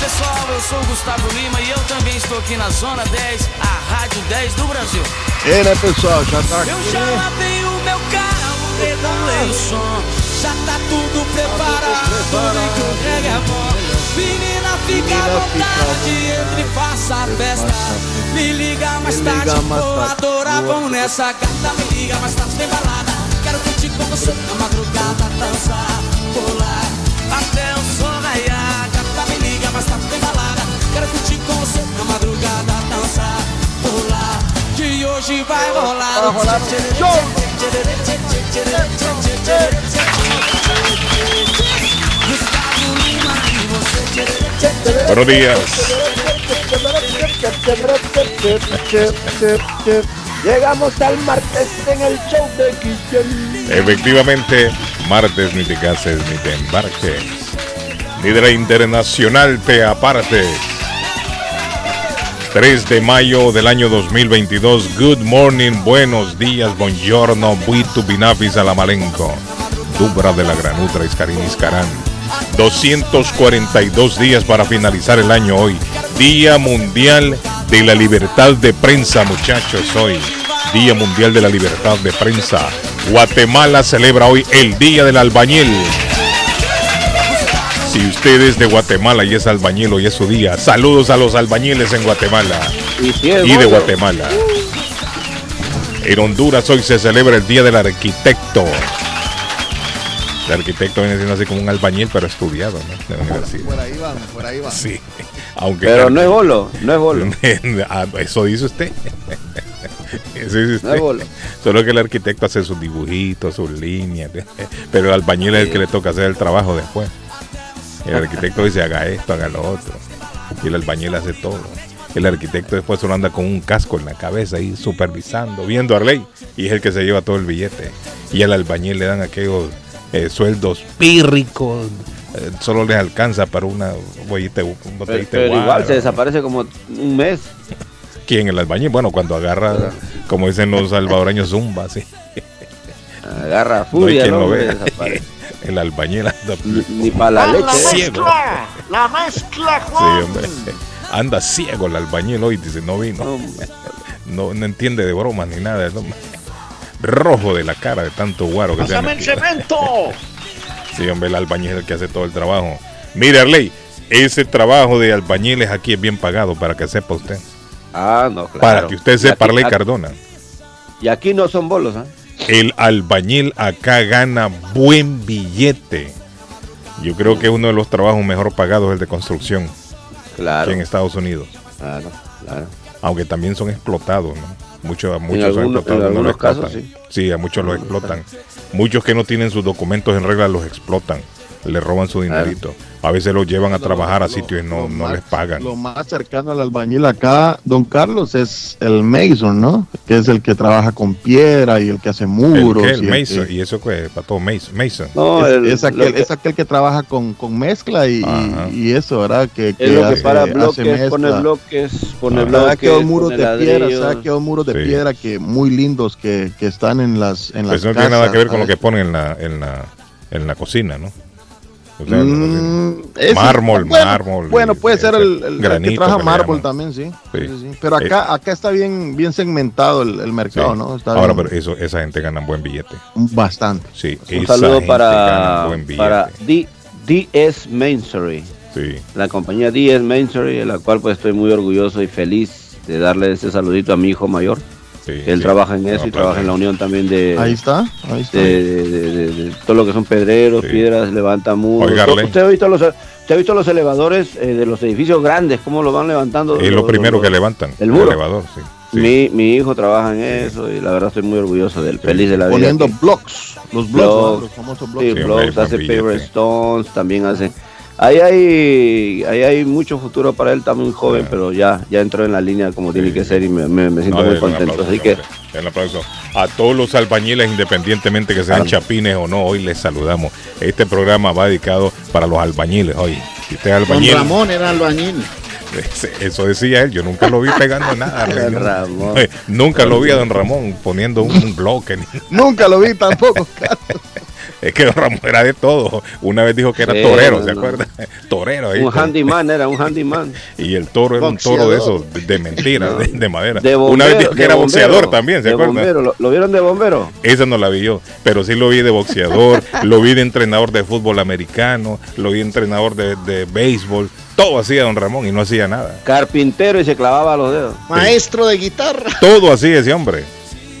Pessoal, eu sou o Gustavo Lima e eu também estou aqui na Zona 10, a Rádio 10 do Brasil. E né, pessoal, já tá aqui. Eu já lavei o meu carro, regulei o som, já tá tudo preparado, vem que o reggae é bom. Menina, fica à vontade, entre e faça a festa. Me liga mais Me tarde, liga mais vou adorar, vamos nessa gata. Me liga mais tarde, tem balada. Quero curtir com você na madrugada, dançar, pular, curtir com você na madrugada, dançar, pular. Que hoje vai rolar. Vai rolar um show. Gustavo Lima e você. Buenos días. Llegamos al martes en el show de Guillén. Efectivamente, martes ni te cases ni te embarques. Ni de la internacional te apartes. 3 de mayo del año 2022. Good morning, buenos días, buongiorno, buitu binafis alamalenco. Dubra de la granutra Iscarín Iscarán. 242 días para finalizar el año hoy. Día Mundial de la Libertad de Prensa, muchachos, hoy. Día Mundial de la Libertad de Prensa. Guatemala celebra hoy el Día del Albañil. Si usted es de Guatemala y es albañil hoy es su día, saludos a los albañiles en Guatemala Y, si es y de Guatemala. En Honduras hoy se celebra el Día del Arquitecto. El arquitecto viene siendo así como un albañil, pero estudiado, ¿no? De la universidad. Por ahí van, por ahí van. Sí, aunque. Pero no es bolo, no es bolo. Ah, Eso dice usted. Eso dice No es usted. bolo. Solo que el arquitecto hace sus dibujitos, sus líneas. Pero el albañil es el que le toca hacer el trabajo después. El arquitecto dice haga esto, haga lo otro. Y el albañil hace todo. El arquitecto después solo anda con un casco en la cabeza ahí supervisando, viendo a ley. Y es el que se lleva todo el billete. Y al albañil le dan aquellos eh, sueldos pírricos. eh, solo les alcanza para una botellita, un Pero, botellita pero igual guaro. se desaparece como un mes. ¿Quién? El albañil. Bueno, cuando agarra, como dicen los salvadoreños, zumba, sí. Agarra No furia, quien ¿no? lo desaparece. El albañil anda Ni, ni para la leche. ciego. La mezcla, Sí, Juan. hombre. Anda ciego el albañil hoy, dice, no vino. No, no entiende de bromas ni nada. no. Rojo de la cara de tanto guaro que Pásame el cemento. Sí, hombre, el albañil es el que hace todo el trabajo. Mire, Arley, ese trabajo de albañiles aquí es bien pagado, para que sepa usted. Ah, no, claro. Para que usted sepa, Arley Cardona. Y aquí no son bolos, ¿ah? El albañil acá gana buen billete. Yo creo que uno de los trabajos mejor pagados es el de construcción Claro. aquí en Estados Unidos. Claro, claro. Aunque también son explotados, ¿no? Muchos, a muchos son algunos- explotados. en no lo algunos casos, explotan. sí. a muchos los explotan. Muchos que no tienen sus documentos en regla los explotan. Le roban su dinerito. A veces los llevan a trabajar a sitios y no, Lo no más- les pagan. Lo más cercano al albañil acá, don Carlos, es el mason, ¿no? Que es el que trabaja con piedra y el que hace El, muros. que el y el Mason, que- y eso que para todo Mason. Mason. No, es, el- es lo aquel, que- es aquel que trabaja con, con mezcla y, eso, ¿verdad? Que, es lo que hace- para bloques, pone bloques, pone Ah. ¿Verdad bloques, que hay muros de piedra? ladrillos. ¿Sabes que hay muros de Sí. piedra que muy lindos que, que están en las en las Pues no tiene nada que ver con lo que ponen en la, en la, en la cocina, ¿no? O sea. Mm, ese- Mármol, bueno, mármol, Bueno, puede ese ser el, el- el granito que trabaja que mármol también, sí. Sí. Sí, sí, sí. Pero acá, acá está bien, bien segmentado el, el mercado, Sí. ¿no? Está Ahora, bien- pero eso, esa gente gana buen billete. bastante. Sí, Un saludo para, para D- DS Mainstory, Sí. la compañía DS Mainstory, de la cual pues estoy muy orgulloso y feliz de darle este saludito a mi hijo mayor. Sí, Él sí. trabaja en eso No, y trabaja en la unión también de, Ahí está, ahí está. de, de- de- de- de todo lo que son pedreros, Sí. piedras, levanta muros. ¿Usted ha visto los, usted ha visto los elevadores eh, de los edificios grandes, cómo lo van levantando? Es lo primero los- que levantan. el muro. elevador, sí. Sí. Mi, mi hijo trabaja en eso y la verdad estoy muy orgulloso de él, feliz de la vida. Poniendo blocks, los blocks, ¿no? Blocks. los famosos Sí, blocks. Sí, blogs, hace paper stones, también hace, Ahí hay, ahí hay mucho futuro para él, está muy joven, pero ya, ya entró en la línea como tiene que ser y me, me- me siento No, muy contento. aplauso, Así que hombre, denle un aplauso. A todos los albañiles, independientemente que sean chapines o no, hoy les saludamos. Este programa va dedicado para los albañiles. Hoy, si usted es Don albañil, Ramón era albañil. eso decía él. Yo nunca lo vi pegando nada. Don Ramón. Nunca lo vi a don Ramón poniendo un, bloque. Nunca lo vi tampoco, Carlos. Es que don Ramón era de todo. Una vez dijo que era Sí, torero, no, ¿se no. acuerda? Torero. ahí, un handyman era un handyman. Y el toro era un toro de esos, de, de mentira, de, de madera. De Una vez dijo que era bombero, boxeador también, ¿se de acuerda? bombero. ¿Lo, lo vieron de bombero? Esa no la vi yo, pero sí lo vi de boxeador, lo vi de entrenador de fútbol americano, lo vi de entrenador de, de béisbol, todo hacía don Ramón y no hacía nada. Carpintero y se clavaba los dedos. Maestro de guitarra. Todo así ese hombre.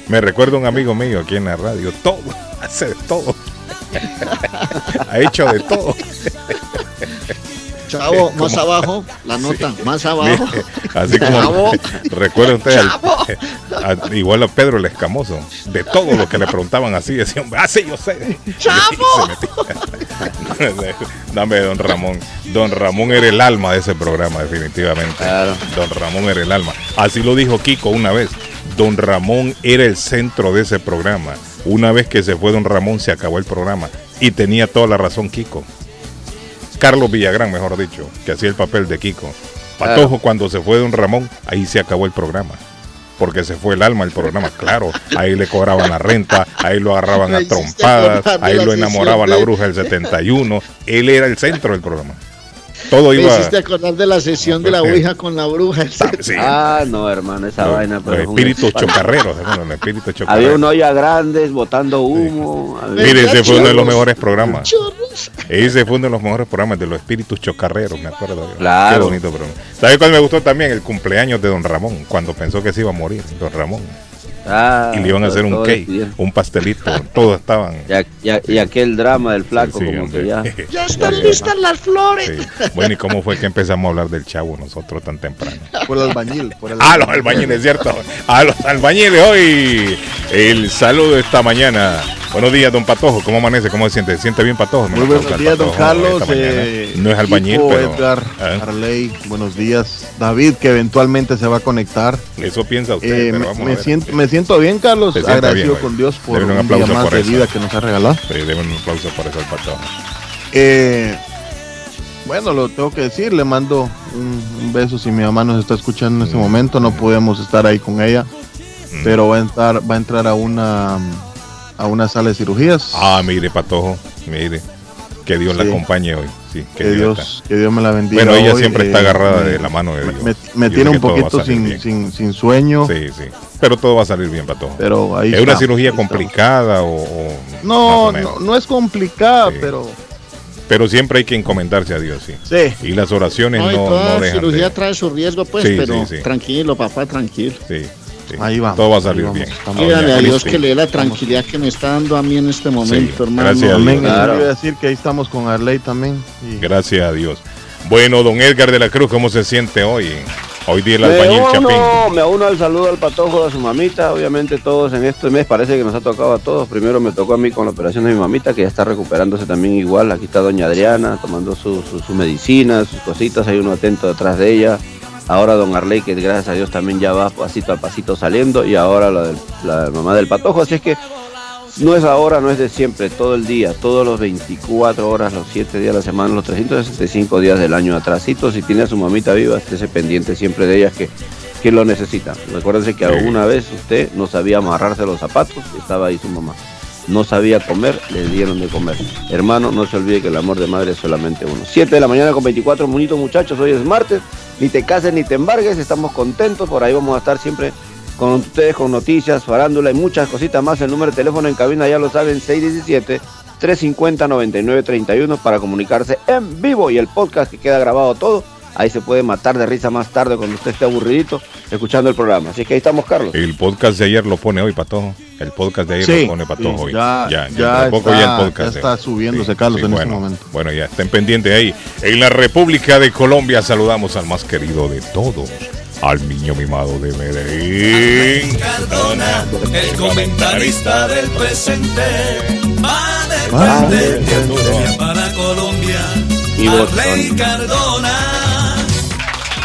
Me recuerda un amigo mío aquí en la radio, todo, hace de todo. Ha hecho de todo. Chavo, más abajo, la nota, más abajo. Así como recuerda usted al- a- igual a Pedro el Escamoso, de todo lo que le preguntaban así, decía, hombre, ah, sí, yo sé. ¡Chavo! Dame, don Ramón. Don Ramón era el alma de ese programa, definitivamente. Claro. Don Ramón era el alma. Así lo dijo Kiko una vez. Don Ramón era el centro de ese programa. Una vez que se fue Don Ramón, se acabó el programa. Y tenía toda la razón Kiko. Carlos Villagrán, mejor dicho, que hacía el papel de Kiko. Patojo, cuando se fue Don Ramón, ahí se acabó el programa. Porque se fue el alma del programa, claro. Ahí le cobraban la renta, ahí lo agarraban a trompadas, ahí lo enamoraba la bruja del 71. Él era el centro del programa. Todo Me iba. hiciste acordar de la sesión de la Ouija con la bruja. Sí. Ah, no, hermano, esa vaina. los Pero es un espíritus chocarreros, hermano, los espíritus Había chocarreros. una olla grandes botando humo. había- Mire, ese fue uno de los mejores programas. Chorros. Ese fue uno de los mejores programas de los espíritus chocarreros, me acuerdo. yo. Claro. Qué bonito programa. ¿Sabe cuál me gustó también? El cumpleaños de Don Ramón, cuando pensó que se iba a morir, Don Ramón. Ah, y le iban a hacer un cake, bien. un pastelito, todos estaban. Y, a- y a- y aquel drama del flaco, Sí, como que ya. Ya están listas las flores. Sí. Bueno, ¿y cómo fue que empezamos a hablar del chavo nosotros tan temprano? Por el albañil. Por el Ah, los albañiles, ¿cierto? A los albañiles hoy. El saludo esta mañana. Buenos días, don Patojo. ¿Cómo amanece? ¿Cómo se siente? ¿Se siente bien, Patojo? Muy buenos días, don Carlos. eh, no es albañil, Kiko, pero. Edgar, ¿eh? Arley, buenos días. David, que eventualmente se va a conectar. Eso piensa usted, Eh, pero me, vamos a ver. siento, me siento bien, Carlos. Se Agradecido bien, con. Dios por un, un día más de vida que nos ha regalado. Sí, denme un aplauso por eso al Patojo. Eh, bueno, lo tengo que decir. Le mando un, un beso si mi mamá nos está escuchando en este Mm. momento. No podemos estar ahí con ella, Mm. pero va a entrar, va a entrar a una a una sala de cirugías. Ah, mire, Patojo. Mire. Que Dios la acompañe hoy. Sí, que Dios Dios, que Dios me la bendiga. Bueno, ella hoy, siempre eh, está agarrada me- de la mano de Dios. Me, tiene un poquito sin, sin, sin sueño, Sí, sí. Pero todo va a salir bien, Patojo. pero ahí ¿Es una cirugía complicada o, No, o no, no es complicada, Sí. pero Pero siempre hay que encomendarse a Dios, sí. sí. Y las oraciones No, no, toda no dejan cirugía de... trae su riesgo, pues, Sí, pero sí, sí. tranquilo, papá, tranquilo. Sí, sí. Ahí vamos, Todo va a salir vamos, bien. Dígale a Dios que le dé la tranquilidad que me está dando a mí en este momento, hermano. gracias a Dios. Amén. Claro. Decir que ahí estamos con Arley también. y- Gracias a Dios. Bueno, don Edgar de la Cruz, ¿cómo se siente hoy? Hoy día el albañil uno, Chapín. me uno al saludo al patojo de su mamita. Obviamente todos en este mes parece que nos ha tocado a todos. Primero me tocó a mí con la operación de mi mamita, que ya está recuperándose también igual. Aquí está doña Adriana tomando su, su, su medicina, sus cositas. Hay uno atento detrás de ella. Ahora don Arley, que gracias a Dios también ya va pasito a pasito saliendo. Y ahora la, del- la mamá del patojo. Así es que no es ahora, no es de siempre, todo el día, todos los 24 horas, los 7 días de la semana, los 365 días del año atrasito. Si tiene a su mamita viva, estése pendiente siempre de ellas que, que lo necesita. Recuérdense que alguna vez usted no sabía amarrarse los zapatos, estaba ahí su mamá. No sabía comer, le dieron de comer. Hermano, no se olvide que el amor de madre es solamente uno. 7 de la mañana con 24 bonitos muchachos, hoy es martes. Ni te cases ni te embargues, estamos contentos. Por ahí vamos a estar siempre con ustedes con noticias, farándula y muchas cositas más. El número de teléfono en cabina ya lo saben, 617-350-9931 para comunicarse en vivo y el podcast que queda grabado todo. Ahí se puede matar de risa más tarde cuando usted esté aburridito escuchando el programa. Así que ahí estamos, Carlos. El podcast de ayer lo pone hoy, Patojo. El podcast de ayer Sí, lo pone Patojo sí, hoy. ya- ya, ya tampoco está- ya el podcast. ya está subiéndose, Carlos, en este momento. Bueno, ya estén pendientes ahí. En la República de Colombia saludamos al más querido de todos, al niño mimado de Medellín. Cardona, el comentarista del presente, va de para Colombia Y. Cardona.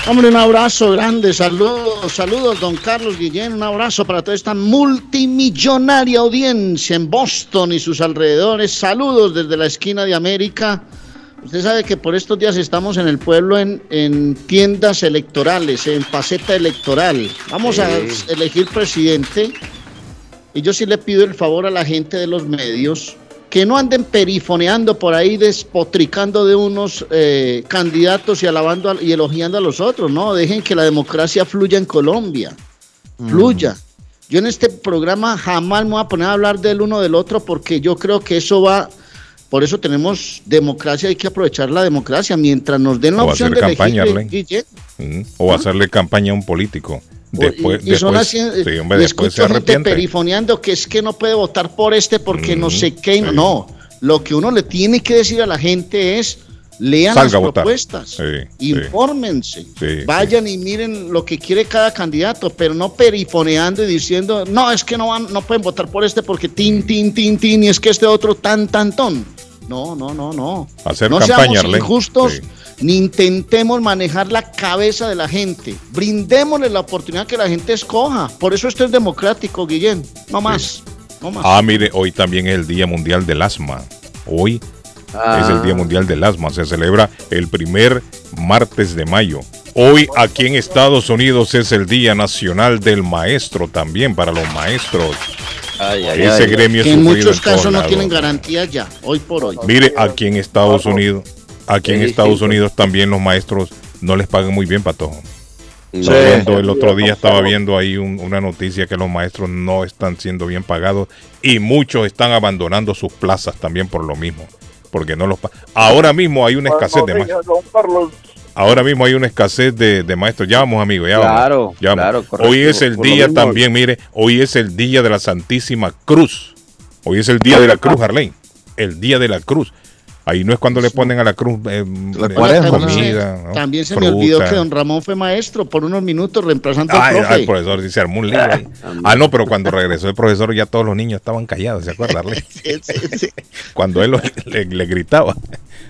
Hombre, un abrazo grande, saludos, saludos, don Carlos Guillén, un abrazo para toda esta multimillonaria audiencia en Boston y sus alrededores, saludos desde la esquina de América. Usted sabe que por estos días estamos en el pueblo en, en tiendas electorales, en faceta electoral. Vamos a elegir presidente y yo sí le pido el favor a la gente de los medios que no anden perifoneando por ahí, despotricando de unos eh, candidatos y alabando a- y elogiando a los otros. No, dejen que la democracia fluya en Colombia. Fluya. Yo en este programa jamás me voy a poner a hablar del uno del otro porque yo creo que eso va. Por eso tenemos democracia, hay que aprovechar la democracia. Mientras nos den la O opción de campaña, elegir, Mm, O hacerle campaña a un político. Después, y, y son después, así, sí, hombre, y después se gente perifoneando que es que no puede votar por este porque no Mm, sé qué. no- sí. No, lo que uno le tiene que decir a la gente es lean Salga las propuestas, Sí, infórmense, vayan y miren lo que quiere cada candidato, pero no perifoneando y diciendo, no, es que no van, no pueden votar por este porque tin, tin, tin, tin, y es que este otro tan, tan, ton. No, no, no, no. Hacer no campaña, seamos injustos. Ni intentemos manejar la cabeza de la gente. Brindémosle la oportunidad que la gente escoja. Por eso esto es democrático, Guillén. No más. No más. Ah, mire, hoy también es el Día Mundial del Asma. Hoy es el Día Ah. Mundial del Asma. Se celebra el primer martes de mayo. Hoy aquí en Estados Unidos es el Día Nacional del Maestro también para los maestros. Ay, ay, Ese ay. gremio es que en muchos casos no tienen garantía ya, hoy por hoy. Mire, aquí en Estados Unidos, aquí en Sí, Estados sí. Unidos también los maestros no les pagan muy bien, Patojo. Viendo el otro día estaba viendo ahí un- una noticia que los maestros no están siendo bien pagados y muchos están abandonando sus plazas también por lo mismo, porque no los Ahora mismo hay una escasez de maestros. Ahora mismo hay una escasez de, de maestros. Ya vamos, amigos, ya vamos. Claro, ya vamos. claro, correcto. Hoy es el día también, mire, hoy es el día de la Santísima Cruz. Hoy es el día de la Cruz, Harley. El día de la Cruz. Ahí no es cuando le ponen a la cruz eh, La eh, cuaresma, ¿no? comida. ¿no? También se me olvidó que don Ramón fue maestro por unos minutos reemplazando al Ay, profe. ay, el profesor sí se armó un ahí. Ah, no, pero cuando regresó el profesor ya todos los niños estaban callados, ¿se acuerdan? Sí, sí, sí. Cuando él lo- le, le gritaba.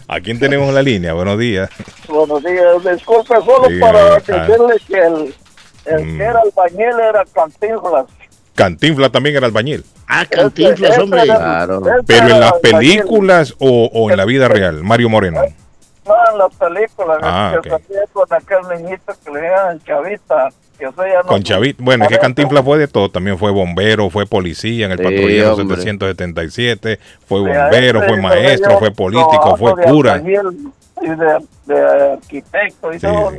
¿A quién tenemos en la línea? Buenos días. Buenos días, disculpe, solo Sí, para ah. decirle que el, el Mm. que era albañil era Cantinflas. Cantinfla también era albañil. Ah, Cantinflas, hombre. Claro. Pero en las películas o, o en la vida real, Mario Moreno. No, en las películas. Ah, que con aquel niñito que le llaman Chavita. Que eso ya no Con Chavit, bueno, es que Cantinfla fue de todo, también fue bombero, fue policía en el Sí, patrullero hombre. 777, fue bombero, fue maestro, fue político, fue cura. albañil Y de, de arquitecto y Sí, todo.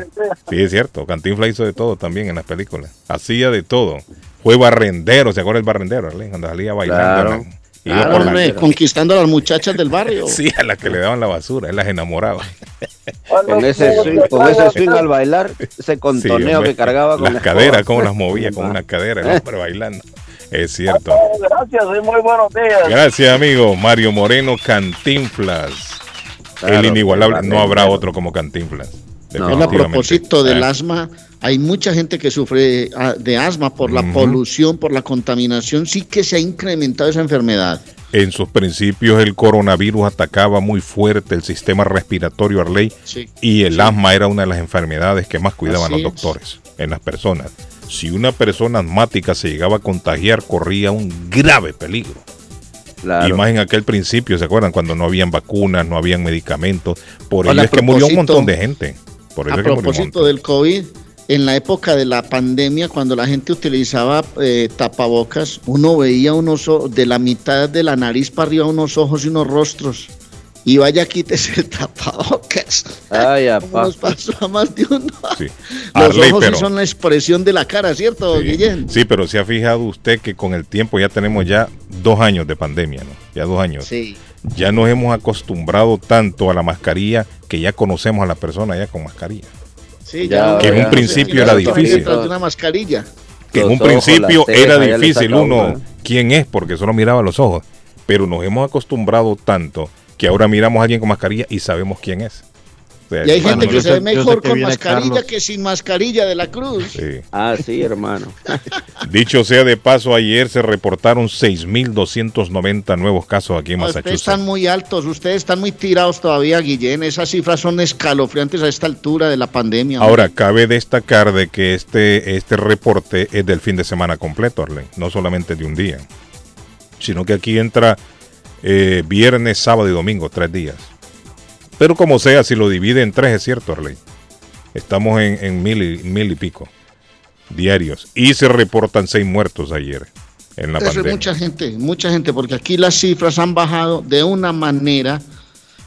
sí. es cierto, Cantinfla hizo de todo también en las películas. Hacía de todo. Fue barrendero, ¿se acuerda el barrendero? Cuando salía bailando. Claro. la- iba Claro, por la- hombre, conquistando a las muchachas del barrio. Sí, a las que le daban la basura, él las enamoraba. Con ese swing, con ese swing al bailar, ese Sí, contoneo hombre, que cargaba con las la caderas, cómo las movía con una cadera, el hombre bailando. Es cierto. Gracias y muy buenos días. Gracias, amigo. Mario Moreno Cantinflas. Claro, el inigualable. No habrá claro. otro como Cantinflas. No. a propósito del Ah, asma, hay mucha gente que sufre ah, de asma por la polución, por la contaminación, sí que se ha incrementado esa enfermedad. En sus principios, el coronavirus atacaba muy fuerte el sistema respiratorio, Arley. Sí. Y el asma era una de las enfermedades que más cuidaban Así los es. doctores en las personas. Si una persona asmática se llegaba a contagiar, corría un grave peligro. Claro. Y más en aquel principio, ¿se acuerdan? Cuando no habían vacunas, no habían medicamentos. Por ello es que murió un montón de gente. Por eso A es que murió un propósito del COVID, en la época de la pandemia, cuando la gente utilizaba eh, tapabocas, uno veía unos de la mitad de la nariz para arriba unos ojos y unos rostros. Y vaya, quítese el tapabocas. Ay, apá. nos pasó a más de uno. Sí. Los Arley, ojos sí son la expresión de la cara, ¿cierto, Sí, Guillén? sí, pero se ha fijado usted que con el tiempo ya tenemos ya dos años de pandemia, ¿no? Ya dos años. Sí. Ya nos hemos acostumbrado tanto a la mascarilla que ya conocemos a la persona ya con mascarilla. Sí, Ya, Que en un principio era difícil. Detrás de una mascarilla. Que en un ojos, principio era difícil uno. quién es porque solo miraba los ojos. Pero nos hemos acostumbrado tanto que ahora miramos a alguien con mascarilla y sabemos quién es. sea, Y hay hermano, gente que se ve mejor con mascarilla Carlos. que sin mascarilla de la cruz. sí. Ah, sí, hermano. Dicho sea de paso, ayer se reportaron 6.290 nuevos casos aquí en No, ustedes están Massachusetts. muy altos, ustedes están muy tirados todavía, Guillén. Esas cifras son escalofriantes a esta altura de la pandemia. Ahora, cabe destacar de que este, este reporte es del fin de semana completo, Arley, no solamente de un día, sino que aquí entra eh, viernes, sábado y domingo, tres días. Pero como sea, si lo divide en tres, es cierto, Arley. Estamos en, en mil, y, mil y pico diarios. Y se reportan seis muertos ayer en la Eso pandemia. mucha gente, mucha gente, porque aquí las cifras han bajado de una manera,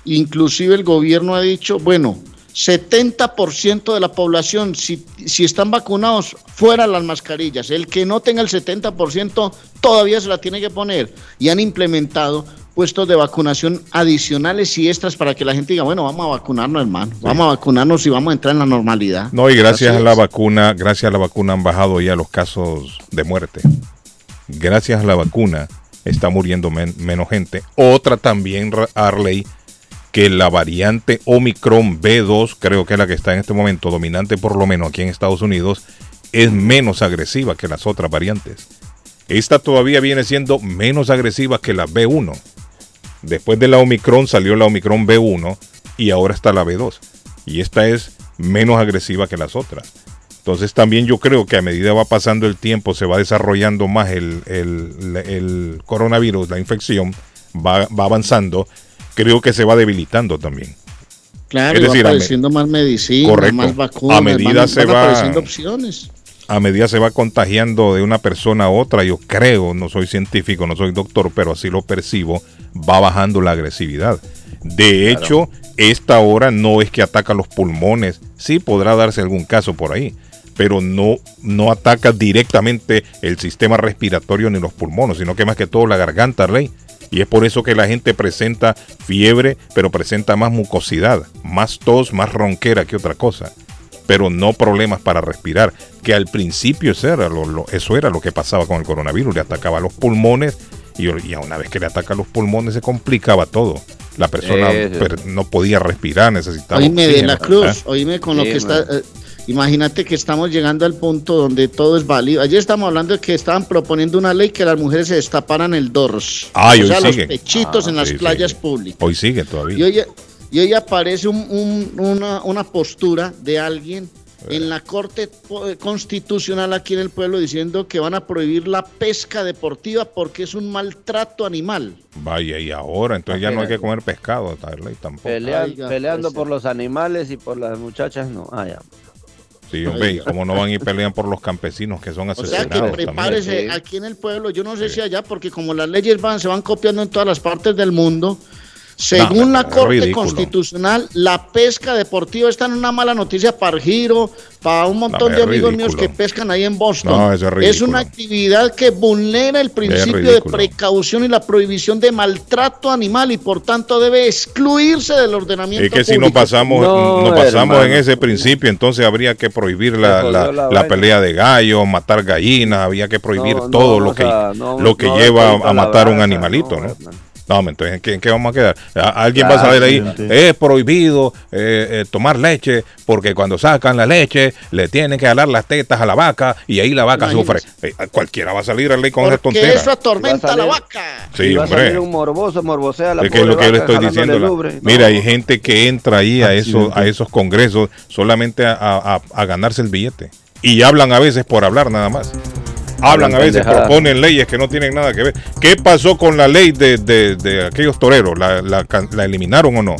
inclusive el gobierno ha dicho, bueno, 70% de la población, si, si están vacunados, fuera las mascarillas. El que no tenga el 70% todavía se la tiene que poner. Y han implementado puestos de vacunación adicionales y extras para que la gente diga, bueno, vamos a vacunarnos, hermano. Vamos a vacunarnos y vamos a entrar en la normalidad. No, y gracias a la vacuna, gracias a la vacuna han bajado ya los casos de muerte. Gracias a la vacuna está muriendo men- menos gente. Otra también, Arley, que la variante Omicron B2, creo que es la que está en este momento dominante por lo menos aquí en Estados Unidos, es menos agresiva que las otras variantes. Esta todavía viene siendo menos agresiva que la B1. Después de la Omicron salió la Omicron B1 y ahora está la B2. Y esta es menos agresiva que las otras. Entonces también yo creo que a medida va pasando el tiempo, se va desarrollando más el, el- el coronavirus, la infección, va, va avanzando, creo que se va debilitando también. Claro, Es decir, va apareciendo más medicina, Correcto. más vacunas, A medida se van va- apareciendo opciones. a medida se va contagiando de una persona a otra, yo creo, no soy científico, no soy doctor, pero así lo percibo, va bajando la agresividad. De hecho, esta hora no es que ataca los pulmones, sí podrá darse algún caso por ahí, pero no, no ataca directamente el sistema respiratorio ni los pulmones, sino que más que todo la garganta, Rey. Y es por eso que la gente presenta fiebre, pero presenta más mucosidad, más tos, más ronquera que otra cosa pero no problemas para respirar, que al principio eso era lo, lo- eso era lo que pasaba con el coronavirus, le atacaba los pulmones y, y a una vez que le ataca los pulmones se complicaba todo. La persona Sí, sí. per- no podía respirar, necesitaba Oíme de la cruz, ¿verdad? oíme con lo que está. eh, imagínate que estamos llegando al punto donde todo es válido. Ayer estamos hablando de que estaban proponiendo una ley que las mujeres se destaparan el dors. Ay, o hoy sea, los siguen. pechitos Ah, en las sí, playas públicas. Hoy sigue Y todavía. hoy, y hoy aparece un- un- una, una postura de alguien en la Corte po- Constitucional aquí en el pueblo diciendo que van a prohibir la pesca deportiva porque es un maltrato animal. Vaya, y ahora, entonces ya no hay que comer pescado, Tarley, tampoco. Pelean- Oiga, peleando pues, por los animales y por las muchachas, no. Ah, ya. Sí, hombre, y como no van y pelean por los campesinos que son O sea asesinados que prepárese sí. aquí en el pueblo, yo no sé si allá, porque como las leyes van, se van copiando en todas las partes del mundo, según No, la Corte ridículo. Constitucional, la pesca deportiva está en una mala noticia para el Giro, para un montón No, de amigos míos que pescan ahí en Boston. No, eso es una actividad que vulnera el principio de precaución y la prohibición de maltrato animal y por tanto debe excluirse del ordenamiento Es que si no pasamos, No, no pasamos en ese principio, entonces habría que prohibir la, pelea de gallos, matar gallinas, había que prohibir todo lo que, lo que no lleva a, matar un animalito, no, ¿no? hermano. No, entonces ¿en qué, en qué vamos a quedar? Alguien va a salir ahí, es prohibido eh, eh, tomar leche, porque cuando sacan la leche le tienen que jalar las tetas a la vaca y ahí la vaca sufre. Eh, cualquiera va a salir a ley con esa Porque tontera. eso atormenta a a la vaca. Sí, va a salir un morboso, morbosea a la Es que es lo que yo le estoy diciendo. la- lubre. No. Mira, hay gente que entra ahí a esos, a esos congresos solamente a, a- a ganarse el billete. Y hablan a veces por hablar nada más. Hablan a veces, proponen leyes que no tienen nada que ver. ¿Qué pasó con la ley de, de- de aquellos toreros? ¿La, la, la eliminaron o no?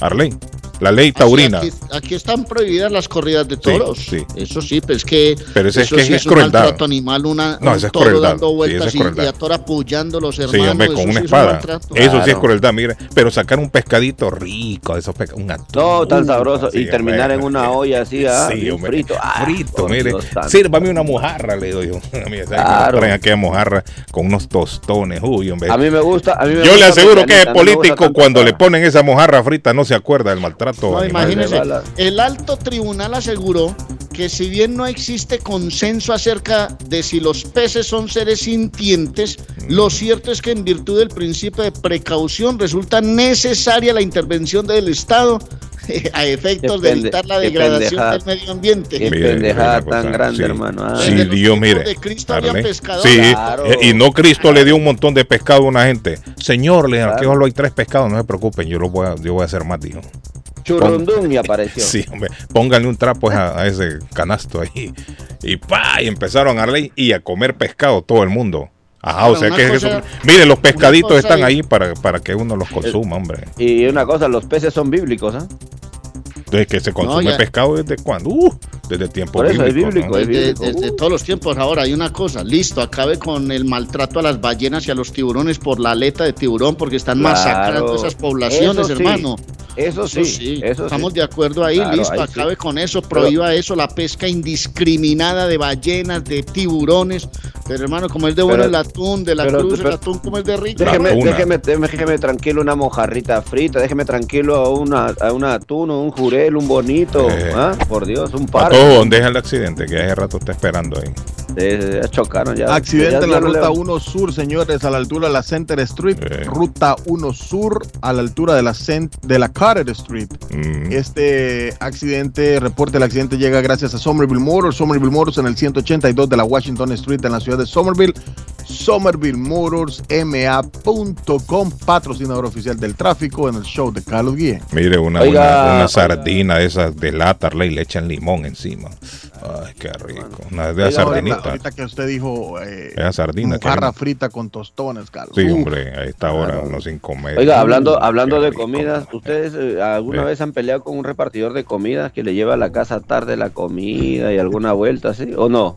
Arley. La ley taurina. Aquí, aquí están prohibidas las corridas de toros. sí. Eso sí, pero es que. Pero eso es que es un crueldad. maltrato animal, una, No, un eso es toro crueldad. dando Sí, vueltas eso es y- y, crueldad. a toro apoyando los Sí, hermanos. hombre, eso con sí una es un espada. Eso sí es crueldad, mire. Pero sacar un pescadito rico de esos pescados. Un atún. No, tan sabroso. sí, y terminar hombre. en una olla así, ah, Sí, hombre. frito. Ah, frito, mire. Sírvame una mojarra, le doy yo. Mira, ¿sabes que Claro. Traen aquella mojarra con unos tostones. Uy, hombre. A mí me gusta. A mí me Yo le aseguro que es político cuando le ponen esa mojarra frita no se acuerda del maltrato. No, animal. imagínese, de bala. el alto tribunal aseguró que si bien no existe consenso acerca de si los peces son seres sintientes, lo cierto es que en virtud del principio de precaución resulta necesaria la intervención del Estado a efectos de evitar la degradación del medio ambiente. Qué pendejada tan grande, sí. hermano. ah. Sí, Dios, mire. de Cristo había pescadores. Sí, Claro. eh, y no Cristo le dio un montón de pescado a una gente. Señor, le aquí Claro. solo hay tres pescados, no se preocupen, yo lo voy a, yo voy a hacer más, dijo. Churrundum y apareció. Sí, hombre, pónganle un trapo a, a ese canasto ahí. Y pa, y empezaron a ley y a comer pescado todo el mundo. Ajá, o sea que cosa- eso- mire, los pescaditos están ahí para, para que uno los consuma, hombre. Y una cosa, los peces son bíblicos, ¿ah? Desde que se consume pescado desde cuándo? Uh, desde tiempo Por eso es bíblico, bíblico, ¿no? es Desde, desde todos los tiempos. Ahora hay una cosa, listo, acabe con el maltrato a las ballenas y a los tiburones por la aleta de tiburón porque están Claro. masacrando esas poblaciones, Eso sí, hermano. Eso sí, Eso sí, eso sí. estamos de acuerdo ahí, Claro, listo, ahí sí. acabe con eso, prohíba eso, la pesca indiscriminada de ballenas, de tiburones, pero hermano, como es de bueno Pero- el atún, de la pero- cruz, el atún como es de rico. Déjeme, déjeme, déjeme tranquilo una mojarrita frita, déjeme tranquilo a una, a una atún, un jurel, un bonito, Eh. ¿ah? por Dios, un par. todos, deja el accidente que hace rato está esperando ahí. Eh, ya chocaron ya. Accidente Ya- en la ruta 1 Sur, señores, a la altura de la Center Street. Eh. Ruta 1 Sur, a la altura de la, Cent- de la Carter Street. Mm. Este accidente, reporte del accidente llega gracias a Somerville Motors. Somerville Motors en el 182 de la Washington Street en la ciudad de Somerville. Somerville Motors, MA.com, patrocinador oficial del tráfico en el show de Carlos Guillén. Mire, una, Oiga, una, una oiga. sardina de esas de lata, y le echan limón encima. Ay, qué rico. Una de esas Oiga, Ahorita, que usted dijo eh, Esa sardina. mojarra frita con tostones, Carlos. Sí, Uf, hombre, a esta hora uno sin comer. Oiga, hablando, hablando de rico, comidas. ¿ustedes eh, alguna Ve. vez han peleado con un repartidor de comidas que le lleva a la casa tarde la comida y alguna vuelta así? ¿O no?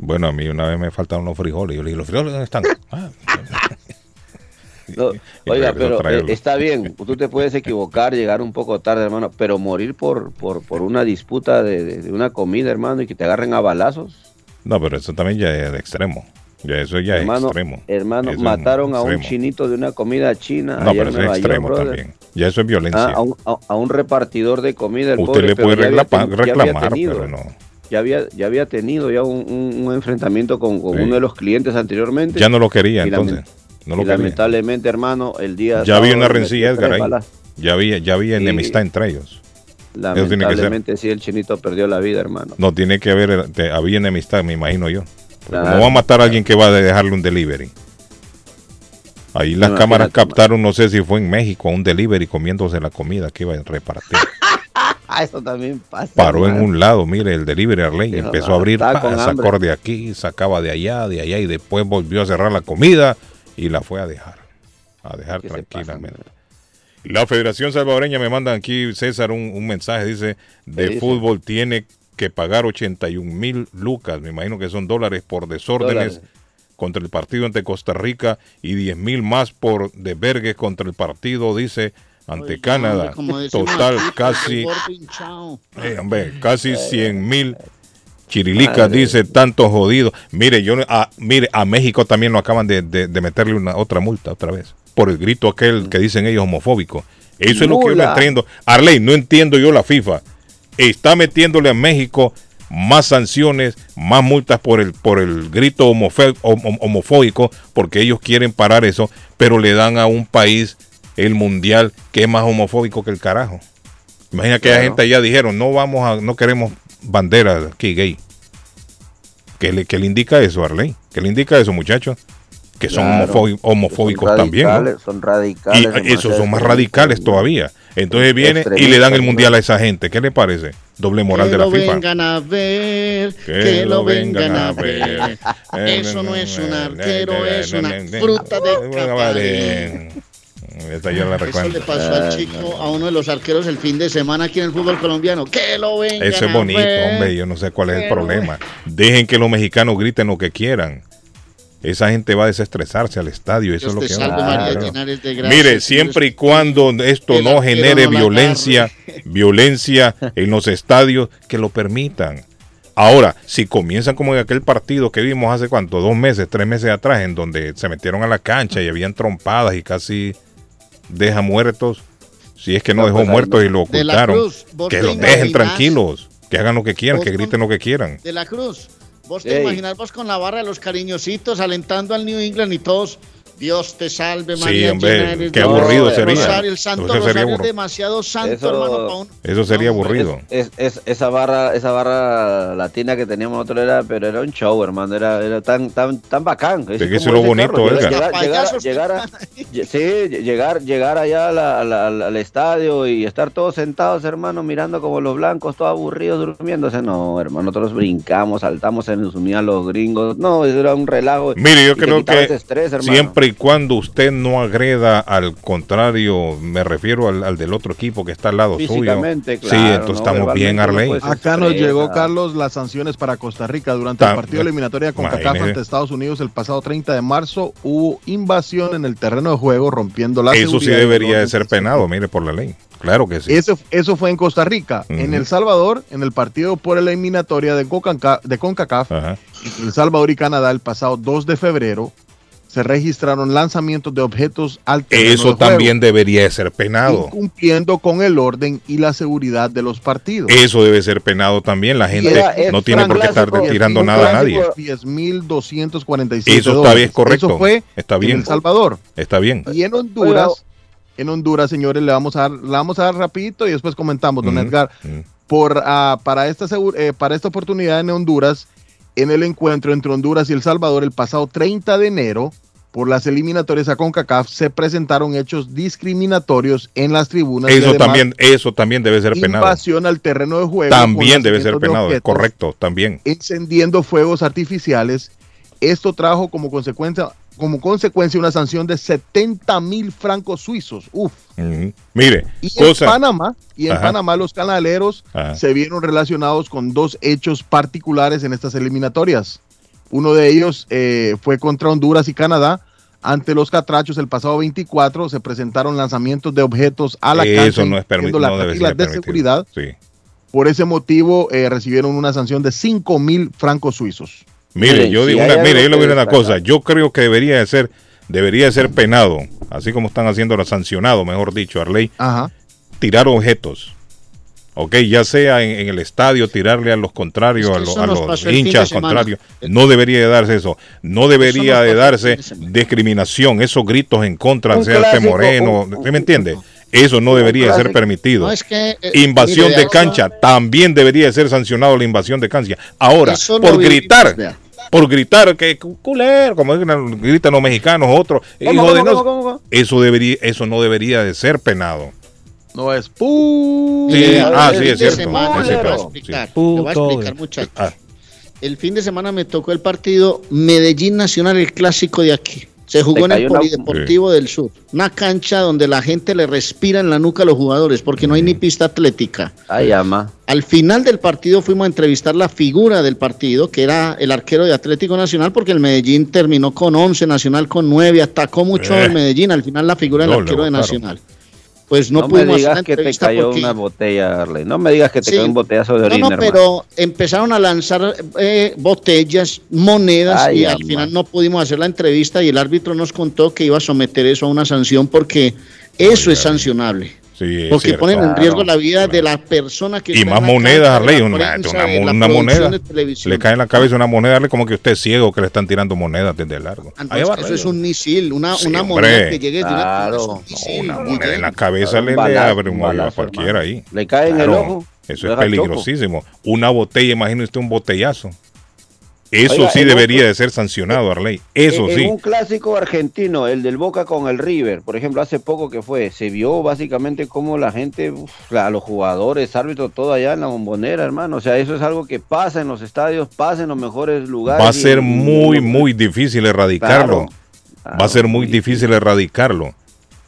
Bueno, a mí una vez me faltaron los frijoles. Yo le dije, ¿los frijoles dónde están? Ah, No, Oiga, pero eh, está bien, tú te puedes equivocar, llegar un poco tarde, hermano, pero morir por, por, por una disputa de, de- de una comida, hermano, y que te agarren a balazos. No, pero eso también ya es de extremo. Ya eso ya hermano, es extremo. hermano Eso mataron a un chinito de una comida china. No, pero eso es York, extremo también. Ya eso es violencia. Ah, a, un, a- a un repartidor de comida. el Usted pobre, le puede ten- reclamar, tenido- pero no. Ya había, ya había tenido ya un, un- un enfrentamiento con, con Sí. uno de los clientes anteriormente. Ya no lo quería, Y entonces. lament- No lo y quería. lamentablemente, hermano, el día. Ya había una rencilla, Edgar, ahí. Ya había, ya había enemistad entre ellos. Lamentablemente, sí, el chinito perdió la vida, hermano. No tiene que haber, te- había enemistad, me imagino yo. Claro. no va a matar a alguien que va a dejarle un delivery. Ahí las cámaras captaron, no sé si fue en México, un delivery comiéndose la comida que iba a repartir. Eso también pasa. Paró en un lado, mire, el delivery Arley, empezó "No, a abrir, sacó hambre". de aquí, sacaba de allá, de allá, y después volvió a cerrar la comida y la fue a dejar. A dejar ¿Qué se pasa, tranquilamente. La Federación Salvadoreña me manda aquí, César, un, un mensaje, dice, de dice? fútbol tiene que pagar 81 mil lucas, me imagino que son dólares por desórdenes Dólares. contra el partido ante Costa Rica y 10 mil más por desvergues contra el partido, dice, ante Canadá. hombre, Total, aquí, casi... Eh, hombre, casi 100 mil chirilicas, Madre. dice, tanto jodido. Mire, yo, a, mire, a México también lo acaban de, de- de meterle una otra multa otra vez, por el grito aquel que dicen ellos homofóbico. Eso es lo que yo no entiendo. Arley, no entiendo yo la FIFA. Está metiéndole a México más sanciones, más multas por el, por el grito homofóbico, porque ellos quieren parar eso, pero le dan a un país el mundial que es más homofóbico que el carajo. Imagina que la Claro. gente allá dijeron, no vamos a, no queremos banderas aquí gay. ¿Qué le, qué le indica eso, Arley? ¿Qué le indica eso, muchachos? Que son Claro. homofóbi- homofóbicos Son también. Son radicales. Y esos son más radicales todavía. Entonces viene y le dan el mundial a esa gente. ¿Qué le parece? Doble moral que de la lo FIFA. vengan a ver, que, lo vengan a ver. Eso no es un arquero, es una fruta de. Esta yo la Eso le pasó al chico, a uno de los arqueros el fin de semana aquí en el fútbol colombiano. Que lo vengan Eso es a bonito, ver. hombre. Yo no sé cuál es el problema. Dejen que los mexicanos griten lo que quieran. Esa gente va a desestresarse al estadio. Eso Dios es lo que salve, vamos a María de gracia, Mire, siempre y cuando esto no genere violencia, violencia en los estadios, que lo permitan. Ahora, si comienzan como en aquel partido que vimos hace cuánto, dos meses, tres meses atrás, en donde se metieron a la cancha y habían trompadas y casi deja muertos, si es que no, No, dejó muertos y lo ocultaron, Cruz, que los dejen tranquilos, que hagan lo que quieran, que griten lo que quieran. De la Cruz. Vos te Ey. imaginas vos con la barra de los cariñositos alentando al New England y todos Dios te salve, Sí, María. hombre, llena eres qué de aburrido sería. Rosario, el santo Eso sería rosario es demasiado santo, Eso- hermano. un- Eso sería aburrido. Es, es- esa barra, esa barra latina que teníamos nosotros era, pero era un show, hermano, era, era tan, tan, tan bacán. Es que eso es lo bonito, Edgar. llegar, llegar, llegar a- sí, llegar, llegar allá a la- a la- al, al estadio y estar todos sentados, hermano, mirando como los blancos, todos aburridos, durmiéndose. No, hermano, nosotros brincamos, saltamos, se nos unían los gringos. No, eso era un relajo. Mire, yo creo que estrés, hermano. siempre y cuando usted no agreda al contrario, me refiero al, al del otro equipo que está al lado suyo. Físicamente, sí, claro, entonces ¿no? estamos bien, Arley. puede ser. Acá nos llegó, Carlos, las sanciones para Costa Rica. Durante el partido eliminatoria con CACAF ante Estados Unidos el pasado 30 de marzo hubo invasión en el terreno de juego rompiendo la Eso sí debería de ser penado, mire, por la ley. Claro que sí. Eso, eso fue en Costa Rica. En. El Salvador, en el partido por la eliminatoria de, Cocanca- de CONCACAF, Ajá. El Salvador y Canadá, el pasado 2 de febrero, se registraron lanzamientos de objetos al terreno Eso de juego, también debería de ser penado. incumpliendo con el orden y la seguridad de los partidos. Eso debe ser penado también. La gente Era- no tiene por qué estar tirando nada a nadie. clásico- 10.247 Eso está bien, correcto. Eso fue Está en bien. El Salvador. Está bien. Y en Honduras, en Honduras, señores, le vamos a dar, le vamos a dar rapidito y después comentamos, don Ujú, Edgar. ujú. Por, ah, para, esta, eh, para esta oportunidad en Honduras, en el encuentro entre Honduras y El Salvador el pasado 30 de enero, por las eliminatorias a CONCACAF, se presentaron hechos discriminatorios en las tribunas. y Eso además también, eso también debe ser penado. invasión al terreno de juego. También debe ser penado, es objetos, correcto, también. Encendiendo fuegos artificiales. Esto trajo como consecuencia, como consecuencia una sanción de 70 mil francos suizos. Uf. Mire, Y en. Panamá, y en Ajá. Panamá los canaleros Ajá. se vieron relacionados con dos hechos particulares en estas eliminatorias. Uno de ellos eh, fue contra Honduras y Canadá. Ante los catrachos el pasado 24 se presentaron lanzamientos de objetos a la cancha, Eso no es permitido. incluyendo las No reglas de permitido. seguridad. Sí. Por ese motivo eh, recibieron una sanción de 5 mil francos suizos. Mire, Miren, yo digo una, mire, yo le voy a decir una cosa. Yo creo que debería de ser, debería de ser penado, así como están haciendo la sancionado, mejor dicho, Arley, Ajá. tirar objetos. Ok, ya sea en, en el estadio, tirarle a los contrarios, Es que a, los- a hinchas contrarios. No debería de darse eso. No debería de darse de discriminación, esos gritos en contra, Un sea este clásico, moreno. un- ¿Sí me entiende? Eso no debería de ser permitido. No, es que, eh, Invasión mire, de eso- cancha, también debería de ser sancionado la invasión de cancha. Ahora, por gritar, vea. por gritar que cu- culero, como gritan los mexicanos, otros, ¿Cómo, hijo de cómo, no- cómo, cómo? eso debería, eso no debería de ser penado. No es pu. Sí, Mire, ah, el sí, fin es de cierto. semana, Sí, le voy a pero- explicar, sí. le voy a Puto. explicar, muchachos. Ah, El fin de semana me tocó el partido Medellín Nacional, el clásico de aquí. Se jugó en el una- Polideportivo del Sur. Una cancha donde la gente le respira en la nuca a los jugadores porque no hay ni pista atlética. Ay, ama. Al final del partido fuimos a entrevistar la figura del partido, que era el arquero de Atlético Nacional, porque el Medellín terminó con 11, Nacional con 9, atacó mucho Eh. el Medellín, al final la figura del No, arquero de. Nacional. Pues no, No, me pudimos digas que te cayó porque... una botella, Arley. No me digas que te Sí. cayó un botellazo de orina, no, pero empezaron a lanzar eh, botellas, monedas Ay, y al final no pudimos hacer la entrevista y el árbitro nos contó que iba a someter eso a una sanción porque eso es sancionable. Sí, Porque cierto. ponen en riesgo Claro, la vida de la persona que Y más monedas, Arley, una, prensa, una, moneda. Le cae en la cabeza una moneda, Arley, como que usted es ciego que le están tirando monedas desde largo. Eso es un misil, una, Sí, una moneda que llegue Claro. directo. No, una moneda en la cabeza le, le abre un hoyo a cualquiera hermano. ahí. Le cae en el ojo, Eso es choco. peligrosísimo. Una botella, imagine usted un botellazo. Eso Oiga, sí debería otro- de ser sancionado, Arley. Eso en, sí. en un clásico argentino, el del Boca con el River, por ejemplo, hace poco que fue, se vio básicamente cómo la gente, uf, la- los jugadores, árbitros, todo allá en la bombonera, hermano. O sea, eso es algo que pasa en los estadios, pasa en los mejores lugares. Va a ser muy, muy difícil erradicarlo. Claro, Va a ser muy difícil erradicarlo.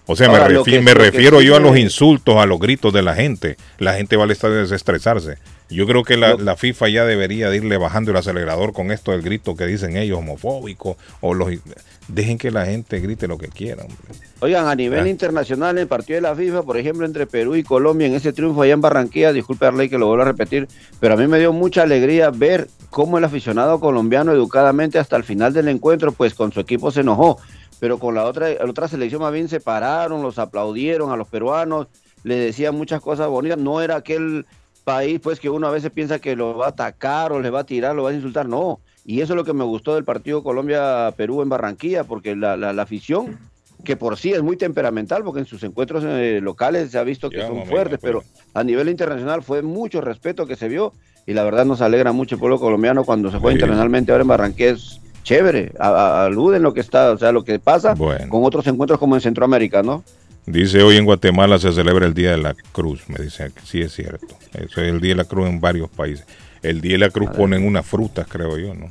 O sea, Ahora, me, refi- me refiero yo a los insultos, a los gritos de la gente. La gente va al estadio a desestresarse. Yo creo que la, la FIFA ya debería de irle bajando el acelerador con esto del grito que dicen ellos, homofóbico. O los, dejen que la gente grite lo que quiera. hombre. Oigan, a nivel Ah. internacional, en el partido de la FIFA, por ejemplo, entre Perú y Colombia, en ese triunfo allá en Barranquilla, disculpe Arley que lo vuelvo a repetir, pero a mí me dio mucha alegría ver cómo el aficionado colombiano educadamente hasta el final del encuentro, pues con su equipo se enojó, pero con la otra, la otra selección más bien se pararon, los aplaudieron a los peruanos, les decían muchas cosas bonitas, no era aquel país pues que uno a veces piensa que lo va a atacar o le va a tirar, lo va a insultar, no. Y eso es lo que me gustó del partido Colombia-Perú en Barranquilla, porque la, la, la afición, que por sí es muy temperamental, porque en sus encuentros eh, locales se ha visto que son mamá, fuertes, pero- pero a nivel internacional fue mucho respeto que se vio y la verdad nos alegra mucho el pueblo colombiano cuando se juega internacionalmente ahora en Barranquilla es chévere, a- a- aluden lo que está, o sea, lo que pasa Bueno. con otros encuentros como en Centroamérica, ¿no? Dice hoy en Guatemala se celebra el Día de la Cruz. Me dicen que sí es cierto. Eso es el Día de la Cruz en varios países. El Día de la Cruz ponen unas frutas, creo yo, ¿no?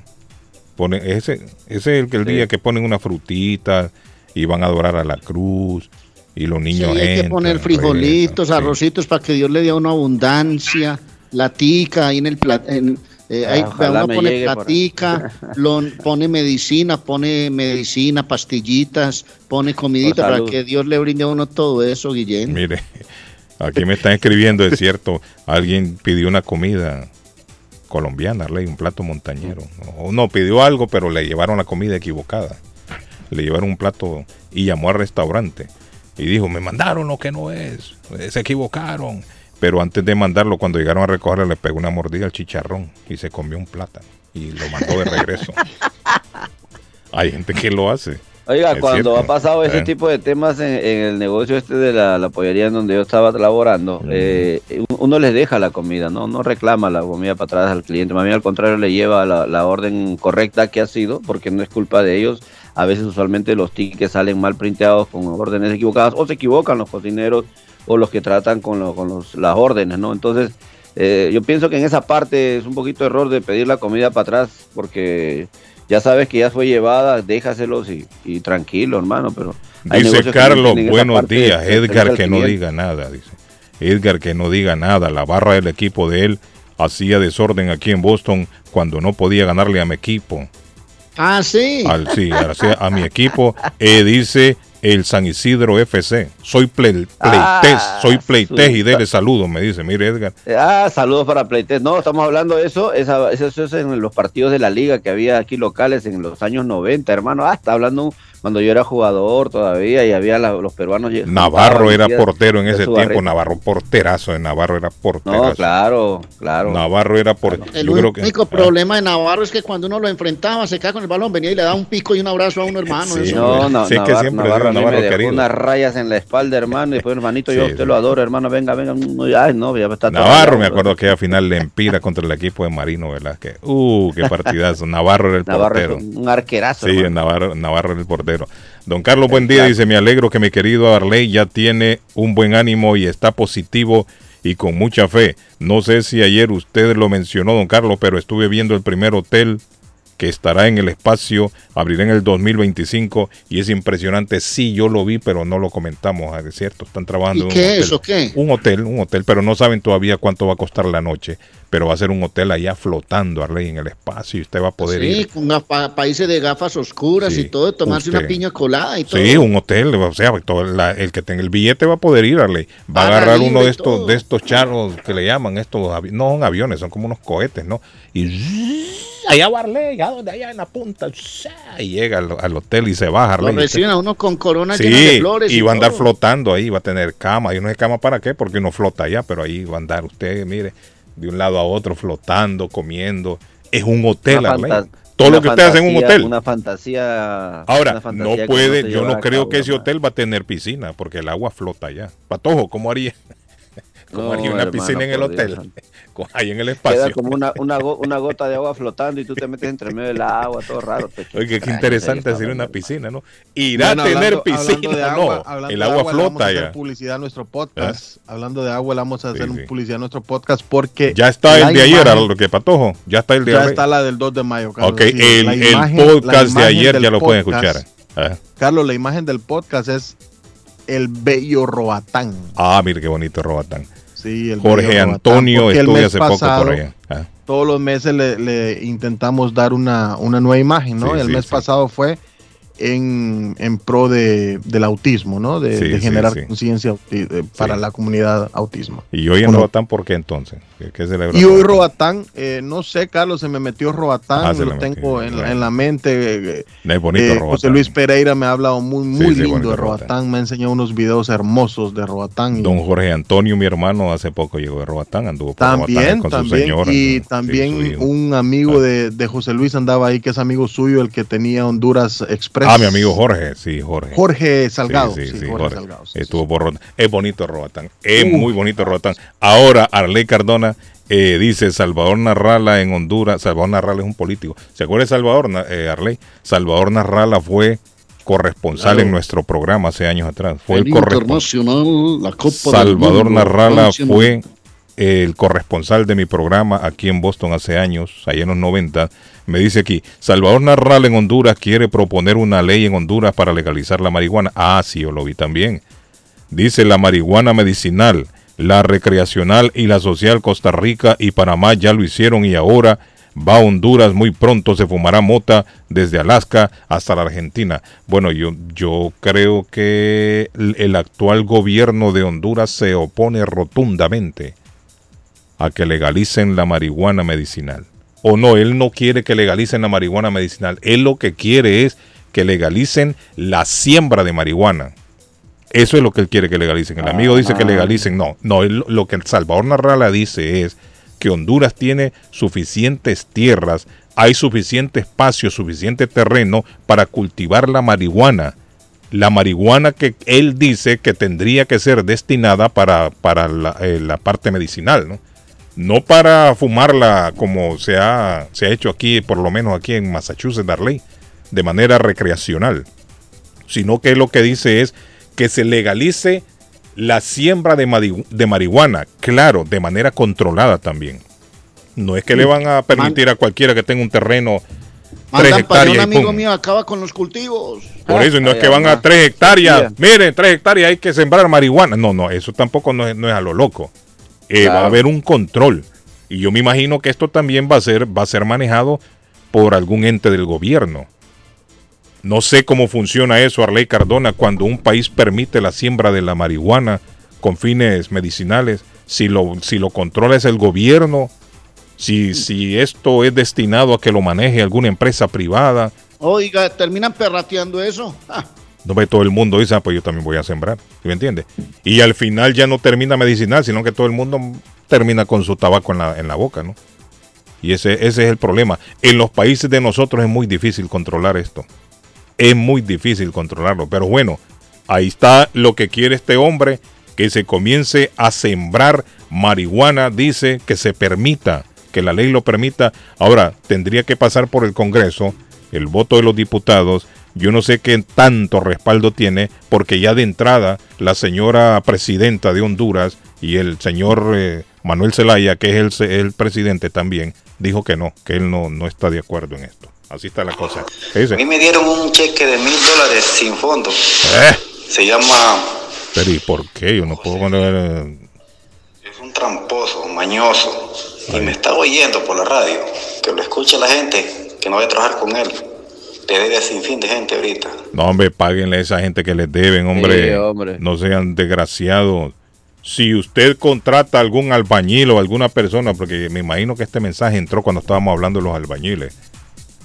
Ponen, ese, ese es el, que el Sí. día que ponen una frutita y van a adorar a la cruz y los Sí, niños hay que poner frijolitos, sí. arrocitos para que Dios le dé una abundancia, latica ahí en el en- eh, Ah, ahí, ojalá uno me pone platica, lo- pone medicina, pone medicina, pastillitas, pone comidita para que Dios le brinde a uno todo eso, Guillén. Mire, aquí me están escribiendo, es cierto, alguien pidió una comida colombiana, ley, un plato montañero. O no, pidió algo, pero le llevaron la comida equivocada. Le llevaron un plato y llamó al restaurante. Y dijo, me mandaron lo que no es, eh, se equivocaron. Pero antes de mandarlo, cuando llegaron a recogerlo, le pegó una mordida al chicharrón y se comió un plátano y lo mandó de regreso. Hay gente que lo hace. Oiga, Es cuando cierto. ha pasado ese Eh. tipo de temas en, en el negocio este de la, la pollería en donde yo estaba laborando, Mm. eh, uno les deja la comida, ¿no? No reclama la comida para atrás al cliente, más bien al contrario le lleva la, la orden correcta que ha sido, porque no es culpa de ellos. A veces usualmente los tickets salen mal printeados con órdenes equivocadas o se equivocan los cocineros o los que tratan con, lo- con los- las órdenes, ¿no? Entonces, eh, yo pienso que en esa parte es un poquito error de pedir la comida para atrás porque ya sabes que ya fue llevada, déjaselos y, y tranquilo, hermano, pero... Dice que Carlos, buenos de días. Edgar, que no diga nada, dice. Edgar, que no diga nada. La barra del equipo de él hacía desorden aquí en Boston cuando no podía ganarle a mi equipo. Ah, sí. Al, sí, hacía a mi equipo. Eh, dice el San Isidro FC. Soy ple, Pleites, Ah, soy Pleites y dele saludos, me dice. Mire, Edgar. Ah, saludos para Playtest. No, estamos hablando de eso, esa- eso, eso es en los partidos de la liga que había aquí locales en los años 90, hermano. Ah, está hablando cuando yo era jugador todavía y había la- los peruanos. Navarro era portero en de ese tiempo. Navarro porterazo. De Navarro era porterazo. No, claro, claro. Navarro era portero. El Yo creo que- único ah, problema de Navarro es que cuando uno lo enfrentaba, se cae con el balón, venía y le daba un pico y un abrazo a uno, hermano. Sí, eso. No, no, Sí, es que siempre Navarro, Navarro me dejó querido. unas rayas en la espalda, hermano, y después, hermanito, yo a Sí, usted lo adoro, hermano, venga, venga. no, Ay, no, ya me está todo Navarro, me acuerdo que a final le empira contra el equipo de Marino Velázquez. Uh, qué partidazo. Navarro era el Navarro portero. es un, un arquerazo. Sí, hermano. Navarro, Navarro era el portero. Don Carlos, buen día. Dice, me alegro que mi querido Arley ya tiene un buen ánimo y está positivo y con mucha fe. No sé si ayer usted lo mencionó, don Carlos, pero estuve viendo el primer hotel que estará en el espacio, abrirá en el 2025 y es impresionante. Sí, yo lo vi, pero no lo comentamos, ah, es cierto. Están trabajando ¿Y en un qué hotel. es o qué? Un hotel, un hotel, pero no saben todavía cuánto va a costar la noche. Pero va a ser un hotel allá flotando, Arley, en el espacio y usted va a poder Sí, ir. con gafa- países de gafas oscuras Sí, y todo, tomarse usted. una piña colada y todo. Sí, un hotel, o sea, todo la- el que tenga el billete va a poder ir, Arley. Va a agarrar uno de estos, todo. de estos charros que le llaman, estos no son aviones, son como unos cohetes, ¿no? Y allá va Arley, allá allá en la punta, y llega al, al hotel y se baja Lo Arley. reciben a uno con corona llena de Sí, flores. y va a andar todo. flotando ahí, va a tener cama. Y no es cama para qué, porque uno flota allá, pero ahí va a andar usted, mire, de un lado a otro, flotando, comiendo. Es un hotel, Arley. Todo lo que usted hace en un fantasía- hotel. Una fantasía. Ahora, una fantasía no puede, yo no creo cabo, que ese hotel va a tener piscina, porque el agua flota allá. Patojo, ¿cómo haría? ¿Cómo No, una hermano, piscina en el Dios hotel? Ahí en el Queda espacio. como una, una, go- una gota de agua flotando y tú te metes entre medio del agua, todo raro. Te- Oye, qué extraño, interesante decir una piscina, ¿no? Irá Bueno, a tener hablando- piscina hablando agua, no. hablando El de agua le vamos a flota hacer ya. publicidad a nuestro podcast. Hablando de agua, le vamos a hacer Sí, publicidad a nuestro podcast porque Ya está el de ayer, imagen- a lo que Patojo. Ya está el de Ya ayer. está la del 2 de mayo, Carlos. Ok, Sí, el, el podcast de ayer ya lo pueden escuchar. Ah. Carlos, la imagen del podcast es el bello Roatán. Ah, mire qué bonito Robatán. Sí, el Jorge Antonio estuvo hace poco por allá. Ah. Todos los meses le, le intentamos dar una, una nueva imagen, ¿no? Sí, el sí, mes pasado fue en, en pro de, del autismo, ¿no? De, Sí, de sí, generar sí. conciencia auti- eh, para la comunidad autismo. Y hoy en. Roatán, ¿por qué entonces? ¿Qué, Y hoy Roatán? Roatán, eh, no sé, Carlos, se me metió Roatán, Ah, lo tengo en, la- en la mente. eh, Es bonito eh. José Luis Pereira me ha hablado muy, muy lindo de Roatán. Roatán, me ha enseñado unos videos hermosos de Roatán. y- Don Jorge Antonio, mi hermano, hace poco llegó de Roatán, anduvo por También, con su también, señora. y también un amigo de, de José Luis andaba ahí, que es amigo suyo, el que tenía Honduras Express. Ah, mi amigo Jorge, sí, Jorge. Jorge Salgado. Sí, sí, Jorge Jorge. Salgado, sí, Estuvo por Roatán. Es bonito Roatán. Es muy bonito Roatán. Ahora, Arley Cardona eh, dice Salvador Narrala en Honduras. Salvador Narrala es un político. ¿Se acuerda de Salvador, eh, Arley? Salvador Narrala fue corresponsal Claro. en nuestro programa hace años atrás. Fue el el, corresponsal. la Copa Salvador Narrala fue el corresponsal de mi programa aquí en Boston hace años, allá en los 90. Me dice aquí, Salvador Narrala en Honduras quiere proponer una ley en Honduras para legalizar la marihuana. Ah, sí, yo lo vi también. Dice la marihuana medicinal, la recreacional y la social Costa Rica y Panamá ya lo hicieron y ahora va a Honduras muy pronto se fumará mota desde Alaska hasta la Argentina. Bueno, yo yo creo que el actual gobierno de Honduras se opone rotundamente a que legalicen la marihuana medicinal. O no, él no quiere que legalicen la marihuana medicinal. Él lo que quiere es que legalicen la siembra de marihuana. Eso es lo que él quiere que legalicen. El amigo dice que legalicen. No, no, él- lo que el Salvador Narrala dice es que Honduras tiene suficientes tierras, hay suficiente espacio, suficiente terreno para cultivar la marihuana. La marihuana que él dice que tendría que ser destinada para, para la, eh, la parte medicinal, ¿no? No para fumarla como se ha, se ha hecho aquí, por lo menos aquí en Massachusetts, Darley, de manera recreacional, sino que lo que dice es que se legalice la siembra de, mari- de marihuana, claro, de manera controlada también. No es que le van a permitir a cualquiera que tenga un terreno tres hectáreas un y amigo pum. mío acaba con los cultivos. Por eso, y no es Ay, que van a tres hectáreas. Miren, tres hectáreas hay que sembrar marihuana. No, no, eso tampoco no es, no es a lo loco. Eh, Va a haber un control. Y yo me imagino que esto también va a ser, va a ser manejado por algún ente del gobierno. No sé cómo funciona eso, Arley Cardona, cuando un país permite la siembra de la marihuana con fines medicinales. Si lo, si lo controla es el gobierno, si, si esto es destinado a que lo maneje alguna empresa privada. Oiga, terminan perrateando eso. Ah, No ve todo el mundo dice, ah, pues yo también voy a sembrar. ¿Sí me entiende? Y al final ya no termina medicinal, sino que todo el mundo termina con su tabaco en la, en la boca, ¿no? Y ese, ese es el problema. En los países de nosotros es muy difícil controlar esto. Es muy difícil controlarlo. Pero bueno, ahí está lo que quiere este hombre, que se comience a sembrar marihuana, dice que se permita, que la ley lo permita. Ahora, tendría que pasar por el Congreso, el voto de los diputados. Yo no sé qué tanto respaldo tiene, porque ya de entrada la señora presidenta de Honduras y el señor eh, Manuel Zelaya, que es el, el presidente también, dijo que no, que él no, no está de acuerdo en esto. Así está la cosa. A mí me dieron un cheque de mil dólares sin fondo. Eh, Se llama, pero ¿y por qué? Yo no puedo poner... eh, es un tramposo, mañoso. Y me está oyendo por la radio. Que lo escuche la gente, que no voy a trabajar con él. Le debe sin fin de gente ahorita. No, hombre, páguenle a esa gente que les deben, hombre. Sí, hombre. No sean desgraciados. Si usted contrata a algún albañil o alguna persona, porque me imagino que este mensaje entró cuando estábamos hablando de los albañiles,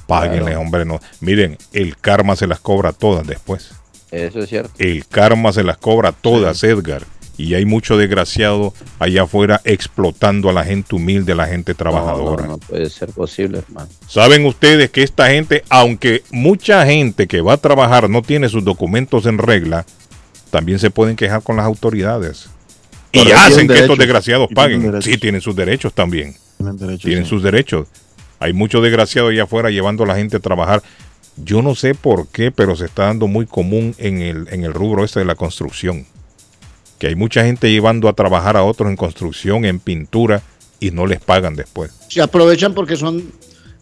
páguenle, Claro. hombre. No. Miren, el karma se las cobra todas después. Eso es cierto. El karma se las cobra todas, Edgar. Y hay mucho desgraciado allá afuera explotando a la gente humilde, a la gente trabajadora. No, no, no puede ser posible, hermano. Saben ustedes que esta gente, aunque mucha gente que va a trabajar no tiene sus documentos en regla, también se pueden quejar con las autoridades. Y hacen que estos desgraciados tienen paguen. Sí, tienen sus derechos también. Tienen Tienen sí. sus derechos. Hay muchos desgraciados allá afuera llevando a la gente a trabajar. Yo no sé por qué, pero se está dando muy común en el, en el rubro este de la construcción. Que hay mucha gente llevando a trabajar a otros en construcción, en pintura, y no les pagan después. se aprovechan porque son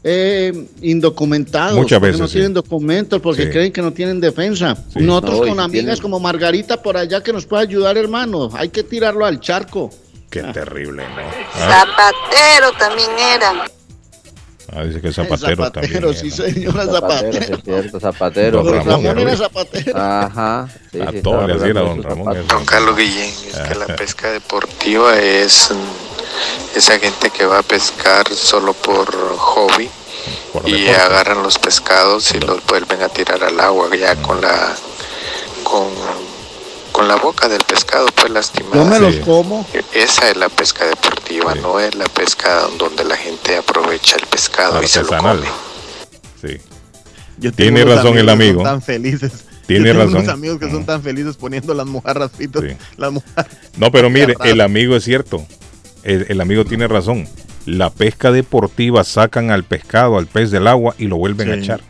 eh, indocumentados. Muchas porque veces, no sí. tienen documentos, porque Sí. creen que no tienen defensa. Sí. Nosotros No, con amigas tienen- como Margarita por allá que nos puede ayudar, hermano. Hay que tirarlo al charco. Qué terrible, ¿no? ¿Ah? Zapatero también era. Ah, dice que es El zapatero, también. sí, era. señora Zapatero, Zapatero. sí es cierto, Zapatero. Don Ramón Ramón era. Zapatero. Ajá. sí, A sí, todo estaba le hacía hablando don Ramón. Don Carlos Guillén, es que la pesca deportiva es mm, esa gente que va a pescar solo por hobby Por y deporte. agarran los pescados y los vuelven a tirar al agua ya con la con, con la boca del pescado pues Yo lastimada. me Sí. los como. Esa es la pesca deportiva, Sí. no es la pesca donde la gente aprovecha el pescado y se lo Artesanal. come. Sí. Yo Tiene razón el amigo. son Tan felices. Tiene Yo tengo razón. unos amigos que son Mm. tan felices poniendo las mojarras fritas. Sí. Las mojarras. No, pero mire, el amigo es cierto. El, el amigo tiene razón. La pesca deportiva sacan al pescado, al pez del agua y lo vuelven a echar.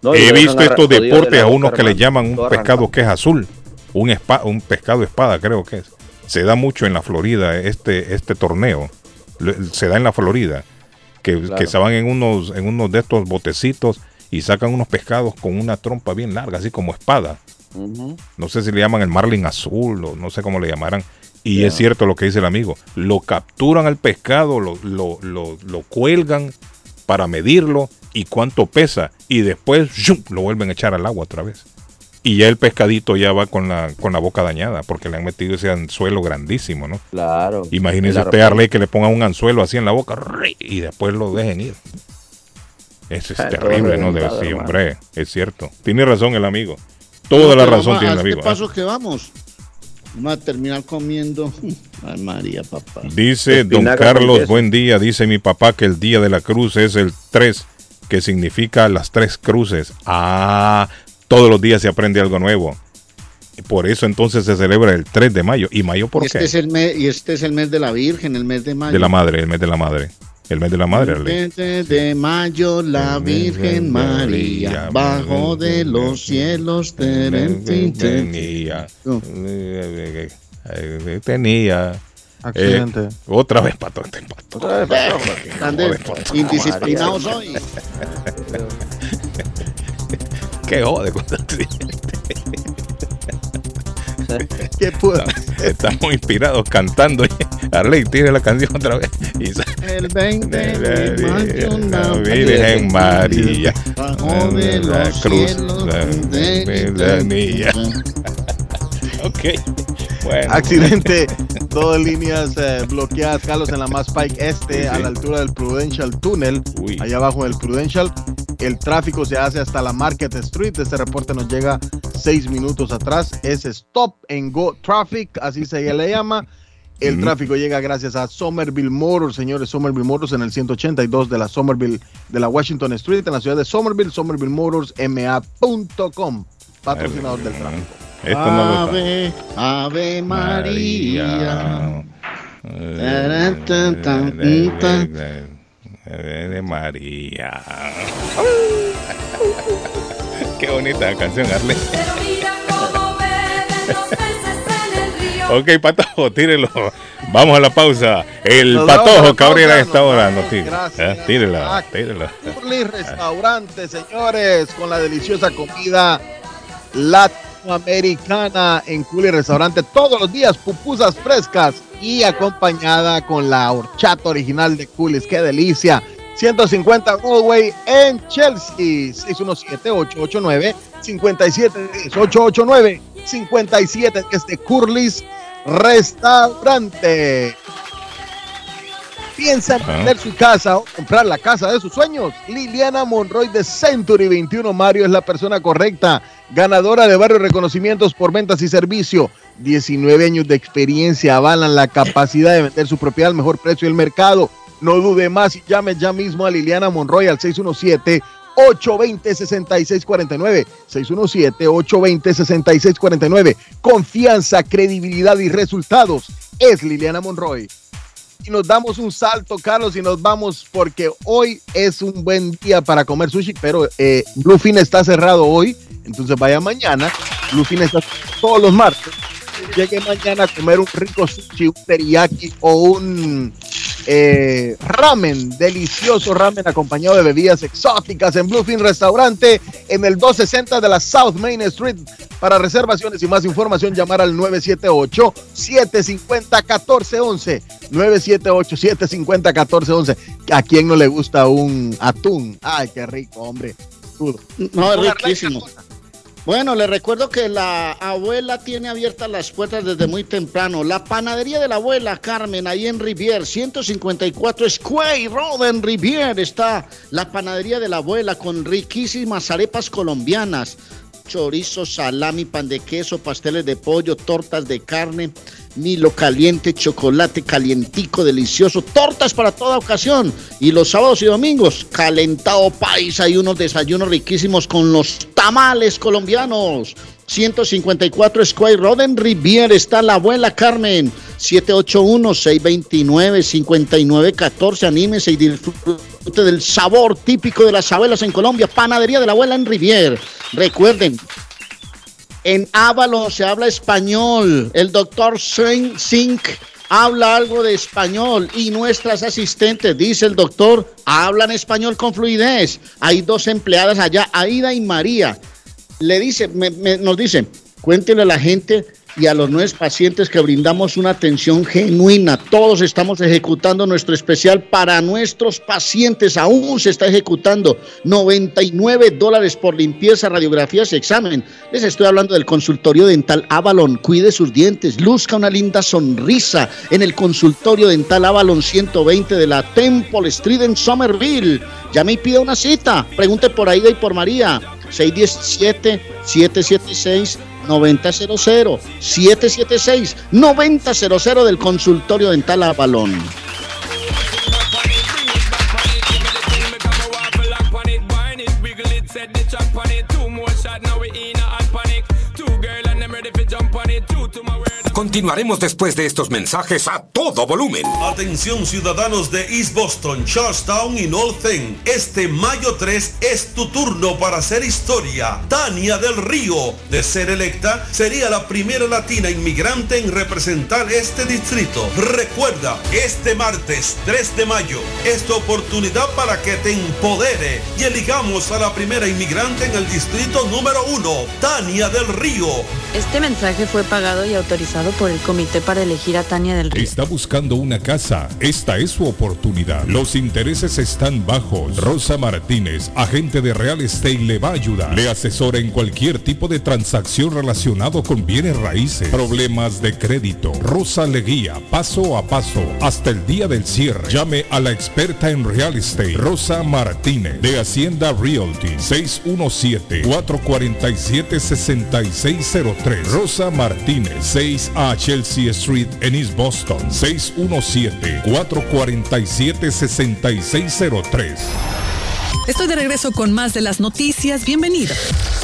No, He visto estos de deportes a unos que le llaman un pescado que es azul. Un, pescado espada, creo que es. Se da mucho en la Florida este, este torneo. Se da en la Florida. Que, Claro. que se van en unos, en unos de estos botecitos y sacan unos pescados con una trompa bien larga, así como espada. No sé si le llaman el marlin azul o no sé cómo le llamarán. Y es cierto lo que dice el amigo. Lo capturan al pescado, lo, lo, lo, lo cuelgan para medirlo y cuánto pesa. Y después ¡shum! lo vuelven a echar al agua otra vez. Y ya el pescadito ya va con la, con la boca dañada porque le han metido ese anzuelo grandísimo, ¿no? Claro. Imagínese usted. Arley, que le pongan un anzuelo así en la boca ¡ri! y después lo dejen ir. Eso es Ah, terrible, ¿no? De, reventado, sí, hombre, es cierto. Tiene razón el amigo. Toda la razón tiene el este amigo. ¿eh? paso que vamos. Vamos a terminar comiendo. Ay, María, papá. Dice don Carlos, buen día. Dice mi papá que el día de la cruz es el 3, que significa las tres cruces. Ah, todos los días se aprende algo nuevo. Y Por eso entonces se celebra el 3 de mayo. ¿Y mayo por y, este qué? es el mes, y este es el mes de la Virgen, el mes de mayo. De la madre, el mes de la madre. El mes de la madre, El Arley. 20 de mayo, la Virgen María, bajo de los cielos. Tenía. Eh, Tenía. Accidente. eh, otra vez pato. este pato. Otra vez, patrón. Están de- indisciplinados hoy. Qué jode con ¿Qué puedo? Estamos inspirados cantando. Arley, tiene la canción otra vez. Y El 20 de mayo, La Virgen María. bajo de La cruz, cielos, la- niña. Ok. Bueno. Accidente, dos líneas eh, bloqueadas, Carlos, en la Mass Pike Este, Sí, a la altura del Prudential Tunnel, Uy. allá abajo del Prudential. El tráfico se hace hasta la Market Street. Este reporte nos llega seis minutos atrás. Es Stop and Go Traffic, así se le llama. El Ujú. tráfico llega gracias a Somerville Motors, señores. Somerville Motors en el 182 de la Somerville, de la Washington Street, en la ciudad de Somerville. Somerville Motors, ma.com, patrocinador del tráfico. Esto no lo Ave, Ave María. Taran, tan, tan, tan. De María. Qué bonita canción, Arley. Pero mira cómo beben los peces en el río. Ok, patojo, tírelo. Vamos a la pausa. El Nos patojo Cabrera a esta nos hora. No, tire. Gracias. Eh, Tírela, Ah, tírela. Restaurante, señores, con la deliciosa comida latinoamericana en Curly Restaurante todos los días, pupusas frescas y acompañada con la horchata original de Curly's. ¡Qué delicia! 150 Broadway en Chelsea, 617-889-5710, 889-57 es de Curly's Restaurante. Piensa en vender su casa o comprar la casa de sus sueños. Liliana Monroy de Century 21 Mario es la persona correcta. Ganadora de varios reconocimientos por ventas y servicio. 19 años de experiencia avalan la capacidad de vender su propiedad al mejor precio del mercado. No dude más y llame ya mismo a Liliana Monroy al 617 820-6649. 617-820-6649. Confianza, credibilidad y resultados. Es Liliana Monroy y nos damos un salto, Carlos, y nos vamos porque hoy es un buen día para comer sushi, pero eh, Bluefin está cerrado hoy, entonces vaya mañana. Bluefin está todos los martes. Llegue mañana a comer un rico sushi, un teriyaki o un eh, ramen, delicioso ramen acompañado de bebidas exóticas en Bluefin Restaurante en el 260 de la South Main Street, Para reservaciones y más información, llamar al 978-750-1411. 978-750-1411. ¿A quién no le gusta un atún? Ay, qué rico, hombre. No, es riquísimo. Bueno, les recuerdo que la abuela tiene abiertas las puertas desde muy temprano. La panadería de la abuela Carmen, ahí en Rivier, 154 Square Road en Rivier, está la panadería de la abuela con riquísimas arepas colombianas. Chorizo, salami, pan de queso, pasteles de pollo, tortas de carne, Milo caliente, chocolate calientico, delicioso, tortas para toda ocasión. Y los sábados y domingos, calentado paisa y unos desayunos riquísimos con los tamales colombianos. 154 Square Road en Riviera está la abuela Carmen. 781-629-5914. Anímese y disfrute del sabor típico de las abuelas en Colombia. Panadería de la abuela en Rivier. Recuerden, en Avalon se habla español. El doctor Sink habla algo de español y nuestras asistentes, dice el doctor, hablan español con fluidez. Hay dos empleadas allá, Aida y María. Le dice, nos dice, cuéntele a la gente y a los nuevos pacientes que brindamos una atención genuina. Todos estamos ejecutando nuestro especial para nuestros pacientes. Aún se está ejecutando 99 dólares por limpieza, radiografías y examen. Les estoy hablando del consultorio dental Avalon. Cuide sus dientes, luzca una linda sonrisa en el consultorio dental Avalon 120 de la Temple Street en Somerville. Llame y pida una cita. Pregunte por Aida y por María. 617-776. 9000 776 9000 del consultorio dental Avalon. Continuaremos después de estos mensajes a todo volumen. Atención ciudadanos de East Boston, Charlestown y North End. Este mayo 3 es tu turno para hacer historia. Tania del Río, de ser electa, sería la primera latina inmigrante en representar este distrito. Recuerda, este martes 3 de mayo es tu oportunidad para que te empodere y eligamos a la primera inmigrante en el distrito número 1, Tania del Río. Este mensaje fue pagado y autorizado por el comité para elegir a Tania del Río. Está buscando una casa. Esta es su oportunidad. Los intereses están bajos. Rosa Martínez, agente de Real Estate, le va a ayudar. Le asesora en cualquier tipo de transacción relacionado con bienes raíces, problemas de crédito. Rosa le guía paso a paso hasta el día del cierre. Llame a la experta en Real Estate, Rosa Martínez, de Hacienda Realty, 617-447-6603. Rosa Martínez, 6 a Chelsea Street en East Boston, 617-447-6603. Estoy de regreso con más de las noticias. Bienvenido.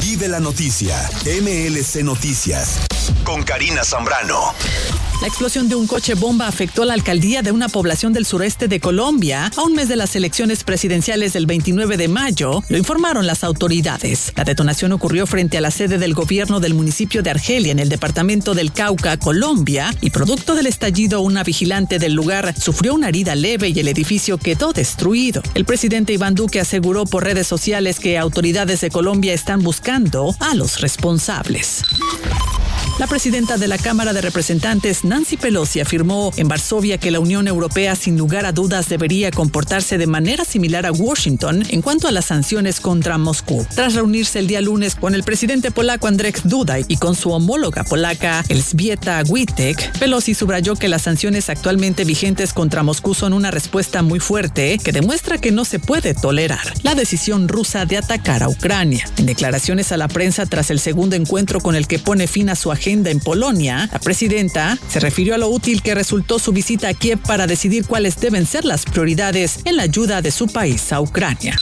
Vive la noticia. MLC Noticias. Con Karina Zambrano. La explosión de un coche bomba afectó a la alcaldía de una población del sureste de Colombia a un mes de las elecciones presidenciales del 29 de mayo, lo informaron las autoridades. La detonación ocurrió frente a la sede del gobierno del municipio de Argelia en el departamento del Cauca, Colombia, y producto del estallido una vigilante del lugar sufrió una herida leve y el edificio quedó destruido. El presidente Iván Duque aseguró por redes sociales que autoridades de Colombia están buscando a los responsables. La presidenta de la Cámara de Representantes, Nancy Pelosi, afirmó en Varsovia que la Unión Europea sin lugar a dudas debería comportarse de manera similar a Washington en cuanto a las sanciones contra Moscú. Tras reunirse el día lunes con el presidente polaco Andrzej Duda y con su homóloga polaca Elżbieta Witek, Pelosi subrayó que las sanciones actualmente vigentes contra Moscú son una respuesta muy fuerte que demuestra que no se puede tolerar la decisión rusa de atacar a Ucrania. En declaraciones a la prensa tras el segundo encuentro con el que pone fin a su agenda en Polonia, la presidenta se refirió a lo útil que resultó su visita a Kiev para decidir cuáles deben ser las prioridades en la ayuda de su país a Ucrania.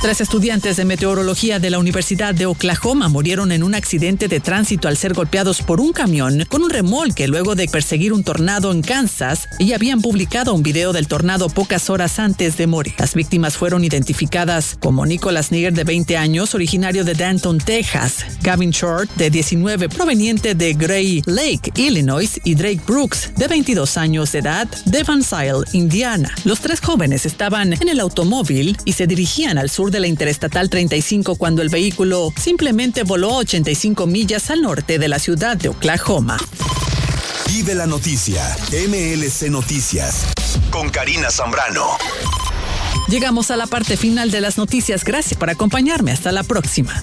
Tres estudiantes de meteorología de la Universidad de Oklahoma murieron en un accidente de tránsito al ser golpeados por un camión con un remolque luego de perseguir un tornado en Kansas y habían publicado un video del tornado pocas horas antes de morir. Las víctimas fueron identificadas como Nicholas Niger de 20 años, originario de Danton, Texas, Gavin Short de 19, proveniente de Gray Lake, Illinois, y Drake Brooks de 22 años de edad de Van Zyl, Indiana. Los tres jóvenes estaban en el automóvil y se dirigían al sur sur de la Interestatal 35 cuando el vehículo simplemente voló 85 millas al norte de la ciudad de Oklahoma. Vive la noticia. MLC Noticias. Con Karina Zambrano. Llegamos a la parte final de las noticias. Gracias por acompañarme. Hasta la próxima.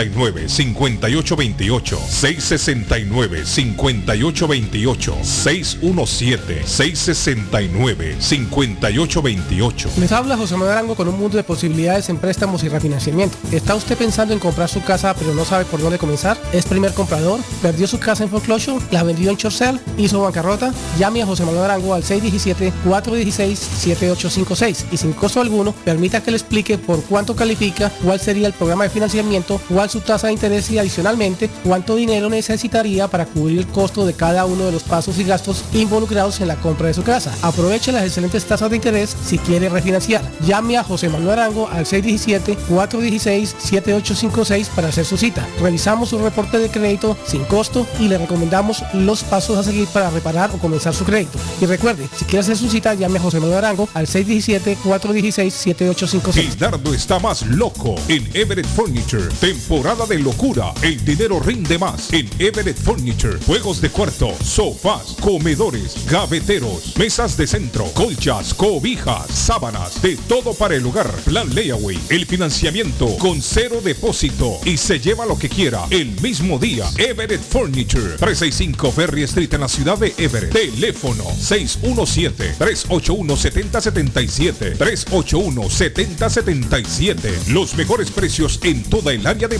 669-5828, 669-5828, 617-669-5828. Les habla José Manuel Arango con un mundo de posibilidades en préstamos y refinanciamiento. ¿Está usted pensando en comprar su casa pero no sabe por dónde comenzar? ¿Es primer comprador? ¿Perdió su casa en foreclosure? ¿La vendió en Chorcel? ¿Hizo bancarrota? Llame a José Manuel Arango al 617-416-7856 y sin costo alguno permita que le explique por cuánto califica, cuál sería el programa de financiamiento, su tasa de interés y adicionalmente cuánto dinero necesitaría para cubrir el costo de cada uno de los pasos y gastos involucrados en la compra de su casa. Aproveche las excelentes tasas de interés si quiere refinanciar. Llame a José Manuel Arango al 617-416-7856 para hacer su cita. Revisamos su reporte de crédito sin costo y le recomendamos los pasos a seguir para reparar o comenzar su crédito. Y recuerde, si quiere hacer su cita, llame a José Manuel Arango al 617-416-7856. Gildardo está más loco en Everett Furniture. Temporada de locura. El dinero rinde más en Everett Furniture. Juegos de cuarto, sofás, comedores, gaveteros, mesas de centro, colchas, cobijas, sábanas, de todo para el hogar. Plan Layaway. El financiamiento con cero depósito y se lleva lo que quiera el mismo día. Everett Furniture. 365 Ferry Street en la ciudad de Everett. Teléfono 617-381-7077. 381-7077. Los mejores precios en toda el área de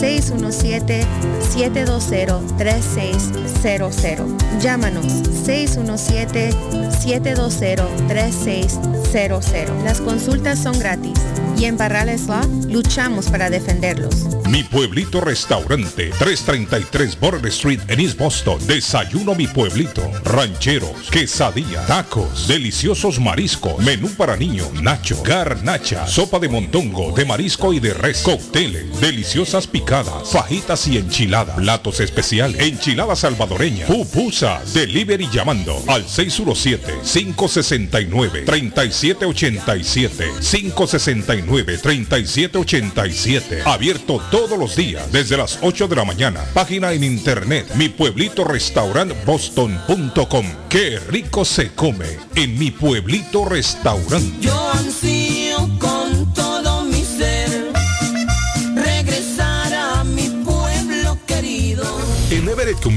617-720-3600. Llámanos 617-720-3600. Las consultas son gratis y en Barrales Law luchamos para defenderlos. Mi pueblito restaurante, 333 Border Street en East Boston. Desayuno mi pueblito. Rancheros, quesadilla, tacos, deliciosos mariscos, menú para niños, nacho, garnacha, sopa de montongo, de marisco y de res, cócteles, deliciosas picadas, fajitas y enchiladas, platos especiales, enchilada salvadoreña, pupusas, delivery llamando al 617-569-3787, 569-3787, abierto todos los días desde las 8 de la mañana. Página en internet, mi pueblito restaurant boston.com. Qué rico se come en mi pueblito restaurante.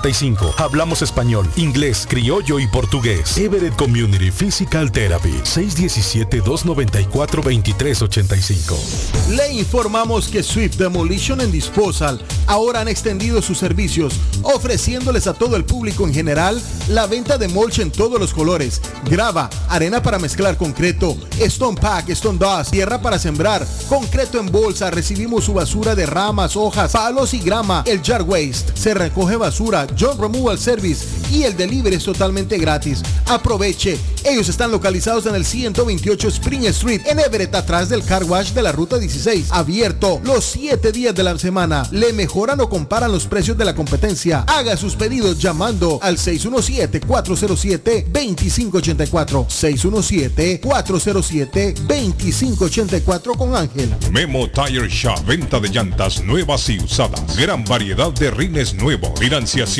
617-294-2385. Hablamos español, inglés, criollo y portugués. Everett Community Physical Therapy. 617-294-2385. Le informamos que Swift Demolition and Disposal ahora han extendido sus servicios, ofreciéndoles a todo el público en general la venta de mulch en todos los colores, grava, arena para mezclar concreto, stone pack, stone dust, tierra para sembrar, concreto en bolsa, recibimos su basura de ramas, hojas, palos y grama, el jar waste, se recoge basura, John Removal Service y el delivery es totalmente gratis. Aproveche, ellos están localizados en el 128 Spring Street en Everett, atrás del car wash de la ruta 16, abierto los 7 días de la semana. Le mejor mejoran o comparan los precios de la competencia. Haga sus pedidos llamando al 617-407-2584. 617-407-2584 con Ángel. Memo Tire Shop, venta de llantas nuevas y usadas. Gran variedad de rines nuevos. Financiación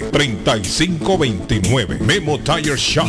959-3529. Memo Tire Shop.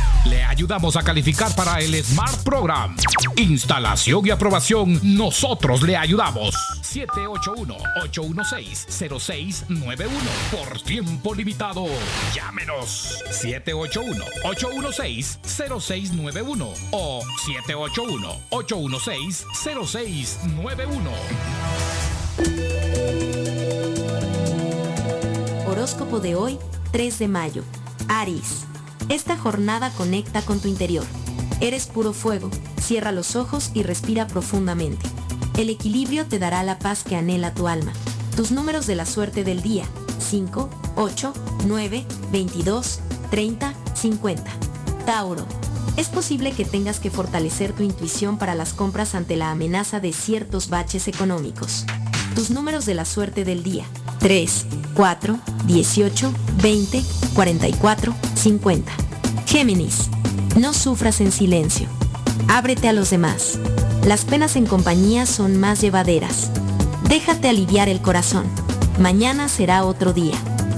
Le ayudamos a calificar para el Smart Program. Instalación y aprobación, nosotros le ayudamos. 781-816-0691. Por tiempo limitado. Llámenos. 781-816-0691 o 781-816-0691. Horóscopo de hoy, 3 de mayo. Aries. Esta jornada conecta con tu interior. Eres puro fuego, cierra los ojos y respira profundamente. El equilibrio te dará la paz que anhela tu alma. Tus números de la suerte del día, 5, 8, 9, 22, 30, 50. Tauro. Es posible que tengas que fortalecer tu intuición para las compras ante la amenaza de ciertos baches económicos. Tus números de la suerte del día, 3, 4, 18, 20, 44, 50. Géminis, no sufras en silencio. Ábrete a los demás. Las penas en compañía son más llevaderas. Déjate aliviar el corazón. Mañana será otro día.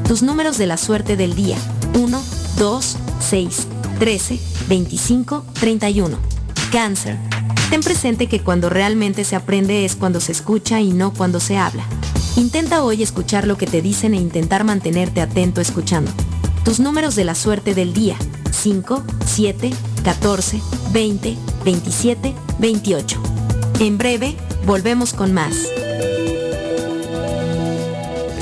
Tus números de la suerte del día, 1, 2, 6, 13, 25, 31. Cáncer. Ten presente que cuando realmente se aprende es cuando se escucha y no cuando se habla. Intenta hoy escuchar lo que te dicen e intentar mantenerte atento escuchando. Tus números de la suerte del día. 5, 7, 14, 20, 27, 28. En breve, volvemos con más.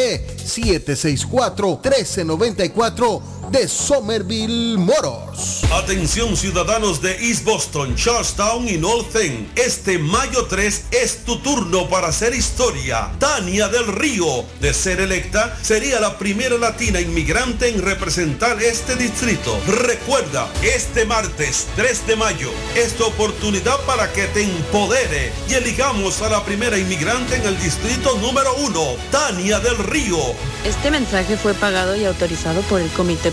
617-764-1394 de Somerville Motors. Atención ciudadanos de East Boston, Charlestown y North End. Este mayo 3 es tu turno para hacer historia. Tania del Río, de ser electa, sería la primera latina inmigrante en representar este distrito. Recuerda, este martes 3 de mayo es tu oportunidad para que te empodere y elijamos a la primera inmigrante en el distrito número 1, Tania del Río. Este mensaje fue pagado y autorizado por el Comité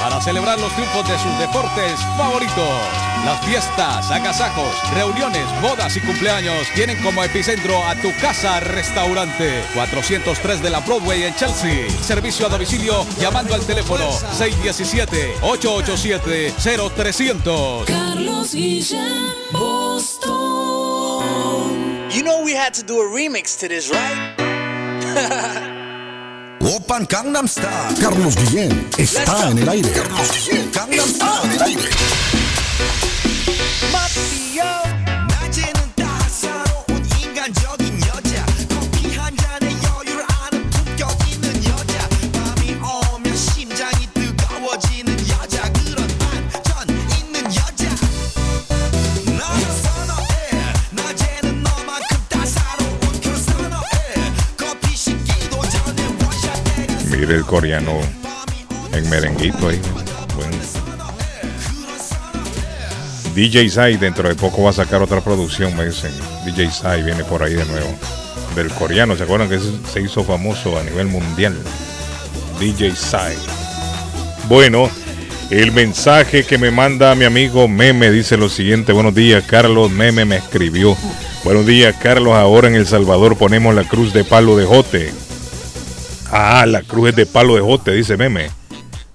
para celebrar los triunfos de sus deportes favoritos. Las fiestas, agasajos, reuniones, bodas y cumpleaños tienen como epicentro a tu casa restaurante 403 de la Broadway en Chelsea. Servicio a domicilio llamando al teléfono 617-887-0300. Carlos Guillén, Boston. You know we had to do a remix to this, right? Open Gangnam Style. Carlos Guillén está en el aire. Carlos Guillén Style en el aire. 낮 el coreano en merenguito ahí. Bueno. DJ Sai dentro de poco va a sacar otra producción, me dicen. DJ Sai viene por ahí de nuevo. Del coreano, ¿se acuerdan que se hizo famoso a nivel mundial? DJ Sai. Bueno, el mensaje que me manda mi amigo Meme dice lo siguiente. Buenos días, Carlos. Meme me escribió. Buenos días, Carlos. Ahora en El Salvador ponemos la cruz de palo de jote. Ah, la cruz es de palo de jote, dice Meme.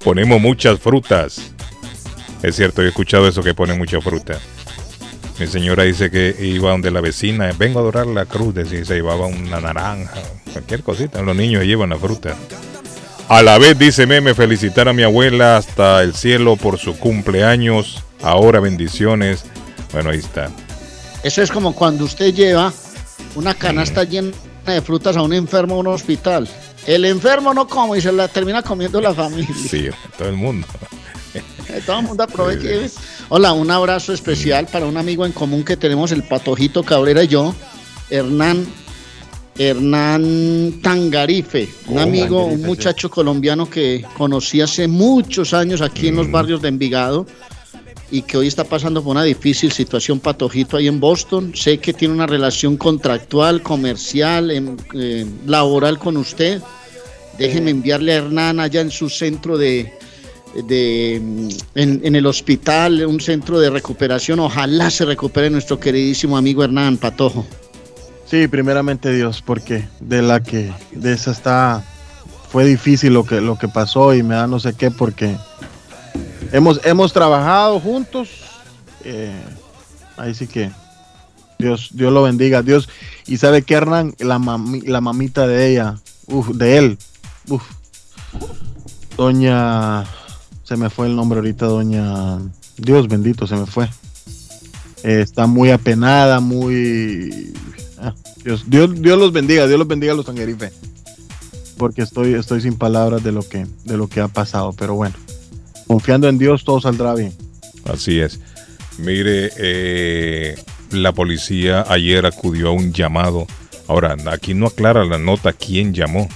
Ponemos muchas frutas. Es cierto, yo he escuchado eso que pone mucha fruta. Mi señora dice que iba donde la vecina, vengo a adorar la cruz, decía, se llevaba una naranja, cualquier cosita. Los niños llevan la fruta. A la vez, dice Meme, felicitar a mi abuela hasta el cielo por su cumpleaños. Ahora bendiciones. Bueno, ahí está. Eso es como cuando usted lleva una canasta llena de frutas a un enfermo a un hospital. El enfermo no come y se la termina comiendo la familia. Sí, todo el mundo. Todo el mundo aproveche. Hola, un abrazo especial para un amigo en común que tenemos, el Patojito Cabrera y yo, Hernán, Hernán Tangarife, un Oh, amigo, Tangarife, un sí. muchacho colombiano que conocí hace muchos años aquí en los barrios de Envigado y que hoy está pasando por una difícil situación Patojito ahí en Boston. Sé que tiene una relación contractual, comercial, em- eh, laboral con usted. Déjeme enviarle a Hernán allá en su centro de, de en, en el hospital, un centro de recuperación. Ojalá se recupere nuestro queridísimo amigo Hernán Patojo. Sí, primeramente Dios, porque de la que de esa está fue difícil lo que lo que pasó y me da no sé qué porque hemos hemos trabajado juntos. eh, ahí sí que Dios Dios lo bendiga, Dios y sabe que Hernán la la mamita de ella, uf, de él, uf, doña se me fue el nombre ahorita, doña Dios bendito se me fue. Eh, está muy apenada, muy Ah, Dios, Dios, Dios los bendiga, Dios los bendiga a los Tanguerife. Porque estoy, estoy sin palabras de lo que, de lo que ha pasado. Pero bueno, confiando en Dios todo saldrá bien. Así es. Mire, eh, la policía ayer acudió a un llamado. Ahora, aquí no aclara la nota quién llamó.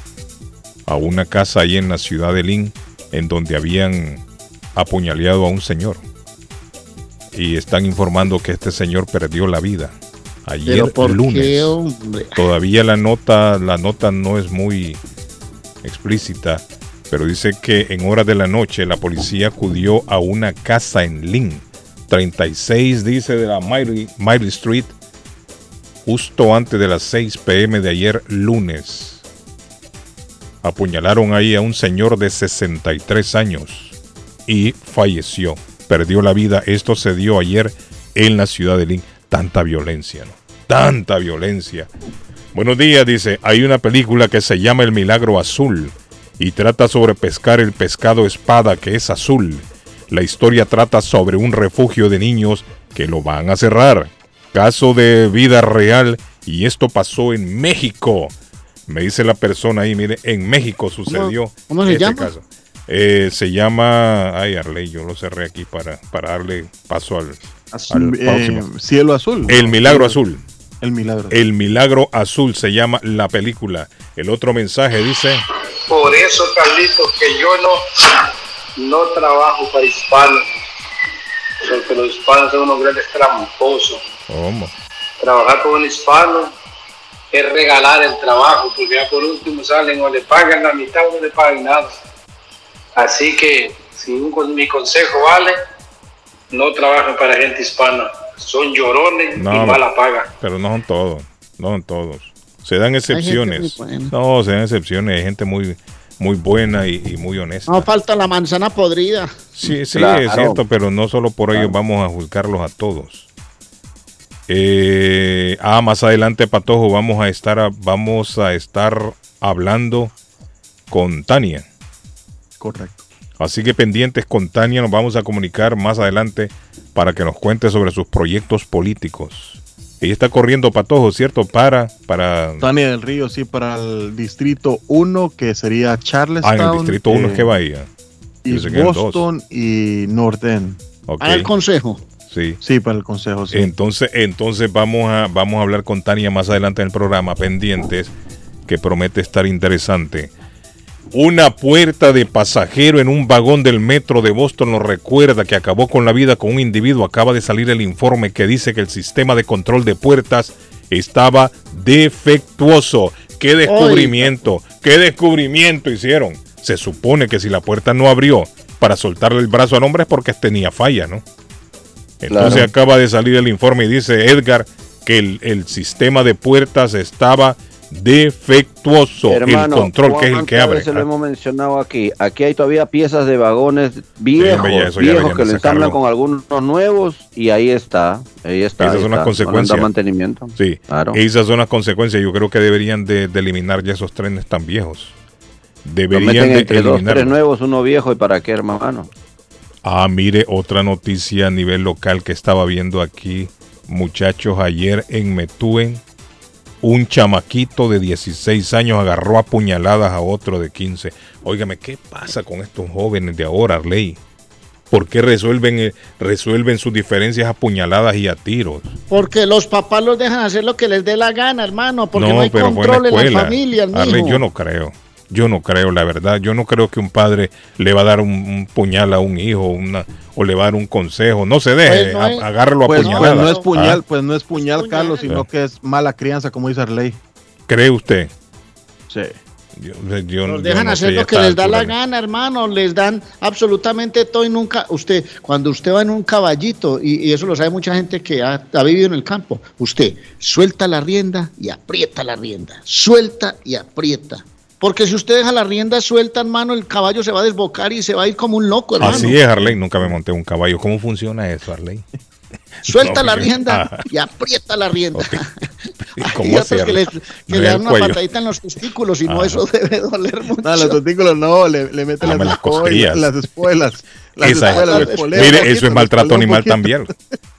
A una casa ahí en la ciudad de Lynn, en donde habían apuñaleado a un señor. Y están informando que este señor perdió la vida. Ayer Pero ¿por lunes. qué, hombre? Todavía la nota, la nota no es muy explícita, pero dice que en horas de la noche la policía acudió a una casa en Lynn, 36 dice de la Miley, Street, justo antes de las 6 pm de ayer lunes. Apuñalaron ahí a un señor de 63 años y falleció, perdió la vida. Esto se dio ayer en la ciudad de Lynn. Tanta violencia, ¿no? Tanta violencia. Buenos días, dice. Hay una película que se llama El Milagro Azul y trata sobre pescar el pescado espada que es azul. La historia trata sobre un refugio de niños que lo van a cerrar. Caso de vida real y esto pasó en México. Me dice la persona ahí, mire, en México sucedió cómo se este llama? caso. Eh, se llama, ay Arley, yo lo cerré aquí para, para darle paso al, al Eh, cielo azul. El Milagro Azul. El milagro. El Milagro Azul se llama la película. El otro mensaje dice, Por eso, Carlitos, que yo no, no trabajo para hispanos. Porque los hispanos son unos grandes tramposos. ¿cómo? Trabajar con un hispano es regalar el trabajo, porque ya por último salen o le pagan la mitad o no le pagan nada. Así que, si un mi consejo vale, no trabajen para gente hispana. Son llorones No, y mala paga. pero no son todos, no son todos. Se dan excepciones. No, se dan excepciones. Hay gente muy, muy buena y, y muy honesta. No falta la manzana podrida. Sí, sí, Claro. es cierto, pero no solo por ello vamos a juzgarlos a todos. Eh, ah, más adelante, Patojo, vamos a estar, a- vamos a estar hablando con Tania. Correcto. Así que pendientes con Tania, nos vamos a comunicar más adelante para que nos cuente sobre sus proyectos políticos. Ella está corriendo Patojo, ¿cierto? Para, para... Tania del Río, sí, para el distrito 1, que sería Charlestown. Ah, en el distrito 1 eh, es que Bahía. Y eran dos. Boston y North End. Ok. Para el consejo. Sí. Sí, para el consejo, sí. Entonces, entonces vamos a, vamos a hablar con Tania más adelante en el programa, pendientes, que promete estar interesante. Una puerta de pasajero en un vagón del metro de Boston nos recuerda que acabó con la vida con un individuo. Acaba de salir el informe que dice que el sistema de control de puertas estaba defectuoso. ¿Qué descubrimiento? ¿Qué descubrimiento hicieron? Se supone que si la puerta no abrió para soltarle el brazo al hombre es porque tenía falla, ¿no? Entonces Claro. acaba de salir el informe y dice Edgar que el, el sistema de puertas estaba defectuoso Hermano, el control, que es el que ¿cuántas abre. veces lo hemos mencionado aquí. Aquí hay todavía piezas de vagones viejos, hombre, ya eso ya viejos que lo ensamblan con algunos nuevos y ahí está, ahí está. Esas ahí son las consecuencias. No mantenimiento. Sí, Claro. esas son las consecuencias. Yo creo que deberían de, de eliminar ya esos trenes tan viejos. Deberían meten de entre dos, tres nuevos, uno viejo y para qué, hermano. Ah, mire, otra noticia a nivel local que estaba viendo aquí. Muchachos, ayer en Metúen, un chamaquito de 16 años agarró a puñaladas a otro de 15. Óigame, ¿qué pasa con estos jóvenes de ahora, Arley? ¿Por qué resuelven, eh, resuelven sus diferencias a puñaladas y a tiros? Porque los papás los dejan hacer lo que les dé la gana, hermano, porque no, hay pero control en la familia, Arley, yo no creo. Yo no creo, la verdad. Yo no creo que un padre le va a dar un, un puñal a un hijo una, o le va a dar un consejo. No se deje, Pues no es- a- agárralo a Pues, puñaladas. pues no es puñal, Ah, pues no es puñal, Carlos, sino que es mala crianza, como dice Arley. ¿Cree usted? Sí. Yo, yo- Los yo dejan no hacer lo que les da la gana, hermano. Les dan absolutamente todo y nunca. Usted, cuando usted va en un caballito, y, y eso lo sabe mucha gente que ha, ha vivido en el campo, usted suelta la rienda y aprieta la rienda. Suelta y aprieta. Porque si usted deja la rienda suelta, hermano, el caballo se va a desbocar y se va a ir como un loco, hermano. Así es, Arley. Nunca me monté un caballo. ¿Cómo funciona eso, Arley? Suelta No, la rienda Ah, y aprieta la rienda. ¿y Hay ¿Cómo otros que, les- que le dan una cuello. patadita en los testículos y no, Ah. eso debe doler mucho. No, los testículos no, le, le meten Dame las, las costillas. las espuelas. Esa- mire, poquito, eso es maltrato animal poquito. también.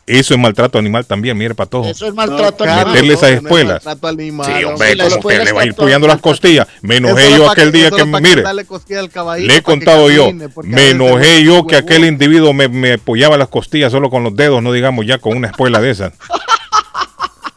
Eso es maltrato animal también, mire, patojo. Eso es maltrato No, animal. Meterle esas no, no es espuelas. animal, Sí, hombre. como que le va a ir puyando las costillas. Me enojé yo aquel que- día que, mire, le he para contado yo, me enojé yo que aquel individuo me, me apoyaba las costillas solo con los dedos, no digamos ya con una espuela de esas.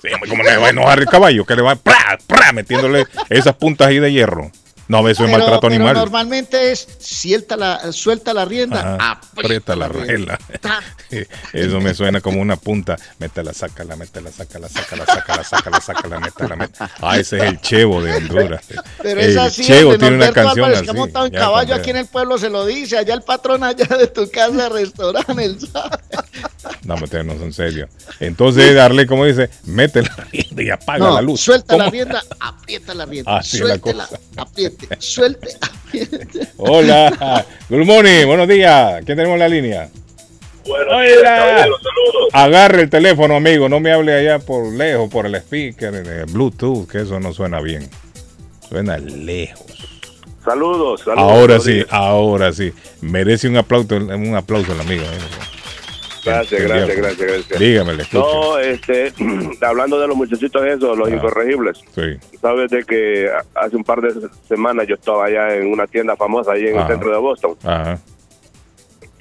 Sí, ¿Cómo le va a enojar el caballo? Que le va ¡pra! ¡pra! metiéndole esas puntas ahí de hierro. No, eso es maltrato pero animal. normalmente es suelta la, suelta la rienda, Ajá, aprieta la regla. Eso me suena como una punta. Métela, sácala, métela, sácala, sácala, sácala, sácala, sácala, métela, métela. Ah, ese es el Chevo de Honduras. Pero el es así, Chevo tiene una canción Álvarez así. que ha montado en caballo aquí en el pueblo se lo dice, allá el patrón allá de tu casa, restaurante, él sabe. No, meternos en serio. Entonces, darle, como dice, mete la rienda y apaga No, la luz. suelta la rienda, aprieta la rienda, Así es la suéltela, apriete, suelte. Hola. Good morning, buenos días. ¿Quién tenemos en la línea? Hola. Agarre el teléfono, amigo. No me hable allá por lejos, por el speaker, el Bluetooth, que eso no suena bien. Suena lejos. Saludos, saludos. Ahora sí, días. ahora sí. Merece un aplauso, un aplauso el amigo. ¿eh? Gracias, gracias, gracias, gracias. Dígame, le escucho. No, este, hablando de los muchachitos esos, los incorregibles. Sí. Sabes de que hace un par de semanas yo estaba allá en una tienda famosa ahí en el centro de Boston Ajá.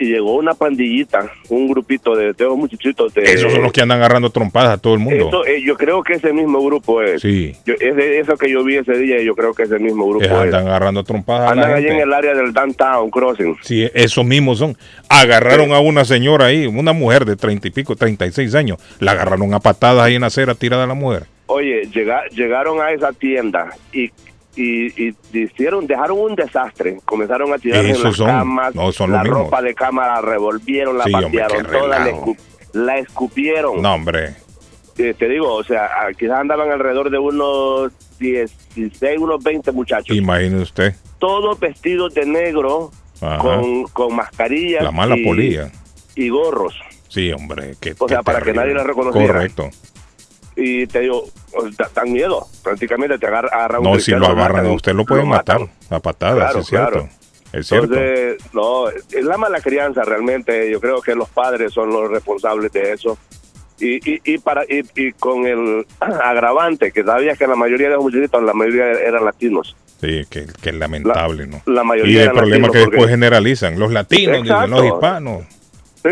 Y llegó una pandillita, un grupito de, de muchachitos de... Esos son los que andan agarrando trompadas a todo el mundo. Eso, eh, yo creo que ese mismo grupo es. Sí. Yo, es de eso que yo vi ese día y yo creo que ese mismo grupo es. andan agarrando trompadas Andan allí en el área del downtown crossing. Sí, esos mismos son. Agarraron a una señora ahí, una mujer de treinta y pico, 36 años. La agarraron a patadas ahí en la acera tirada a la mujer. Oye, llega- llegaron a esa tienda y, y, y hicieron, dejaron un desastre. Comenzaron a tirar en las son- camas, no, son la mismos. ropa de cama la revolvieron, la Sí, hombre, patearon, qué toda la, la escupieron. No, hombre. Eh, te digo, o sea, ah, quizás andaban alrededor de unos 16, unos 20 muchachos. Imagine usted. Todos vestidos de negro, Ajá. con, con mascarillas. La mala y- polilla. Y gorros. Sí, hombre. Qué, O sea, qué para que terrible. nadie la reconociera. Correcto. Y te digo, dan miedo. Prácticamente te agarra, agarra un No, si lo agarran matan, usted lo pueden matan. matar a patadas, Claro, es cierto. claro. Es cierto. Entonces, no, es la mala crianza realmente. Yo creo que los padres son los responsables de eso. Y, y, y para y, y con el agravante, que sabías que la mayoría de los muchachitos, la mayoría eran latinos. Sí, que, que es lamentable, ¿no? La mayoría Y el problema que después porque- generalizan. Los latinos, dicen, los hispanos. Sí.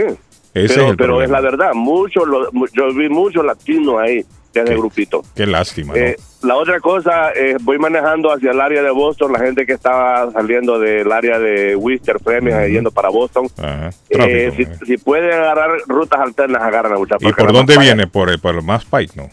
Ese pero es pero es la verdad, muchos, yo vi muchos latinos ahí de ese grupito. Qué lástima, ¿no? Eh, la otra cosa, eh, voy manejando hacia el área de Boston, la gente que estaba saliendo del área de Worcester, Framingham, yendo para Boston. Tráfico, si, si pueden agarrar rutas alternas, agarran a muchachos. ¿Y por dónde viene? Por por el más Pike, ¿no?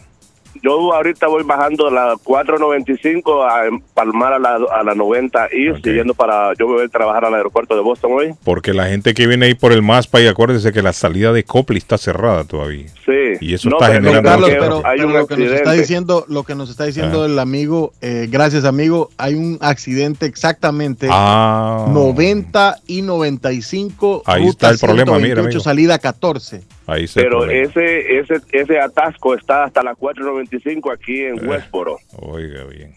Yo ahorita voy bajando la 495 a Palmar a la, a la 90 y siguiendo para, yo voy a trabajar al aeropuerto de Boston hoy. Porque la gente que viene ahí por el MASPA, y acuérdese que la salida de Copley está cerrada todavía. Sí. Y eso No, está pero- generando... Carlos, pero, hay pero un lo que nos está accidente. diciendo, lo que nos está diciendo Ah. el amigo, eh, gracias amigo, hay un accidente exactamente Ah. 90 y 95 Ahí ruta está el problema, mira, 128, amigo. salida 14. Ahí Pero problema. ese, ese, ese atasco está hasta la 495 aquí Eh. en Westboro. Oiga bien.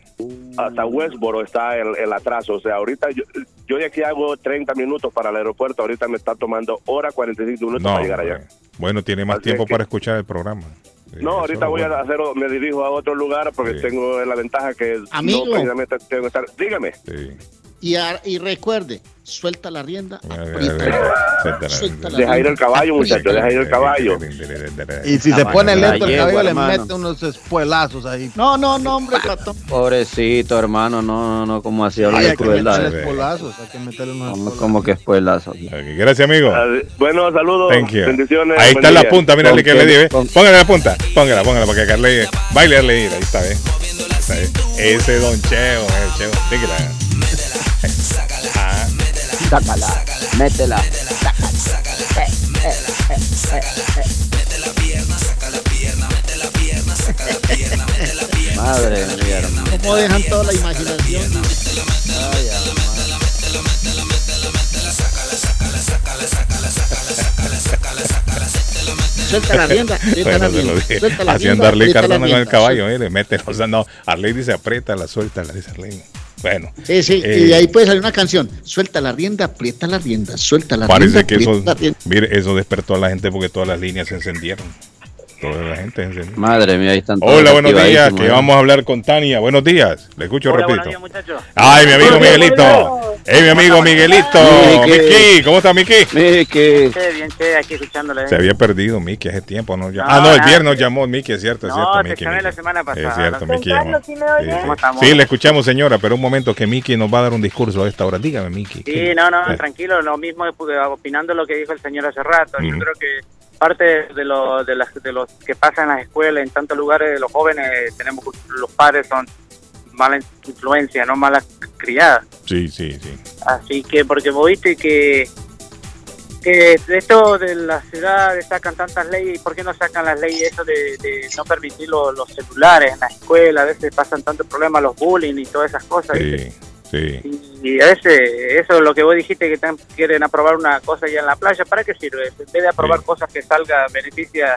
Hasta Westboro está el, el atraso. O sea, ahorita yo, yo de aquí hago 30 minutos para el aeropuerto. Ahorita me está tomando hora 45 minutos No, para llegar allá. Bueno, tiene más Así tiempo es que- para escuchar el programa. No, ahorita voy a hacer, me dirijo a otro lugar porque tengo la ventaja que Amigo. no precisamente tengo que estar. Dígame. Y, a- y recuerde, suelta la rienda. Suelta la Deja ir el caballo, muchachos, deja ir el caballo. Y si se pone lento el cabello, le mete unos espuelazos ahí. No, no, no, hombre, patón. Pobrecito, hermano, no, no, no, como así habla de hay que meterle crueldad. hay que meterle unos Como, como que espuelazo. Gracias, amigo. Bueno, saludos. Bendiciones. Ahí está la punta, mira que le dije. Póngale la punta, póngala, póngala para que Carle baile a leer. Ahí está, ¿eh? Ahí está, ¿eh? Ese don Cheo, el Cheo. Dígala. Sácala, métela. Madre mía. ¿Cómo dejan toda la imaginación? Suelta la rienda, aprieta la bueno, rienda. Suelta la Haciendo rienda, Arley la Cardona con el caballo, mire, mete, o sea, no, Arley dice aprieta, la suelta, la dice Arley. Bueno. Sí, sí, eh, y de ahí puede salir una canción. Suelta la rienda, aprieta la rienda, suelta la Parece rienda. que eso, la rienda. mire, eso despertó a la gente porque todas las líneas se encendieron. Toda la gente se encendió. Madre mía, ahí están todos Hola, buenos días, que ¿eh? vamos a hablar con Tania. Buenos días, le escucho Hola, repito. buenos días, muchachos. Ay, mi amigo Miguelito. Hey, mi amigo Miguelito. Miki. Miki, ¿cómo está Miki? Miki. Bien, che, aquí escuchándole. Se había perdido Miki hace tiempo, ¿no? Ya- No, ah, no, el viernes nos llamó Miki, es cierto, es No, cierto, te Miki. la semana pasada. Es cierto, Miki. ¿sí? Sí, ¿Cómo sí. estamos? Sí, le escuchamos, señora, pero un momento que Miki nos va a dar un discurso a esta hora. Dígame, Miki. Sí, no, no, Eh. tranquilo, lo mismo opinando lo que dijo el señor hace rato. Yo creo que parte de lo, de, las, de los que pasa en las escuelas, en tantos lugares, los jóvenes, tenemos los padres son mala influencia, no malas criadas. Sí, sí, sí. Así que, porque vos viste que, que esto de las ciudades sacan tantas leyes, ¿por qué no sacan las leyes eso de, de no permitir lo- los celulares en la escuela? A veces pasan tantos problemas, los bullying y todas esas cosas. ¿viste? Sí, sí. Y a veces, eso es lo que vos dijiste, que tan- quieren aprobar una cosa ya en la playa, ¿para qué sirve? En vez de aprobar cosas que salga, beneficia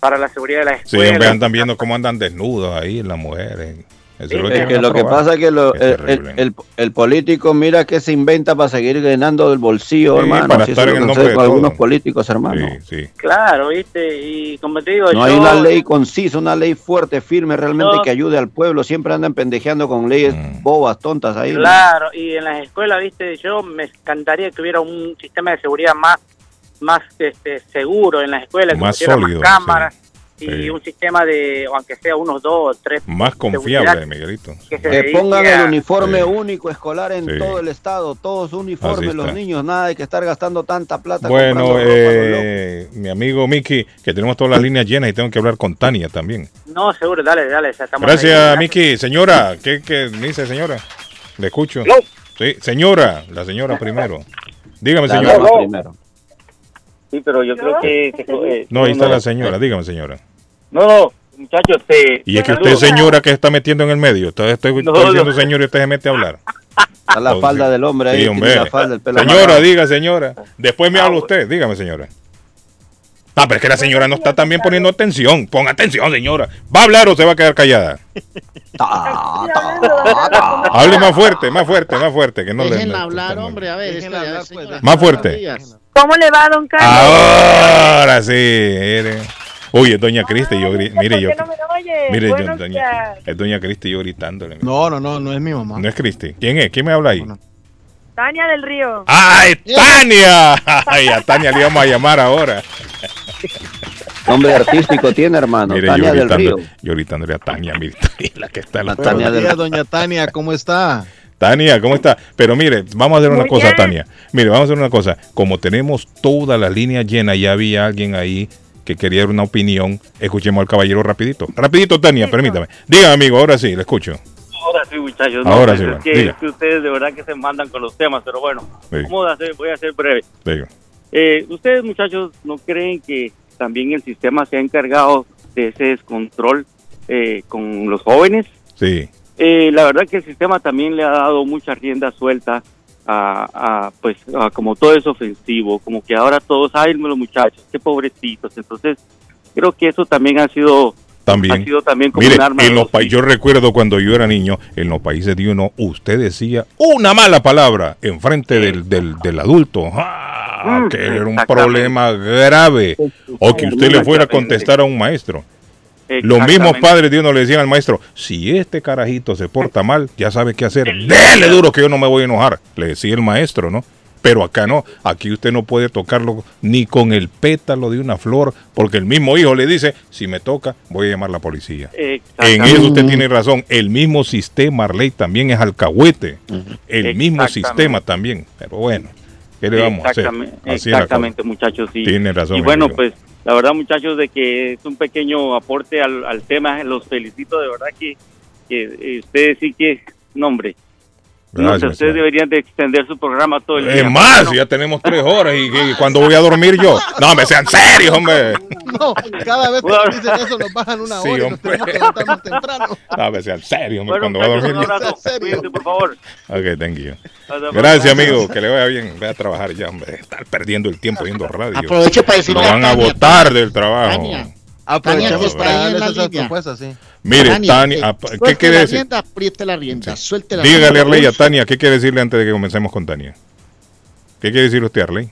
para la seguridad de la Sí, escuela. hombre, andan viendo cómo andan desnudos ahí las mujeres. Eso es lo Es que lo que pasa es que lo- Es el, el- el- el político mira que se inventa para seguir llenando del bolsillo, Sí, hermano. para Si estar en lo el que nombre de algunos todo. políticos, hermano. Sí, sí. Claro, ¿viste? Y como te digo, No hay una ley concisa, una ley fuerte, firme, realmente Yo- que ayude al pueblo. Siempre andan pendejeando con leyes Mm. bobas, tontas ahí. ¿no? Claro, y en las escuelas, viste, yo me encantaría que hubiera un sistema de seguridad más más este, seguro en las escuelas, que Más pusiera sólido, cámaras y sí. un sistema de, o aunque sea unos dos o tres. Más confiable, Miguelito. que se Que dedique pongan a- el uniforme Sí. único escolar en Sí. todo el estado, todos uniformes, los niños, nada de que estar gastando tanta plata. Bueno, eh, mi amigo Miki, que tenemos todas las líneas llenas y tengo que hablar con Tania también. No, seguro, dale, dale, Gracias. Miki. Señora, ¿qué, qué dice, señora? Le escucho. Sí, señora, la señora primero. Dígame, La señora. dama primero. Sí, pero yo creo que... que, eh, No, ahí está la señora. Dígame, señora. No, no, muchachos, te... Y es que usted, señora, que se está metiendo en el medio. Entonces estoy, No, estoy diciendo no. señor y usted se mete a hablar. Está la falda del hombre ahí, Sí, tiene hombre. la falda, el pelo Señora, amarrado. diga, señora. Después me habla usted. Dígame, señora. Ah, pero es que la señora no está también poniendo atención. Ponga atención, señora. ¿Va a hablar o se va a quedar callada? Hable más fuerte, más fuerte, más fuerte. Que no le, hablar, hombre, a ver. Hablar, pues, Más fuerte. ¿Cómo le va, don Carlos? Ahora sí. eres- Uy, es doña Cristi. Yo, gri- mire, yo, ¿Por qué no me oye? mire, yo, doña, es doña Cristi yo gritándole. No, no, no, no es mi mamá. No es Cristi. ¿Quién es? ¿Quién me habla ahí? Tania del Río. ¡Ay, Tania! Ay, a Tania le íbamos a llamar ahora. Nombre artístico tiene, hermano. Mire, Tania yo, del gritando, Río. yo gritándole a Tania, mire, la que está en la Tania Buenos del- días, doña Tania, ¿cómo está? Tania, ¿cómo está? Pero mire, vamos a hacer una Muy cosa, bien. Tania. Mire, vamos a hacer una cosa. Como tenemos todas las líneas llenas, ya había alguien ahí que quería dar una opinión. Escuchemos al caballero rapidito. Rapidito, Tania, permítame. Diga, amigo, ahora sí, le escucho. Ahora sí, muchachos. Ahora pues, sí, es, bueno, que, diga. es que ustedes de verdad que se mandan con los temas, pero bueno. ¿cómo de hacer? voy a ser breve. Eh, ustedes, muchachos, ¿no creen que también el sistema se ha encargado de ese descontrol eh, con los jóvenes? Sí. Eh, la verdad que el sistema también le ha dado mucha rienda suelta a, a, pues a como todo es ofensivo, como que ahora todos, ay, los muchachos, qué pobrecitos. Entonces, creo que eso también ha sido También. ha sido también como Mire, un arma en los filos. yo recuerdo cuando yo era niño, en los países de uno, usted decía una mala palabra en frente del, del, del adulto. Ah, Mm, que era un problema grave. O que usted le fuera a contestar a un maestro. Los mismos padres de uno le decían al maestro, si este carajito se porta mal, ya sabe qué hacer. Dele duro que yo no me voy a enojar. Le decía el maestro, ¿no? Pero acá no, aquí usted no puede tocarlo ni con el pétalo de una flor, porque el mismo hijo le dice, si me toca, voy a llamar a la policía. En eso usted tiene razón. El mismo sistema, Arley, también es alcahuete. El mismo sistema también. Pero bueno, ¿qué le vamos a hacer? Exactamente, Así exactamente, muchachos. Sí. Tiene razón, Y bueno, pues la verdad, muchachos, de que es un pequeño aporte al, al tema. Los felicito de verdad que, que ustedes sí que, no, hombre. No sé, Gracias, ustedes deberían de extender su programa todo el día. Es más, ya tenemos tres horas y, y cuando voy a dormir yo. No, me sean serios, hombre. No, cada vez que dicen eso nos bajan una Sí, hora y nos hombre. tenemos que levantar más temprano. No, me sean serios, hombre, Bueno, cuando voy a dormir yo. Cuídense, por favor. Ok, thank you. Gracias, amigo. Que le vaya bien. Ve a trabajar ya, hombre. Estar perdiendo el tiempo viendo radio. Aproveche para decirle Lo a van a votar del trabajo. Que para darles esas propuestas, sí. Mire, Tania, Tania, eh, ah, ¿qué suelte quiere la decir? rienda, apriete la rienda, suelte la Dígale, rienda. Arley, a Tania, ¿qué quiere decirle antes de que comencemos con Tania? ¿Qué quiere decir usted, Arley?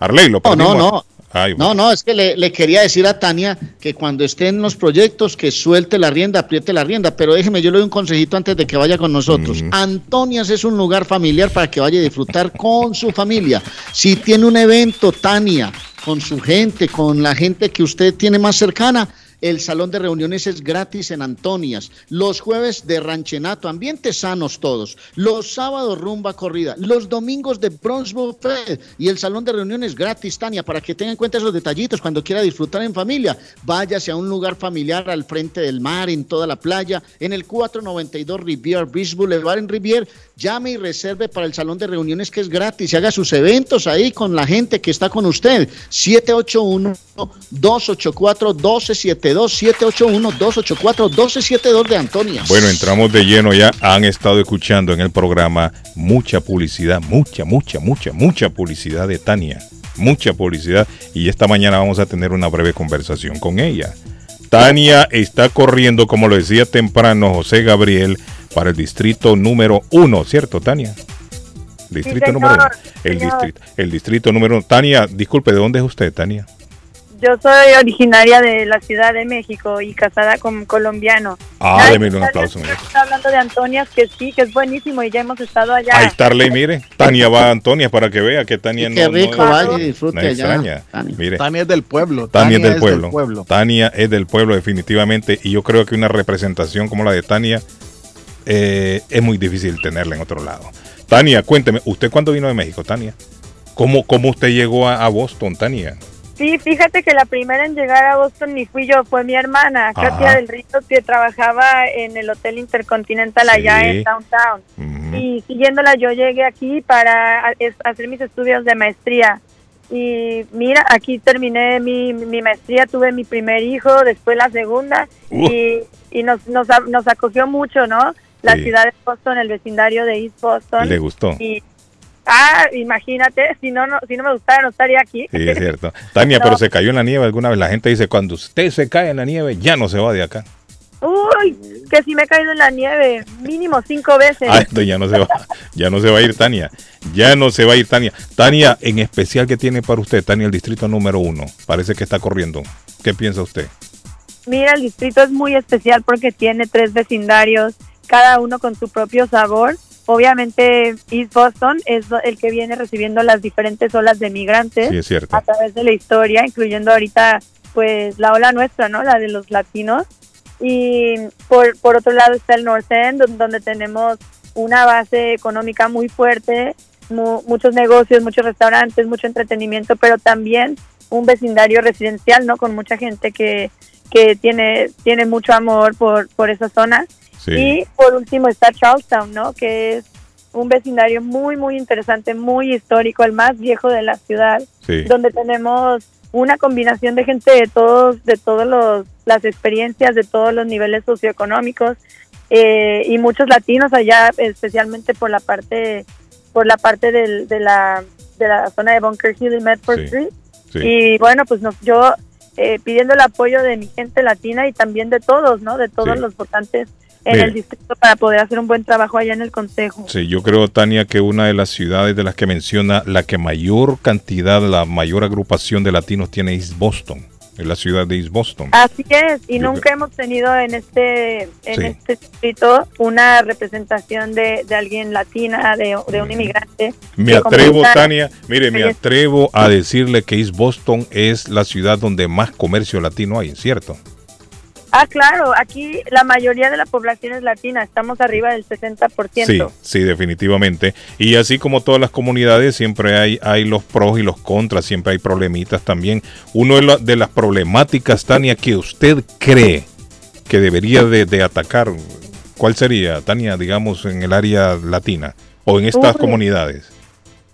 Arley, lo No, no, no. Ay, No, no, es que le, le quería decir a Tania que cuando esté en los proyectos que suelte la rienda, apriete la rienda, pero déjeme, yo le doy un consejito antes de que vaya con nosotros. Antonias es un lugar familiar para que vaya a disfrutar con su familia. Si tiene un evento, Tania, con su gente, con la gente que usted tiene más cercana, el salón de reuniones es gratis en Antonias. Los jueves de ranchenato, ambientes sanos todos. Los sábados rumba corrida. Los domingos de Bronx Buffet. Y el salón de reuniones gratis, Tania, para que tenga en cuenta esos detallitos cuando quiera disfrutar en familia. Váyase a un lugar familiar al frente del mar, en toda la playa, en el 492 Rivier Beach Boulevard en Rivier. Llame y reserve para el salón de reuniones que es gratis y haga sus eventos ahí con la gente que está con usted. 781-284-1272, 781-284-1272 de Antonia. Bueno, entramos de lleno ya. Han estado escuchando en el programa mucha publicidad, mucha, mucha, mucha, mucha publicidad de Tania. Mucha publicidad. Y esta mañana vamos a tener una breve conversación con ella. Tania está corriendo, como lo decía temprano José Gabriel, para el distrito número uno, ¿cierto, Tania? Distrito señor, número uno. El señor. distrito, el distrito número uno. Tania, disculpe, ¿de dónde es usted, Tania? Yo soy originaria de la Ciudad de México y casada con un colombiano. Ah, démele un aplauso. Está hablando de Antonias, que sí, que es buenísimo y ya hemos estado allá. Ahí está Arley, mire. Tania va a Antonia para que vea que Tania qué no, rico, no, vaya y disfrute no allá. Tania. Mire, Tania es del pueblo. Tania es del es pueblo. Tania es del pueblo definitivamente y yo creo que una representación como la de Tania eh, es muy difícil tenerla en otro lado. Tania, cuénteme, ¿usted cuándo vino de México, Tania? ¿Cómo, cómo usted llegó a, a Boston, Tania? Sí, fíjate que la primera en llegar a Boston ni fui yo, fue mi hermana, Ajá. Katia del Río, que trabajaba en el Hotel Intercontinental allá en Downtown. Y siguiéndola yo llegué aquí para hacer mis estudios de maestría. Y mira, aquí terminé mi, mi maestría, tuve mi primer hijo, después la segunda, Uh. y, y nos, nos, nos acogió mucho, ¿no? La Sí. ciudad de Boston, el vecindario de East Boston. ¿Le gustó? Y, ah, imagínate, si no, no, si no me gustara no estaría aquí. Sí, es cierto. Tania, No. pero se cayó en la nieve alguna vez. La gente dice, cuando usted se cae en la nieve, ya no se va de acá. Uy, que si me he caído en la nieve, mínimo cinco veces. Ah, entonces ya no se va, ya no se va a ir Tania. Ya no se va a ir Tania. Tania, en especial, ¿qué tiene para usted, Tania, el distrito número uno? Parece que está corriendo. ¿Qué piensa usted? Mira, el distrito es muy especial porque tiene tres vecindarios, cada uno con su propio sabor. Obviamente East Boston es el que viene recibiendo las diferentes olas de migrantes Sí, es cierto. a través de la historia, incluyendo ahorita pues la ola nuestra, ¿no? La de los latinos. Y por, por otro lado está el North End, don- donde tenemos una base económica muy fuerte, mu- muchos negocios, muchos restaurantes, mucho entretenimiento, pero también un vecindario residencial, ¿no? Con mucha gente que, que tiene, tiene mucho amor por, por esa zona. Sí. Y por último está Charlestown, ¿no? Que es un vecindario muy, muy interesante, muy histórico, el más viejo de la ciudad, Sí. donde tenemos una combinación de gente de todos, de todos los, las experiencias, de todos los niveles socioeconómicos eh, y muchos latinos allá, especialmente por la parte, por la parte del- de la de la zona de Bunker Hill y Medford Sí, Street. sí. Y bueno, pues nos, yo eh, pidiendo el apoyo de mi gente latina y también de todos, ¿no? De todos los votantes en Mire. el distrito para poder hacer un buen trabajo allá en el consejo. Sí, yo creo, Tania, que una de las ciudades de las que menciona la que mayor cantidad, la mayor agrupación de latinos tiene es Boston. Es la ciudad de East Boston. Así es, y Yo nunca hemos tenido en este en Sí. este distrito una representación de, de alguien latina, de, de un inmigrante. Me atrevo, Tania, mire, me atrevo a decirle que East Boston es la ciudad donde más comercio latino hay, ¿cierto? Ah, claro, aquí la mayoría de la población es latina, estamos arriba del 60%. Sí, sí, definitivamente. Y así como todas las comunidades, siempre hay, hay los pros y los contras, siempre hay problemitas también. Uno de, la- de las problemáticas, Tania, que usted cree que debería de, de atacar, ¿cuál sería, Tania, digamos, en el área latina o en estas Uy. comunidades?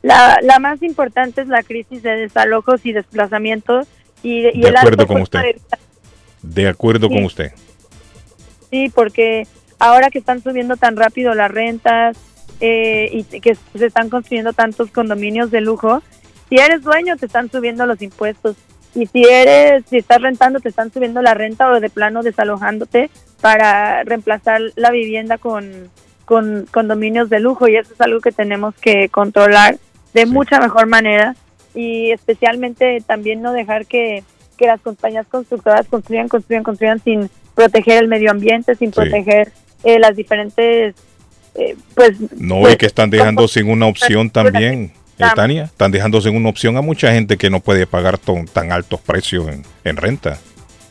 La, la más importante es la crisis de desalojos y desplazamientos y, y De el acuerdo alto con usted. de. De acuerdo Sí. con usted. Sí, porque ahora que están subiendo tan rápido las rentas eh, y que se están construyendo tantos condominios de lujo, si eres dueño te están subiendo los impuestos y si eres si estás rentando te están subiendo la renta o de plano desalojándote para reemplazar la vivienda con con condominios de lujo y eso es algo que tenemos que controlar de mucha mejor manera y especialmente también no dejar que, que las compañías constructoras construyan, construyan, construyan sin proteger el medio ambiente, sin proteger eh, las diferentes, eh, pues... No, pues, y que están dejando sin una opción también, eh. Tania. Están dejando sin una opción a mucha gente que no puede pagar ton- tan altos precios en, en renta.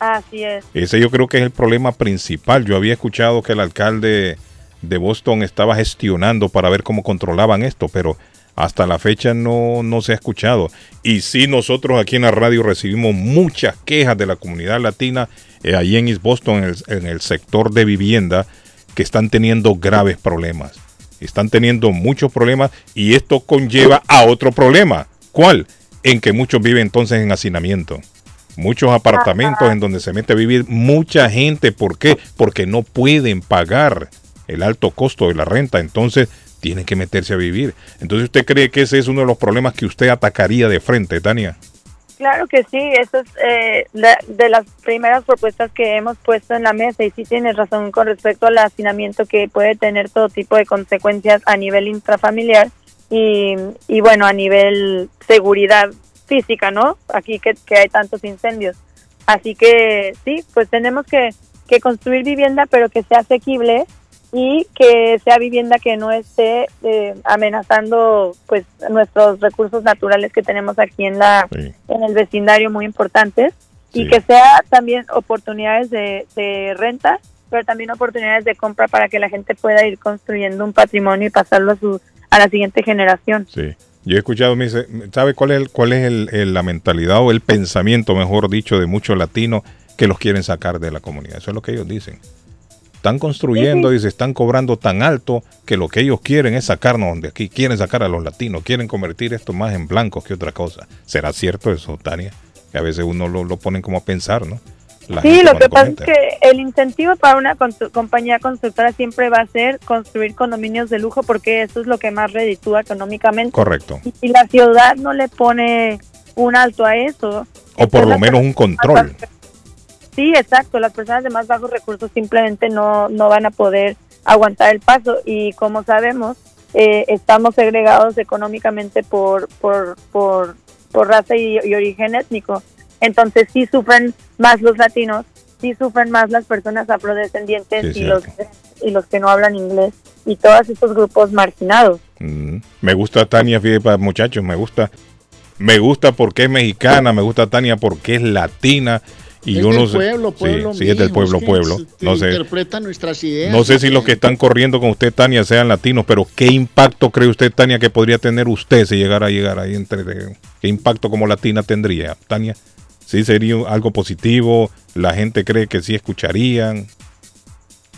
Así es. Ese yo creo que es el problema principal. Yo había escuchado que el alcalde de Boston estaba gestionando para ver cómo controlaban esto, pero hasta la fecha no, no se ha escuchado. Y sí, nosotros aquí en la radio recibimos muchas quejas de la comunidad latina eh, ahí en East Boston, en el, en el sector de vivienda, que están teniendo graves problemas. Están teniendo muchos problemas y esto conlleva a otro problema. ¿Cuál? En que muchos viven entonces en hacinamiento muchos apartamentos en donde se mete a vivir mucha gente. ¿Por qué? Porque no pueden pagar el alto costo de la renta. Entonces tienen que meterse a vivir. Entonces usted cree que ese es uno de los problemas que usted atacaría de frente, Tania. Claro que sí, eso es eh, de las primeras propuestas que hemos puesto en la mesa y sí tienes razón con respecto al hacinamiento que puede tener todo tipo de consecuencias a nivel intrafamiliar y, y bueno, a nivel seguridad física, ¿no? Aquí que, que hay tantos incendios. Así que sí, pues tenemos que, que construir vivienda pero que sea asequible y que sea vivienda que no esté eh, amenazando pues nuestros recursos naturales que tenemos aquí en la en el vecindario muy importantes y que sea también oportunidades de, de renta pero también oportunidades de compra para que la gente pueda ir construyendo un patrimonio y pasarlo a su a la siguiente generación Sí. Yo he escuchado, me dice, ¿sabe cuál es, el- cuál es el- el- la mentalidad o el pensamiento, mejor dicho, de muchos latinos que los quieren sacar de la comunidad? Eso es lo que ellos dicen. Están construyendo, dice, están cobrando tan alto que lo que ellos quieren es sacarnos de aquí, quieren sacar a los latinos, quieren convertir esto más en blancos que otra cosa. ¿Será cierto eso, Tania? Que a veces uno lo, lo ponen como a pensar, ¿no? La Sí, lo que pasa es que el incentivo para una compañía constructora siempre va a ser construir condominios de lujo porque eso es lo que más reditúa económicamente. Correcto. Y si la ciudad no le pone un alto a eso, O por lo menos un control. Sí, exacto. Las personas de más bajos recursos simplemente no, no van a poder aguantar el paso y como sabemos, eh, estamos segregados económicamente por, por, por, por raza y, y origen étnico. Entonces sí sufren más los latinos, sí sufren más las personas afrodescendientes Sí, y, los, y los que no hablan inglés y todos estos grupos marginados. Mm, Me gusta Tania, fíjate, pa- muchachos, me gusta. Me gusta porque es mexicana, me gusta Tania porque es latina Y Es uno del pueblo, pueblo, sí, sí, es del pueblo, que pueblo. No sé, Interpreta nuestras ideas. no sé si los que están corriendo con usted, Tania, sean latinos, pero ¿qué impacto cree usted, Tania, que podría tener usted si llegara a llegar ahí entre... ¿Qué impacto como latina tendría, Tania? ¿Sí sería algo positivo? ¿La gente cree que sí escucharían?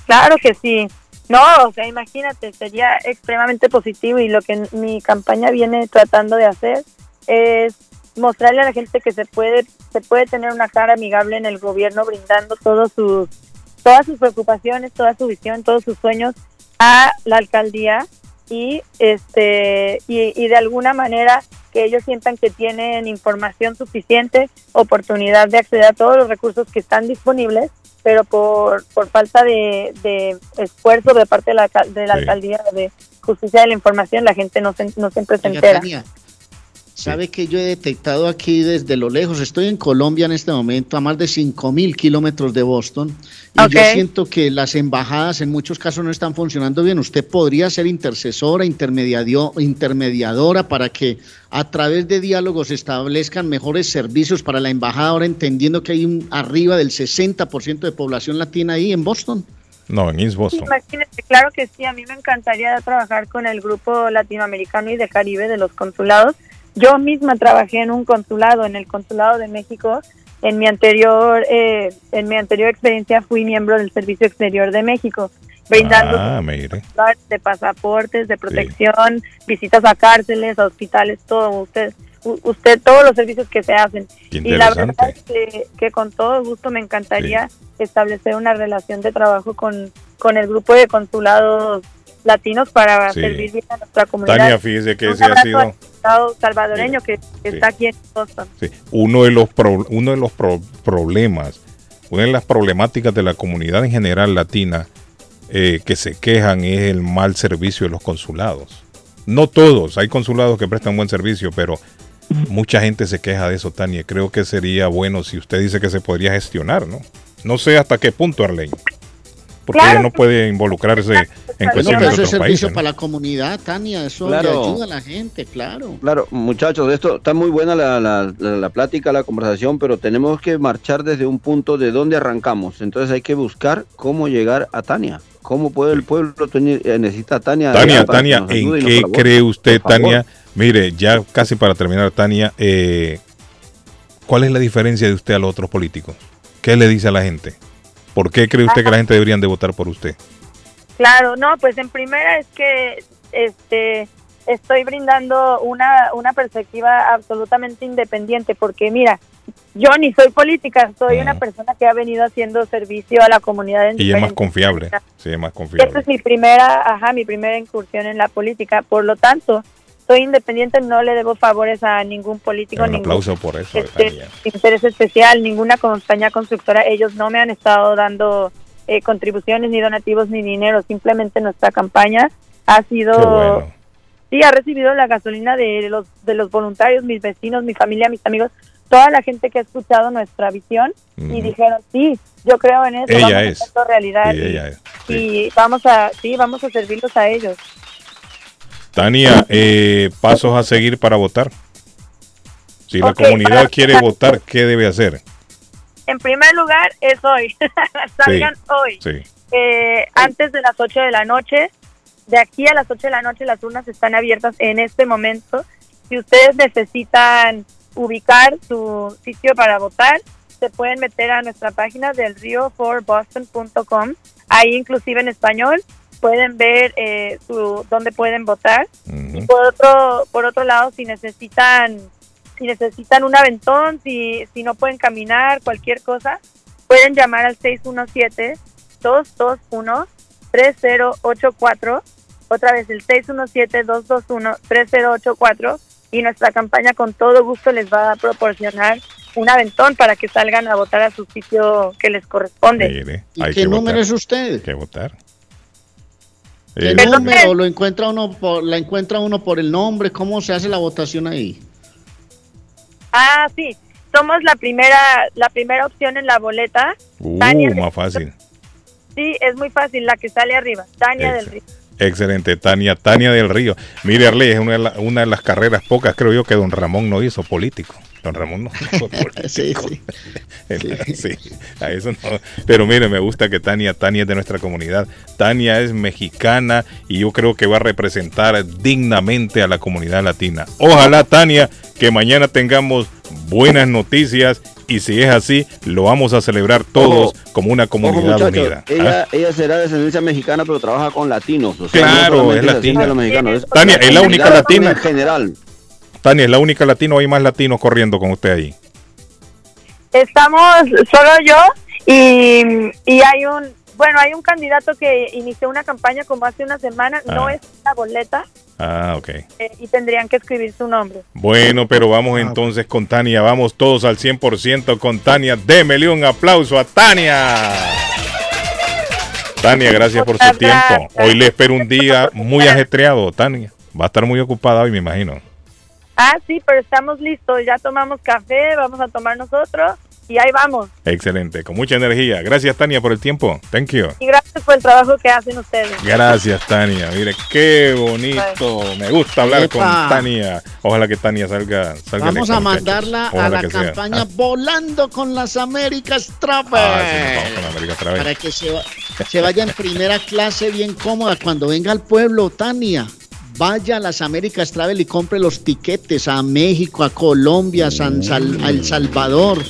Claro que sí. No, o sea, imagínate, sería extremadamente positivo y lo que mi campaña viene tratando de hacer es mostrarle a la gente que se puede se puede tener una cara amigable en el gobierno brindando todos sus todas sus preocupaciones, toda su visión, todos sus sueños a la alcaldía y este y, y de alguna manera que ellos sientan que tienen información suficiente, oportunidad de acceder a todos los recursos que están disponibles, pero por, por falta de, de esfuerzo de parte de la, de la Sí. alcaldía de justicia de la información, la gente no, se- no siempre se Oiga, entera. Tania, ¿Sabe que yo he detectado aquí desde lo lejos? Estoy en Colombia en este momento, a más de 5.000 kilómetros de Boston. Y yo siento que las embajadas en muchos casos no están funcionando bien. Usted podría ser intercesora, intermediadio- intermediadora para que a través de diálogos se establezcan mejores servicios para la embajada, ahora entendiendo que hay un arriba del 60% de población latina ahí en Boston. No, en East Boston. Imagínate, claro que sí, a mí me encantaría trabajar con el grupo latinoamericano y de Caribe de los consulados. Yo misma trabajé en un consulado, en el consulado de México. En mi anterior, eh, en mi anterior experiencia fui miembro del Servicio Exterior de México, brindando Ah, de pasaportes, de protección, visitas a cárceles, a hospitales, todo. Usted, usted todos los servicios que se hacen. Y la verdad es que, que con todo gusto me encantaría establecer una relación de trabajo con, con el grupo de consulados latinos para Sí. servir bien a nuestra comunidad. Tania, fíjese que ese ha sido- Estado salvadoreño que, que está aquí en Boston. Sí, uno de los pro- uno de los pro- problemas, una de las problemáticas de la comunidad en general latina eh, que se quejan es el mal servicio de los consulados. No todos, hay consulados que prestan buen servicio, pero mucha gente se queja de eso, Tania. Creo que sería bueno si usted dice que se podría gestionar, ¿no? No sé hasta qué punto, Arlene. Porque Claro. ella no puede involucrarse en cuestiones pero de otros servicio países. ¿no? para la comunidad, Tania, eso Claro. le ayuda a la gente, claro. Claro, muchachos, esto está muy buena la, la- la- la plática, la conversación, pero tenemos que marchar desde un punto de dónde arrancamos. Entonces hay que buscar cómo llegar a Tania. ¿Cómo puede el pueblo tener, eh, necesita a Tania? Tania, Tania, ¿en qué colabore? cree usted. Tania? Mire, ya casi para terminar, Tania, eh, ¿cuál es la diferencia de usted a los otros políticos? ¿Qué le dice a la gente? ¿Por qué cree usted que la gente deberían de votar por usted? Claro, no, pues en primera es que este estoy brindando una, una perspectiva absolutamente independiente, porque mira, yo ni soy política, soy una persona que ha venido haciendo servicio a la comunidad en Y es más confiable. Sí, es más Esta confiable. es mi primera, ajá, mi primera incursión en la política, por lo tanto, soy independiente, no le debo favores a ningún político, Un ningún aplauso por eso, este, interés especial, ninguna compañía constructora, ellos no me han estado dando eh, contribuciones ni donativos ni dinero, simplemente nuestra campaña ha sido bueno. sí ha recibido la gasolina de los de los voluntarios, mis vecinos, mi familia, mis amigos, toda la gente que ha escuchado nuestra visión y dijeron, "Sí, yo creo en eso, Ella vamos es. a hacerlo realidad." Y, y vamos a sí, vamos a servirlos a ellos. Tania, eh, pasos a seguir para votar. Si la comunidad para- quiere votar, ¿qué debe hacer? En primer lugar, es hoy. Salgan hoy. Sí. eh, antes de las 8 de la noche. De aquí a las 8 de la noche las urnas están abiertas en este momento. Si ustedes necesitan ubicar su sitio para votar, se pueden meter a nuestra página del rio for boston.com. Ahí inclusive en español pueden ver eh, su, dónde pueden votar. Y por otro, por otro lado, si necesitan si necesitan un aventón, si, si no pueden caminar, cualquier cosa, pueden llamar al 617-221-3084. Otra vez el 617-221-3084. Y nuestra campaña con todo gusto les va a proporcionar un aventón para que salgan a votar a su sitio que les corresponde. Mire, ¿Y qué número votar. es usted? Hay que votar. ¿Qué Eh, número lo encuentra uno por, la encuentra uno por el nombre? ¿Cómo se hace la votación ahí? Ah, sí. Somos la primera, la primera opción en la boleta. uh, Tania del- más fácil. Sí, es muy fácil, la que sale arriba. Tania del Río. Excelente, Tania, Tania del Río. Mire, Arley, es una de, la- una de las carreras pocas, creo yo, que don Ramón no hizo político. Don Ramón no fue político. Él- sí, a eso no. Pero mire, me gusta que Tania, Tania es de nuestra comunidad. Tania es mexicana y yo creo que va a representar dignamente a la comunidad latina. Ojalá, Tania, que mañana tengamos buenas noticias y si es así, lo vamos a celebrar todos como una comunidad unida. ella, ¿Ah? ella será de descendencia mexicana, pero trabaja con latinos. o sea, Claro, no es latina. mexicanos, es Tania, es la única latina. En general. Tania, es la única latina o hay más latinos corriendo con usted ahí. Estamos solo yo y, y hay un, bueno, hay un candidato que inició una campaña como hace una semana, no Ah. es una boleta Ah, ok. eh, y tendrían que escribir su nombre. Bueno, pero vamos entonces con Tania. Vamos todos al 100% con Tania. Démele un aplauso a Tania. Tania, gracias por su tiempo. Hoy le espero un día muy ajetreado, Tania. Va a estar muy ocupada hoy, me imagino. Ah, sí, pero estamos listos, ya tomamos café, vamos a tomar nosotros y ahí vamos. Excelente, con mucha energía. Gracias, Tania, por el tiempo. Thank you. Y gracias por el trabajo que hacen ustedes. Gracias, Tania. Mire, qué bonito. Me gusta hablar Epa. con Tania. Ojalá que Tania salga. salga Vamos a mandarla a la sea. campaña Ah, Volando con las Américas Travel. ah, sí, nos vamos con América otra vez. para que se, va- se vaya en primera clase bien cómoda cuando venga al pueblo, Tania. Vaya a las Américas Travel y compre los tiquetes a México, a Colombia, a, a El Salvador,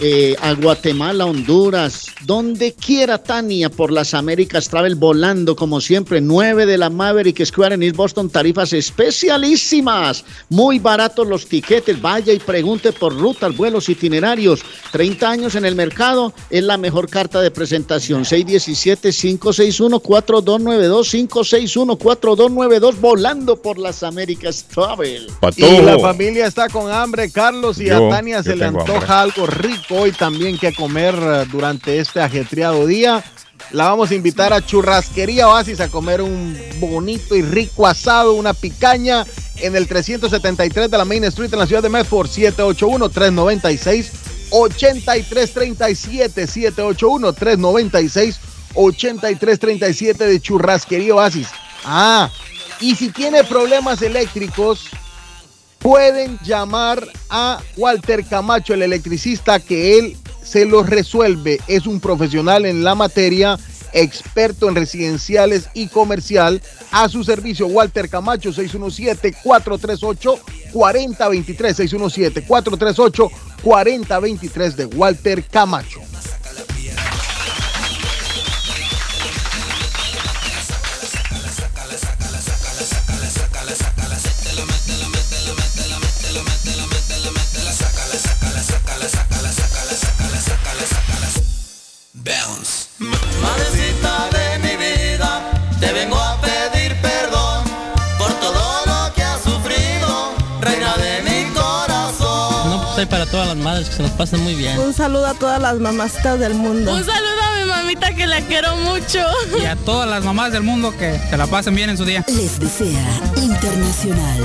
eh, a Guatemala, Honduras, donde quiera Tania por las Américas Travel volando como siempre, 9 de la Maverick Square en East Boston, tarifas especialísimas, muy baratos los tiquetes, vaya y pregunte por rutas, vuelos, itinerarios, 30 años en el mercado, es la mejor carta de presentación, 617-561-4292, 561-4292, volando por las Américas Travel. Y la familia está con hambre, Carlos, y Yo, a Tania se le antoja algo rico hoy también que comer eh, durante este ajetreado día. La vamos a invitar a Churrasquería Oasis a comer un bonito y rico asado, una picaña en el 373 de la Main Street en la ciudad de Medford, 781-396-8337, 781-396-8337 de Churrasquería Oasis. Ah, y si tiene problemas eléctricos, pueden llamar a Walter Camacho, el electricista, que él se los resuelve. Es un profesional en la materia, experto en residenciales y comercial. A su servicio, Walter Camacho, 617-438-4023. 617-438-4023 de Walter Camacho. Para todas las madres que se nos pasen muy bien. Un saludo a todas las mamacitas del mundo. Un saludo a mi mamita que la quiero mucho. Y a todas las mamás del mundo que se la pasen bien en su día. Les desea Internacional.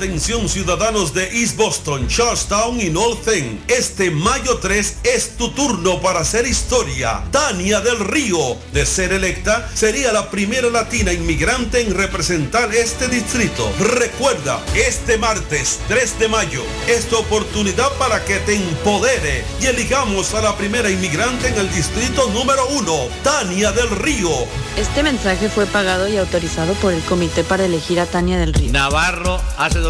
Atención ciudadanos de East Boston, Charlestown y North End. Este mayo 3 es tu turno para hacer historia. Tania del Río, de ser electa, sería la primera latina inmigrante en representar este distrito. Recuerda, este martes 3 de mayo es tu oportunidad para que te empodere y eligamos a la primera inmigrante en el distrito número 1, Tania del Río. Este mensaje fue pagado y autorizado por el comité para elegir a Tania del Río. Navarro hace dos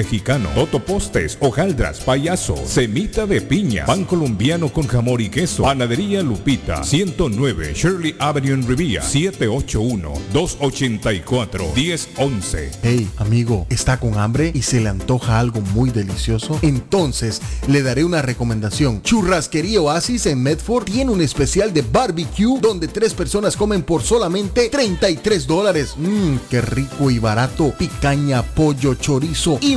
mexicano, totopostes, hojaldras, payaso, semita de piña, pan colombiano con jamón y queso, panadería Lupita, 109 Shirley Avenue en Rivia, 781-284-1011. Hey, amigo, ¿está con hambre y se le antoja algo muy delicioso? Entonces, le daré una recomendación. Churrasquería Oasis en Medford tiene un especial de barbecue donde tres personas comen por solamente 33 dólares. Mmm, qué rico y barato. Picaña, pollo, chorizo y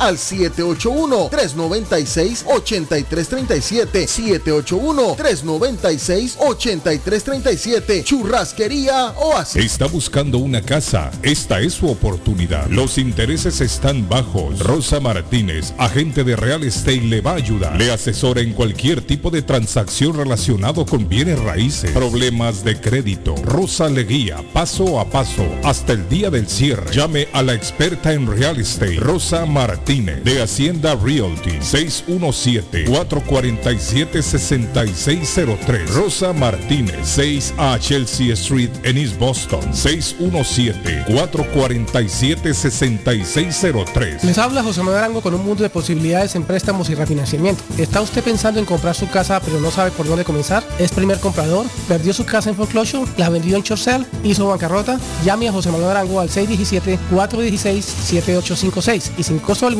al 781-396-8337. 781-396-8337. Churrasquería Oasis. Está buscando una casa. Esta es su oportunidad. Los intereses están bajos. Rosa Martínez, agente de Real Estate, le va a ayudar. Le asesora en cualquier tipo de transacción relacionado con bienes raíces, problemas de crédito. Rosa le guía paso a paso hasta el día del cierre. Llame a la experta en Real Estate, Rosa Martínez, de Hacienda Realty, 617-447-6603. Rosa Martínez, 6 a Chelsea Street en East Boston, 617-447-6603. Les habla José Manuel Arango con un mundo de posibilidades en préstamos y refinanciamiento. ¿Está usted pensando en comprar su casa pero no sabe por dónde comenzar? ¿Es primer comprador? ¿Perdió su casa en foreclosure? ¿La vendió en Chorcel? ¿Hizo bancarrota? Llame a José Manuel Arango al 617-416-7856 y sin costo alguno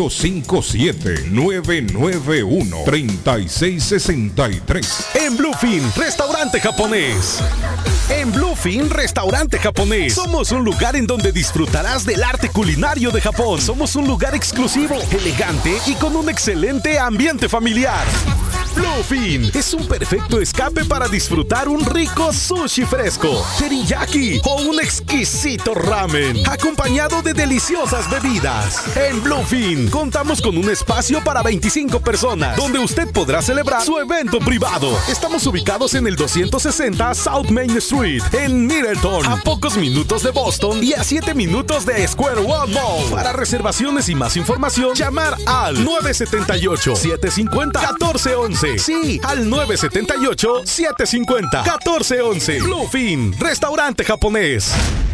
857-991-3663. En Bluefin, restaurante japonés. En Bluefin, restaurante japonés. Somos un lugar en donde disfrutarás del arte culinario de Japón. Somos un lugar exclusivo, elegante y con un excelente ambiente familiar. Bluefin es un perfecto escape para disfrutar un rico sushi fresco, teriyaki o un exquisito ramen, acompañado de deliciosas bebidas. En Bluefin contamos con un espacio para 25 personas, donde usted podrá celebrar su evento privado. Estamos ubicados en el 260 South Main Street, en Middleton, a pocos minutos de Boston y a 7 minutos de Square One Mall. Para reservaciones y más información, llamar al 978-750-1411. Sí, al 978-750-1411. Bluefin, restaurante japonés.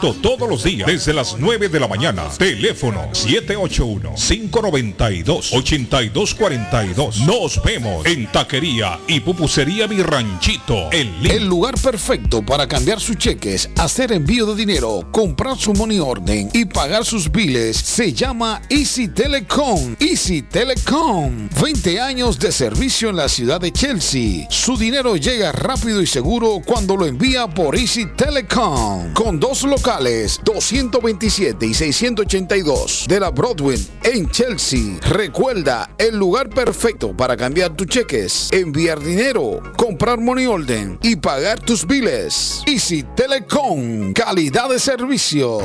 todos los días desde las 9 de la mañana. Teléfono 781-592-8242. Nos vemos en Taquería y Pupusería Mi Ranchito Link. El lugar perfecto para cambiar sus cheques, hacer envío de dinero, comprar su money orden y pagar sus biles se llama Easy Telecom. Easy Telecom. 20 años de servicio en la ciudad de Chelsea. Su dinero llega rápido y seguro cuando lo envía por Easy Telecom. Con dos locales, 227 y 682 de la Broadway en Chelsea. Recuerda, el lugar perfecto para cambiar tus cheques, enviar dinero, comprar money order y pagar tus biles. Easy Telecom. Calidad de servicio.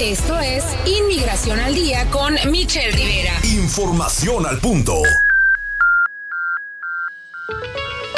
Esto es Inmigración al Día con Michelle Rivera. Información al punto.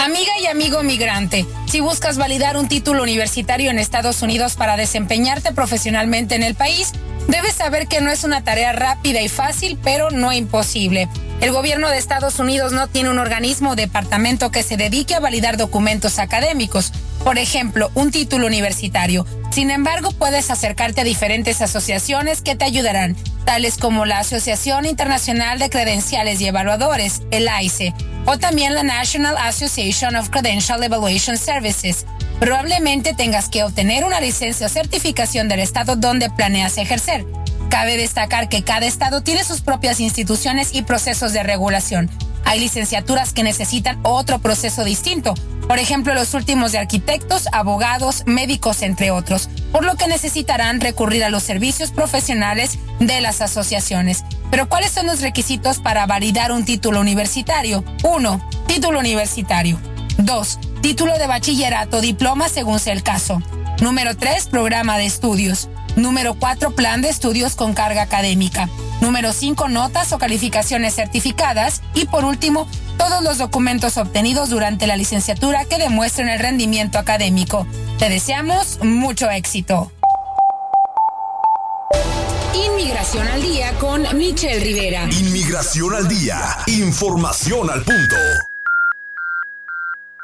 Amiga y amigo migrante, si buscas validar un título universitario en Estados Unidos para desempeñarte profesionalmente en el país, debes saber que no es una tarea rápida y fácil, pero no imposible. El gobierno de Estados Unidos no tiene un organismo o departamento que se dedique a validar documentos académicos, por ejemplo, un título universitario. Sin embargo, puedes acercarte a diferentes asociaciones que te ayudarán, tales como la Asociación Internacional de Credenciales y Evaluadores, el AICE, o también la National Association of Credential Evaluation Services. Probablemente tengas que obtener una licencia o certificación del estado donde planeas ejercer. Cabe destacar que cada estado tiene sus propias instituciones y procesos de regulación. Hay licenciaturas que necesitan otro proceso distinto, por ejemplo los últimos de arquitectos, abogados, médicos, entre otros, por lo que necesitarán recurrir a los servicios profesionales de las asociaciones. Pero ¿cuáles son los requisitos para validar un título universitario? 1. Título universitario. 2. Título de bachillerato, diploma según sea el caso. Número 3. Programa de estudios. Número 4. Plan de estudios con carga académica. Número 5. Notas o calificaciones certificadas. Y por último, todos los documentos obtenidos durante la licenciatura que demuestren el rendimiento académico. Te deseamos mucho éxito. Inmigración al Día con Michelle Rivera. Inmigración al día. Información al punto.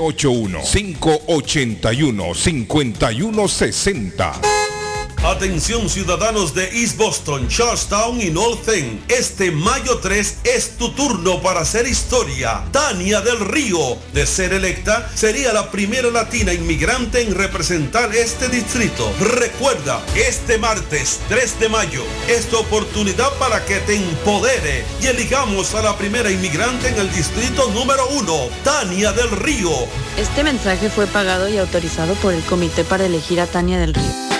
781-581-5160. Atención ciudadanos de East Boston, Charlestown y North End. Este mayo 3 es tu turno para hacer historia. Tania del Río, de ser electa, sería la primera latina inmigrante en representar este distrito. Recuerda, este martes 3 de mayo es tu oportunidad para que te empodere y eligamos a la primera inmigrante en el distrito número 1, Tania del Río. Este mensaje fue pagado y autorizado por el comité para elegir a Tania del Río.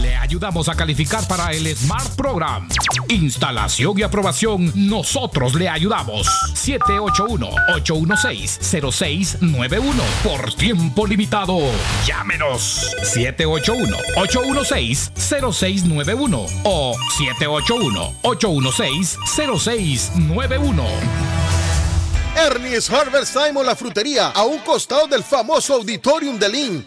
Le ayudamos a calificar para el Smart Program. Instalación y aprobación, nosotros le ayudamos. 781-816-0691. Por tiempo limitado. Llámenos. 781-816-0691 o 781-816-0691. Ernie's Harvest Time o la frutería, a un costado del famoso Auditorium de Lynn.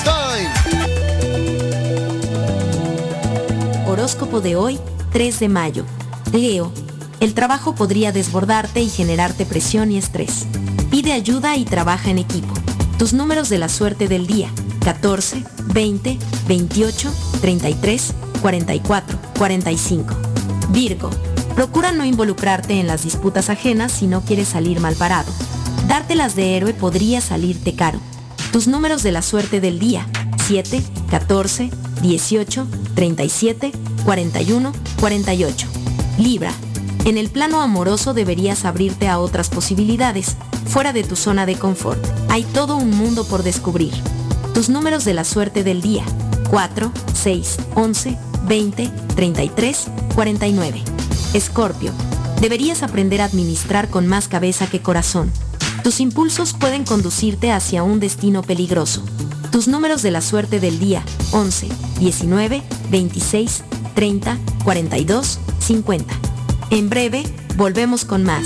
Horóscopo de hoy, 3 de mayo. Leo, el trabajo podría desbordarte y generarte presión y estrés. Pide ayuda y trabaja en equipo. Tus números de la suerte del día, 14, 20, 28, 33, 44, 45. Virgo, Procura no involucrarte en las disputas ajenas si no quieres salir mal parado. Dártelas de héroe podría salirte caro. Tus números de la suerte del día. 7, 14, 18, 37, 41, 48. Libra. En el plano amoroso deberías abrirte a otras posibilidades, fuera de tu zona de confort. Hay todo un mundo por descubrir. Tus números de la suerte del día. 4, 6, 11, 20, 33, 49. Escorpio, deberías aprender a administrar con más cabeza que corazón. Tus impulsos pueden conducirte hacia un destino peligroso. Tus números de la suerte del día, 11, 19, 26, 30, 42, 50. En breve, volvemos con más.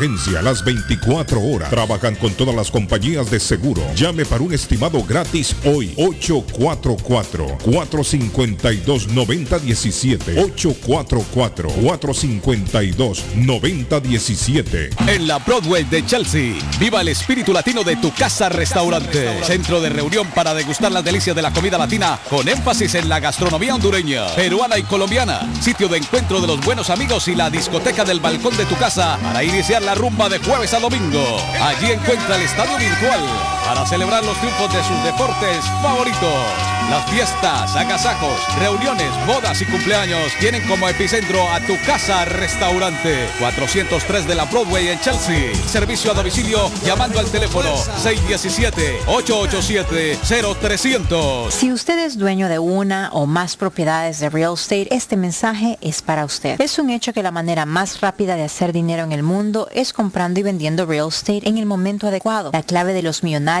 las 24 horas. Trabajan con todas las compañías de seguro. Llame para un estimado gratis hoy. 844-452-9017. 844-452-9017. En la Broadway de Chelsea, viva el espíritu latino de tu casa restaurante. Centro de reunión para degustar las delicias de la comida latina con énfasis en la gastronomía hondureña, peruana y colombiana. Sitio de encuentro de los buenos amigos y la discoteca del balcón de tu casa para iniciar la rumba de jueves a domingo. Allí encuentra el estadio virtual para celebrar los triunfos de sus deportes favoritos. Las fiestas, agasajos, reuniones, bodas y cumpleaños tienen como epicentro a tu casa restaurante 403 de la Broadway en Chelsea. Servicio a domicilio llamando al teléfono 617-887-0300. Si usted es dueño de una o más propiedades de real estate, este mensaje es para usted. Es un hecho que la manera más rápida de hacer dinero en el mundo es comprando y vendiendo real estate en el momento adecuado. La clave de los millonarios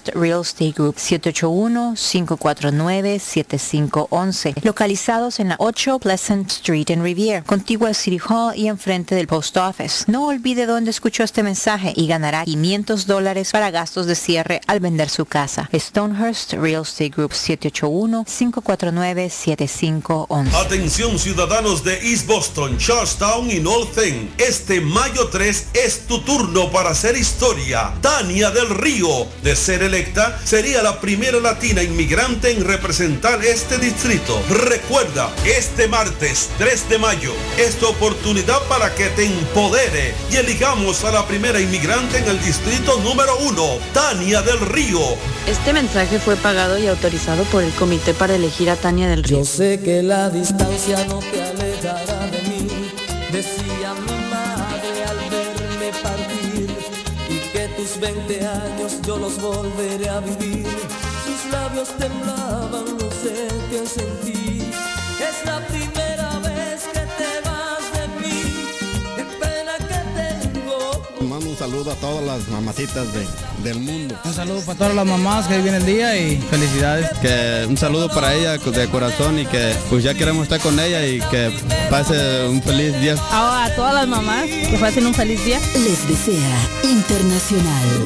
Real Estate Group 781 549 7511, localizados en la 8 Pleasant Street en Rivier, contigua al City Hall y enfrente del Post Office. No olvide dónde escuchó este mensaje y ganará 500 dólares para gastos de cierre al vender su casa. Stonehurst Real Estate Group 781-549-7511. Atención ciudadanos de East Boston, Charlestown y North End. Este mayo 3 es tu turno para hacer historia. Tania del Río, de ser electa, sería la primera latina inmigrante en en representar este distrito. Recuerda, este martes 3 de mayo es tu oportunidad para que te empodere y eligamos a la primera inmigrante en el distrito número 1, Tania del Río. Este mensaje fue pagado y autorizado por el comité para elegir a Tania del Río. Yo sé que la distancia no te alejará de mí, decía mi madre al verme partir, y que tus 20 años yo los volveré a vivir. Sus labios temblaban, no sé qué sentí. Es la primera vez que te vas de mí, qué pena que tengo. Mando un saludo a todas las mamacitas de- del mundo. Un saludo para todas las mamás que hoy viene el día y felicidades. Que un saludo para ella de corazón y que pues ya queremos estar con ella y que pase un feliz día. A, a todas las mamás que pasen un feliz día. Les desea Internacional.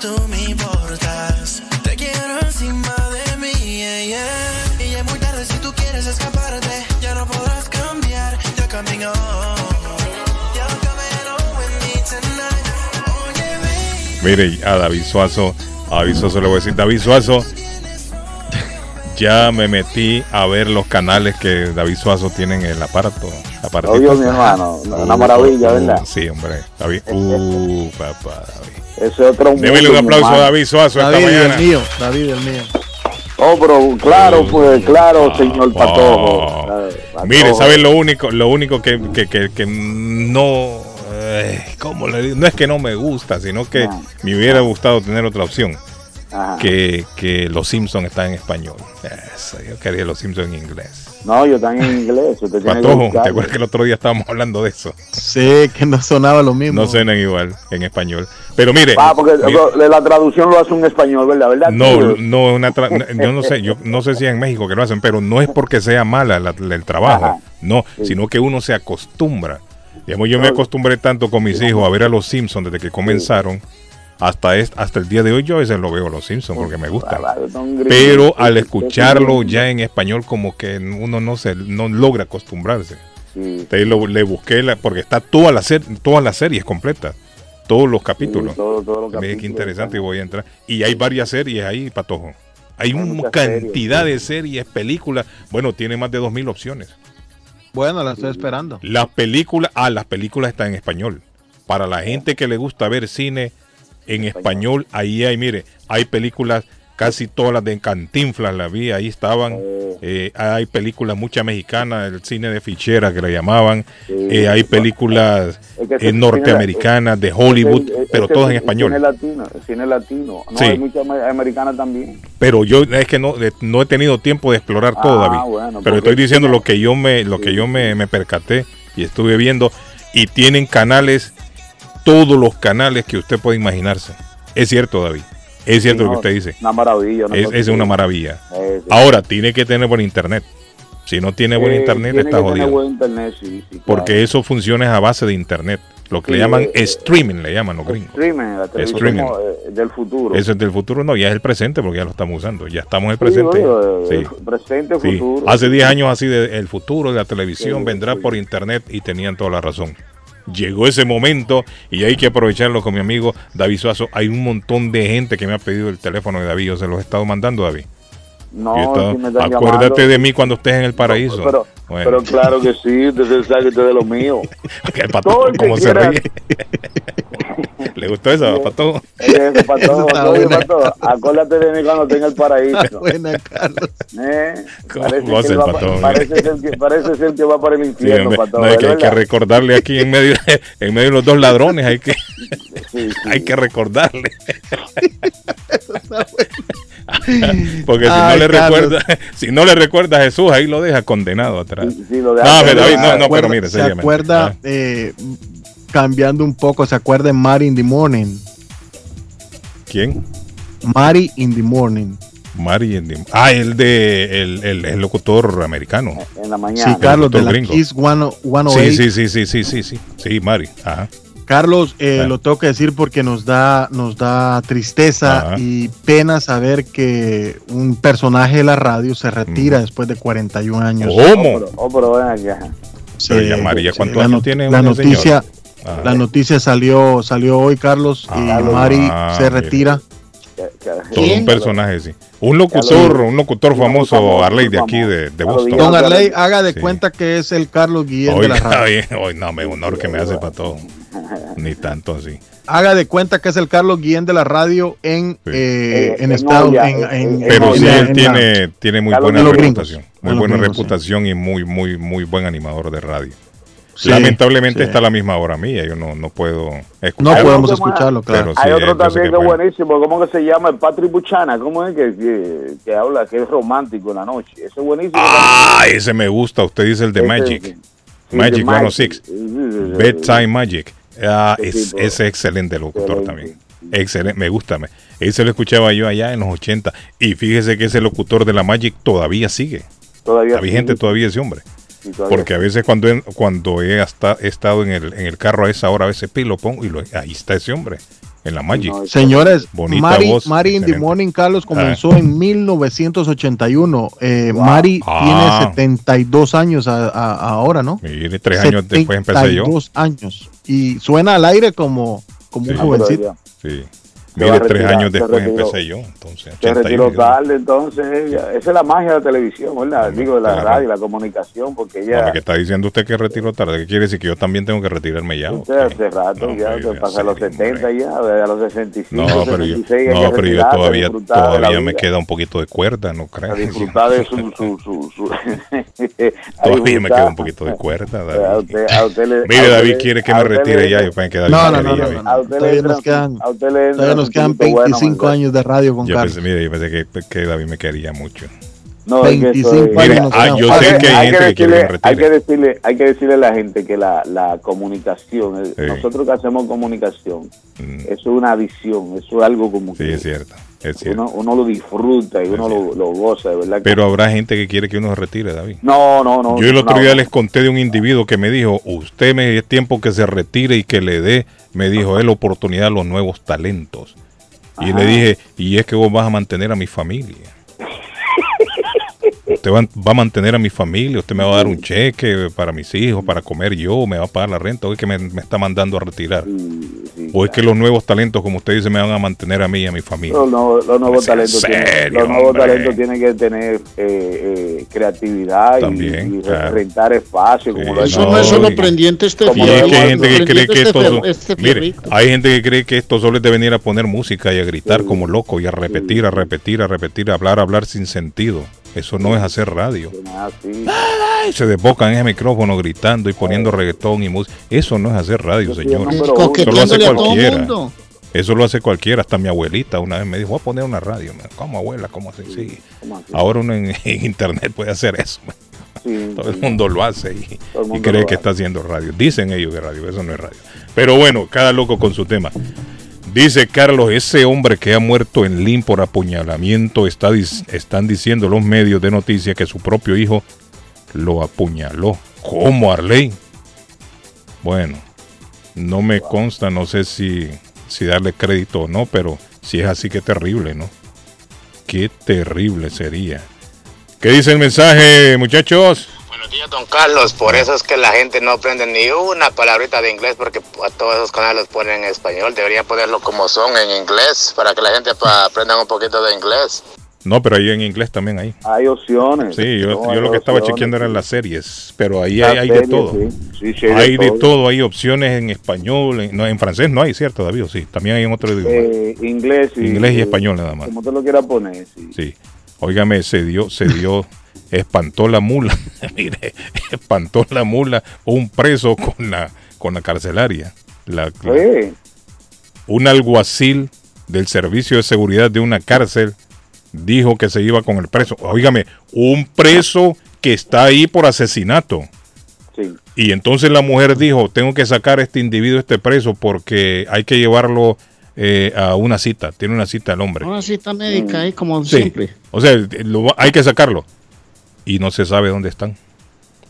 Tú me importas. Te quiero encima de mí, yeah, yeah. Y ya es muy tarde si tú quieres escaparte. Ya no podrás cambiar. You're coming home. You're coming home with me tonight. Oye, baby. Mire, a David Suazo, a David Suazo le voy a decir, David Suazo, ya me metí a ver los canales que David Suazo tiene en el aparato. Obvio, mi hermano, una Uh, maravilla, uh, ¿verdad? Sí, hombre, David. Uh, papá, David. Ese otro mundo, Démele un aplauso a. David Suazo esta David, mañana. el mío, David, el mío. Oh, pero claro, pues, claro, señor Patojo. Oh. Patojo. Mire, ¿sabes lo único? Lo único que, que, que, que no. eh, ¿Cómo le digo? No es que no me gusta, sino que me hubiera gustado tener otra opción. Ajá. Que, que Los Simpsons están en español. Eso, yo quería Los Simpsons en inglés. No, yo también en inglés. Usted tiene que Patojo, ¿te acuerdas que el otro día estábamos hablando de eso? Sí, que no sonaba lo mismo. No suenan igual en español. Pero mire. Ah, porque mire, la traducción lo hace un español, ¿verdad? ¿verdad no, no, una tra- yo no sé, yo no sé si en México que lo hacen, pero no es porque sea mala la- el trabajo, Ajá. no, sino que uno se acostumbra. Digamos, yo me acostumbré tanto con mis hijos a ver a los Simpsons desde que comenzaron hasta est- hasta el día de hoy yo a veces lo veo los Simpsons porque me gusta. Pero al escucharlo ya en español como que uno no se no logra acostumbrarse. Entonces lo- le busqué la, porque está toda la serie, todas las series completas, todos los capítulos. todo- los Me dije, qué interesante y voy a entrar. Y hay varias series ahí, Patojo. Hay una cantidad de series, películas. Bueno, tiene más de 2.000 opciones. Bueno, la estoy esperando. Las películas, ah, las películas están en español. Para la gente que le gusta ver cine en español, ahí hay, mire, hay películas, casi todas las de Cantinflas las vi, ahí estaban. Eh, hay películas, muchas mexicanas, el cine de fichera que le llamaban. Eh, hay películas Es que ese eh, cine- norteamericanas, de Hollywood, pero todas en es español. Cine latino, cine latino. No, Sí. hay mucha amer- americana también. Pero yo es que no, no he tenido tiempo de explorar Ah, todo, David. bueno, Pero estoy diciendo lo que yo me, lo que yo me, me percaté y estuve viendo. Y tienen canales, todos los canales que usted puede imaginarse. Es cierto, David. Es cierto Sí, lo que usted dice. Una maravilla. una Es, es una maravilla. Eh. Ahora, tiene que tener buen internet. Si no tiene buen Eh, internet, tiene está que tener jodido. buen internet, sí, sí, claro. Porque eso funciona es a base de internet. Lo que le llaman eh, streaming, le llaman los gringos. Streaming, la televisión Streaming. eh, del futuro. Eso es del futuro, no, ya es el presente porque ya lo estamos usando. Ya estamos en el presente. oye, Sí. el presente, futuro. Hace 10 años así de el futuro de la televisión vendrá por internet y tenían toda la razón. Llegó ese momento y hay que aprovecharlo con mi amigo David Suazo. Hay un montón de gente que me ha pedido el teléfono de David. Yo se los he estado mandando, David. No, si me están acuérdate llamando. de mí cuando estés en el paraíso. Pero, Bueno. pero claro que sí, usted sabe que de lo mío. El pato, ¿Cómo se quiera- ríe? ¿Le gustó eso, pato? Oye, ese pato, está oye, pato, acuérdate de mí cuando en el paraíso. Buena, Carlos. Eh, ¿Cómo va, pato, hombre? parece, ser que, parece ser que va para el Sí, infierno, hombre, pato. no, hay, que, hay que recordarle aquí en medio, en medio de los dos ladrones. Hay que, hay que recordarle. Porque si no Ay, le Carlos. recuerda, si no le recuerda a Jesús, ahí lo deja condenado atrás. lo no, deja pero, David, no, no, ¿Se pero acuerda- mire, ¿Se acuerda, Ah, eh, cambiando un poco, se acuerda de Mari in the Morning? ¿Quién? Mari in the Morning. Mari en the- Ah, el de el, el- el locutor americano. En la mañana. Sí, Carlos, de la gringo. Kiss 10- 108. Sí, sí, sí, sí, sí, sí, sí. Sí, Mari. Ajá. Carlos, eh, Ah. lo tengo que decir porque nos da, nos da tristeza Ajá. y pena saber que un personaje de la radio se retira después de 41 años. ¿Cómo? Oh, pero, oh, pero ven acá. Pero Sí, ya María, sí, ¿cuántos la años no- tiene La noticia, señora? Ajá. la noticia salió, salió hoy, Carlos, y Ah, Mari ah, se retira. Todo un personaje, sí. Un locutor, un locutor famoso, Arley, de aquí, de, de Boston. Don Arley, haga de Sí. cuenta que es el Carlos Guillén de Hoy, la radio. hoy, no, me honor que me hace para todo. Ni tanto así. Haga de cuenta que es el Carlos Guillén de la radio en, eh, en en Estados en, en- Pero en sí, él en tiene, la- tiene muy Carlos buena reputación. Muy buena sí. reputación y muy, muy, muy buen animador de radio. Sí, Lamentablemente sí. está a la misma hora mía, yo no, no puedo No escucharlo. podemos escucharlo, claro. Pero sí, Hay otro también que es buenísimo, ¿cómo que se llama? El Patrick Buchana, ¿cómo es que, que, que habla, que es romántico en la noche? Eso es buenísimo. Ah, ese me gusta. Usted dice el de Ese, Magic. sí. Sí, Magic de 106. Sí, sí, sí, sí. Bedtime Magic. Ah, es, ese excelente locutor Excelente. también. Excelente, me gusta. me- Ese lo escuchaba yo allá en los 80. Y fíjese que ese locutor de la Magic todavía sigue. Todavía Está vigente sigue. todavía ese hombre. Todavía Porque a veces cuando, he- cuando he, hasta, he estado en el, en el carro a esa hora, a veces pi, lo pongo y lo- ahí está ese hombre, en la Magic. Señores, Bonita Mari, voz, Mari in the. Morning, Carlos, comenzó en 1981. Eh, Mari Ah. tiene 72 años a- a- ahora, ¿no? Mire, tres años después empecé yo. 72 años. Y suena al aire como, como Sí. un jovencito. Sí. Mire, a tres años después retiró. empecé yo. Entonces, Se 81, retiró tarde, entonces ella- esa es la magia de la televisión, ¿verdad? Digo, de la claro. radio, la comunicación, porque ella ¿Qué está diciendo usted que retiro tarde? ¿Qué quiere decir que yo también tengo que retirarme ya? usted qué? hace rato ya, pero se ya pasa a los 70 ya, a los 65, No, pero yo, 66, hay no, que pero yo todavía, todavía me queda un poquito de cuerda, ¿no a crees? disfrutar de su... su, su, su- a Todavía me queda un poquito de cuerda, A David. usted- a usted le- Mire, a David quiere que a me retire ya que No, no, no, no, no, A usted le a usted le nos un quedan poquito bueno, 25 ¿verdad? años de radio con Yo Carlos. pensé, mire, yo pensé que, que David me quería mucho. No, es que 25 eso es- años Mire, ah, Hay que hay gente que quiere que me decirle, hay que decirle, hay que decirle a la gente que la, la comunicación, Sí. nosotros que hacemos comunicación, Mm. eso es una adicción, eso es algo como Sí, que es cierto, es cierto. uno, uno lo disfruta y uno lo, lo goza, de verdad. que- Pero habrá gente que quiere que uno se retire, David. no, no, no. Yo el otro no, día no. les conté de un individuo que me dijo, usted me es tiempo que se retire y que le dé, me dijo él, oportunidad a los nuevos talentos. Y le dije, y es que vos vas a mantener a mi familia. Usted va, va a mantener a mi familia, usted me va a dar un cheque para mis hijos, para comer yo, me va a pagar la renta, o es que me, me está mandando a retirar. o es que los nuevos talentos, como usted dice, me van a mantener a mí y a mi familia. Los, nuevos- los nuevos Sea talentos, tienen, serio, los nuevos hombre. talentos tienen que tener eh, eh, creatividad y- También, y, claro. rentar espacio. Como lo ha Eso no es solo prendiente este Como Y es que hay gente que cree que este esto, este mire, hay gente que cree que esto solo es de venir a poner música y a gritar como loco y a repetir, a repetir, a repetir, a hablar, a hablar sin sentido. Eso no es hacer radio. Se desbocan en ese micrófono gritando y poniendo reggaetón y música. Eso no es hacer radio, soy el señor. número Eso lo hace cualquiera. Eso lo hace cualquiera. Hasta mi abuelita una vez me dijo, voy a poner una radio. Me dijo, ¿Cómo abuela? ¿Cómo así? Sí. Ahora uno en, en internet puede hacer eso. Sí, Todo el mundo lo hace y, y cree que está haciendo radio. Dicen ellos que radio, eso no es radio. Pero bueno, cada loco con su tema. Dice Carlos, ese hombre que ha muerto en Lynn por apuñalamiento, está, están diciendo los medios de noticias que su propio hijo lo apuñaló. ¿Cómo, Arley? Bueno, no me consta, no sé si, si darle crédito o no, pero si es así, qué terrible, ¿no? Qué terrible sería. ¿Qué dice el mensaje, muchachos? Buenos días, don Carlos. Por eso es que la gente no aprende ni una palabrita de inglés porque a todos esos canales los ponen en español. Deberían ponerlo como son en inglés para que la gente aprenda un poquito de inglés. No, pero ahí en inglés también hay. Hay opciones. Sí, yo, No, yo lo que estaba opciones, chequeando eran las series, pero ahí hay, hay de series, todo. sí. Sí, sí, hay de hay de todo. todo, hay opciones en español, en, no, en francés no hay, ¿cierto, David? Sí, también hay en otro idioma. Eh, inglés y, Inglés y español nada más. Como te lo quieras poner. Sí. Sí. Óigame, se dio, se dio, espantó la mula. Mire, espantó la mula un preso con la, con la carcelaria. La, un alguacil del servicio de seguridad de una cárcel dijo que se iba con el preso. Óigame, un preso que está ahí por asesinato. Sí. Y entonces la mujer dijo, tengo que sacar a este individuo, este preso, porque hay que llevarlo eh, a una cita. Tiene una cita el hombre. Una cita médica ahí como Sí. siempre. O sea, lo- hay que sacarlo. Y no se sabe dónde están.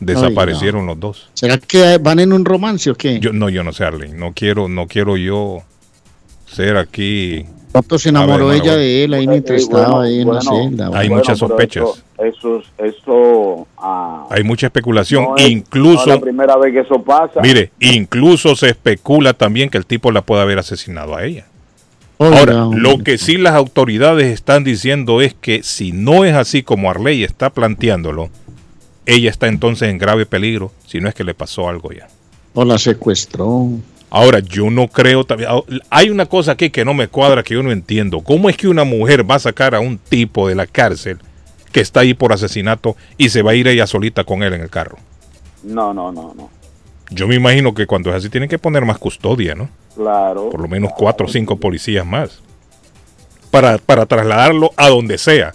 Desaparecieron los dos. ¿Será que van en un romance o qué? Yo no, yo no sé, Arlene. No quiero, no quiero yo ser aquí. ¿Cuánto se enamoró ver, ella de él ahí mientras estaba bueno, ahí en la celda? Hay bueno, muchas sospechas. Eso, eso, eso ah, Hay mucha especulación. no es- no incluso, es la primera vez que eso pasa. mire, incluso se especula también que el tipo la puede haber asesinado a ella. Ahora, lo que sí las autoridades están diciendo es que si no es así como Arley está planteándolo, ella está entonces en grave peligro, si no es que le pasó algo ya. O la secuestró. Ahora, yo no creo también. ah, Hay una cosa aquí que no me cuadra, que yo no entiendo. ¿Cómo es que una mujer va a sacar a un tipo de la cárcel que está ahí por asesinato y se va a ir ella solita con él en el carro? No, no, no, no. Yo me imagino que cuando es así tienen que poner más custodia, ¿no? Claro. Por lo menos cuatro o cinco policías más. Para, para trasladarlo a donde sea.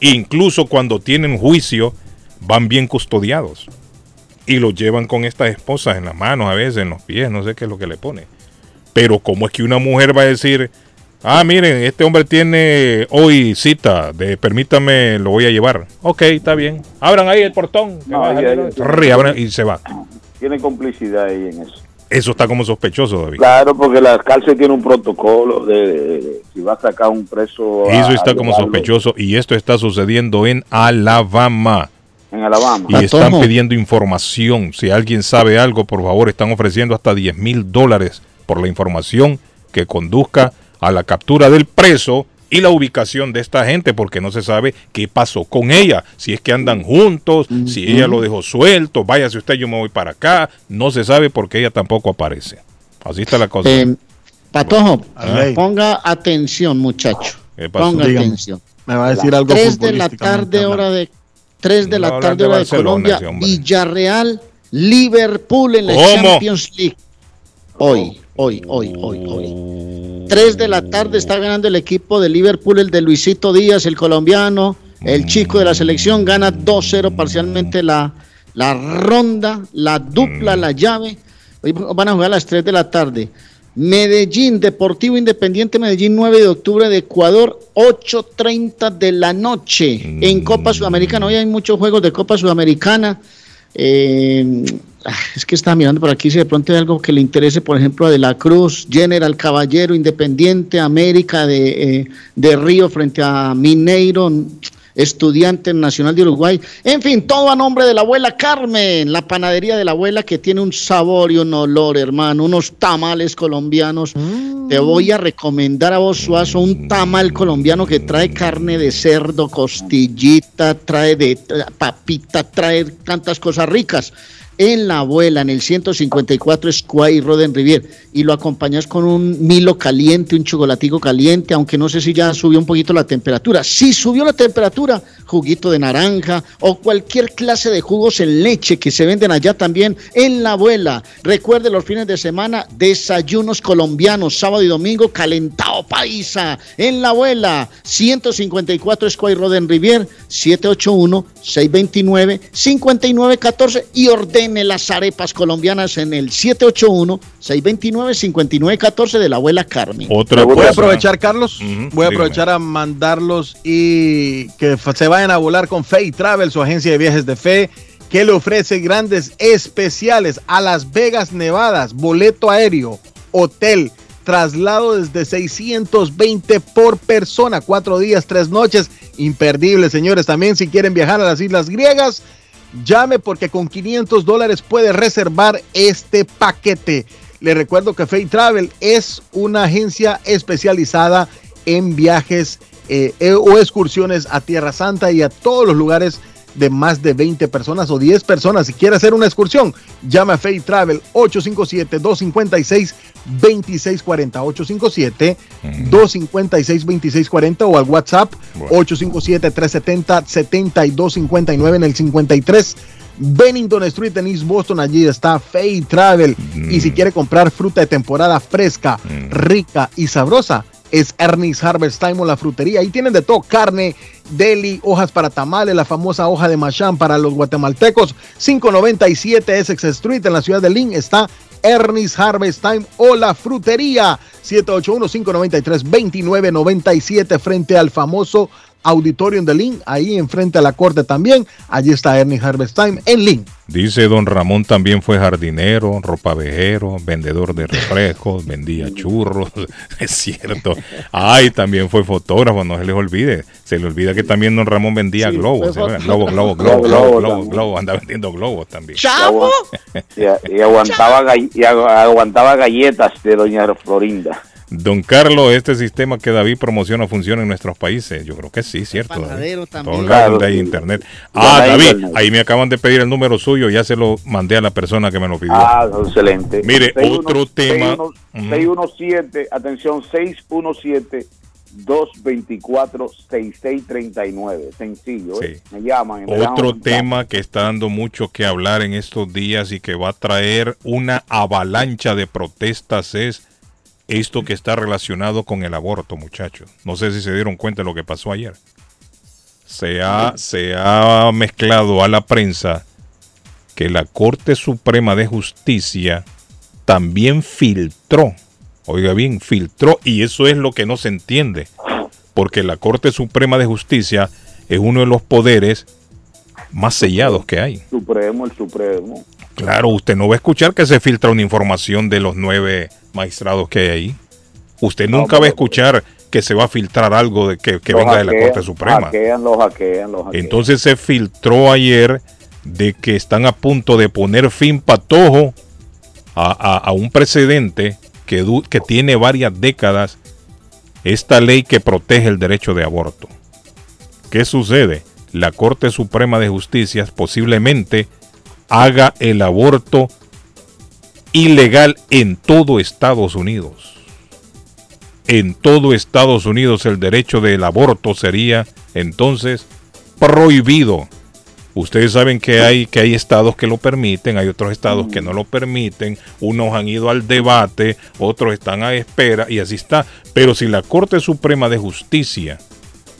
Incluso cuando tienen juicio, van bien custodiados. Y lo llevan con estas esposas en las manos, a veces en los pies, no sé qué es lo que le pone. Pero ¿cómo es que una mujer va a decir, ah, miren, este hombre tiene hoy cita, de permítame, lo voy a llevar? Ok, está bien. Abran ahí el portón. que No, va a ella- salir- ella- Rrr, abran y se va. Tiene complicidad ahí en eso. Eso está como sospechoso, David. Claro, porque la cárcel tiene un protocolo de, de- de- si va a sacar un preso. Eso a está como llevarlo sospechoso y esto está sucediendo en Alabama. En Alabama. Y están pidiendo información. Si alguien sabe algo, por favor, están ofreciendo hasta 10 mil dólares por la información que conduzca a la captura del preso y la ubicación de esta gente, porque no se sabe qué pasó con ella. Si es que andan juntos, si ella lo dejó suelto, váyase usted, yo me voy para acá. No se sabe porque ella tampoco aparece. Así está la cosa. Eh, Patojo, Ah. ponga atención, muchacho. ¿Qué pasó? Ponga Dígame. atención. Me va a decir algo 3 de la tarde, hora de 3 de No la tarde, de hora de Colombia. Villarreal, Liverpool en la ¿Cómo? Champions League. Hoy, hoy, hoy, hoy, hoy. 3 de la tarde está ganando el equipo de Liverpool, el de Luisito Díaz, el colombiano, el chico de la selección, gana 2-0 parcialmente la, la ronda, la dupla, la llave. Hoy van a jugar a las 3 de la tarde. Medellín, Deportivo Independiente Medellín, 9 de octubre de Ecuador, 8.30 de la noche en Copa Sudamericana. Hoy hay muchos juegos de Copa Sudamericana. Eh, es que estaba mirando por aquí si de pronto hay algo que le interese, por ejemplo, a De la Cruz, General Caballero, Independiente, América de, eh, de Río frente a Mineiro, Estudiante Nacional de Uruguay. En fin, todo a nombre de la abuela Carmen, la panadería de la abuela que tiene un sabor y un olor, hermano, unos tamales colombianos. Te voy a recomendar a vos, Suazo, un tamal colombiano que trae carne de cerdo, costillita, trae de tra- papita, trae tantas cosas ricas. En la abuela, en el 154 Square Roden Rivier, y lo acompañas con un Milo caliente, un chocolatico caliente, aunque no sé si ya subió un poquito la temperatura. Si subió la temperatura, juguito de naranja o cualquier clase de jugos en leche que se venden allá también en la abuela. Recuerde los fines de semana, desayunos colombianos, sábado y domingo, calentado paisa en la abuela. 154 Square Roden Rivier, 781-629-5914 y ordene las arepas colombianas en el 781-629-5914 de la abuela Carmen. Otra Voy a aprovechar, Carlos. voy a dígame. aprovechar a mandarlos y que se vayan a volar con Fe Travel, su agencia de viajes de fe, que le ofrece grandes especiales a Las Vegas, Nevadas, boleto aéreo, hotel, traslado desde 620 por persona, cuatro días, tres noches, imperdible, señores. También si quieren viajar a las Islas Griegas, llame porque con 500 dólares puede reservar este paquete. Le recuerdo que Fay Travel es una agencia especializada en viajes eh, eh, o excursiones a Tierra Santa y a todos los lugares de más de 20 personas o 10 personas. Si quiere hacer una excursión, llame a Fay Travel 857-256-2640. 857-256-2640 o al WhatsApp 857-370-7259 en el 53. Bennington Street en East Boston, allí está Fay Travel. Y si quiere comprar fruta de temporada fresca, rica y sabrosa, es Ernest Harvest Time o la frutería. Ahí tienen de todo, carne, deli, hojas para tamales, la famosa hoja de machán para los guatemaltecos. 597 Essex Street en la ciudad de Lynn está Ernest Harvest Time o la frutería. 781-593-2997 frente al famoso Auditorium de Lynn, ahí enfrente a la corte también. Allí está Ernest Harvest Time en Lynn. Dice don Ramón también fue jardinero, ropavejero, vendedor de refrescos, vendía churros, es cierto. Ay, también fue fotógrafo, no se les olvide. Se le olvida que también don Ramón vendía Sí, globos. fue ¿sí? fotógrafo. Globo, globo, globo, Globo, globo, globo globo, también. globo, anda vendiendo globos también. ¡Chavo! Y, y aguantaba, gall- y agu- aguantaba galletas de doña Florinda. Don Carlos, este sistema que David promociona funciona en nuestros países. Yo creo que sí, cierto. Panadero también. Claro, hay sí. internet. Ah, David, ahí me acaban de pedir el número suyo, ya se lo mandé a la persona que me lo pidió. Ah, excelente. Mire, 617, otro tema. 617, atención, 617 224 6639. Sencillo, ¿eh? Me llaman. y me Otro tema que está dando mucho que hablar en estos días y que va a traer una avalancha de protestas es esto que está relacionado con el aborto, muchachos. No sé si se dieron cuenta de lo que pasó ayer. Se ha, se ha mezclado a la prensa que la Corte Suprema de Justicia también filtró, oiga bien, filtró, y eso es lo que no se entiende, porque la Corte Suprema de Justicia es uno de los poderes más sellados que hay. Supremo, el Supremo. Claro, usted no va a escuchar que se filtra una información de los nueve magistrados que hay ahí. Usted nunca va a escuchar que se va a filtrar algo de que, que venga de la Corte Suprema. Hackean, los hackean, los hackean. Entonces se filtró ayer de que están a punto de poner fin patojo a, a- a un precedente que, du- que tiene varias décadas esta ley que protege el derecho de aborto. ¿Qué sucede? La Corte Suprema de Justicia posiblemente haga el aborto ilegal en todo Estados Unidos. En todo Estados Unidos el derecho del aborto sería entonces prohibido. Ustedes saben que hay, que hay estados que lo permiten, hay otros estados que no lo permiten, unos han ido al debate, otros están a espera y así está. Pero si la Corte Suprema de Justicia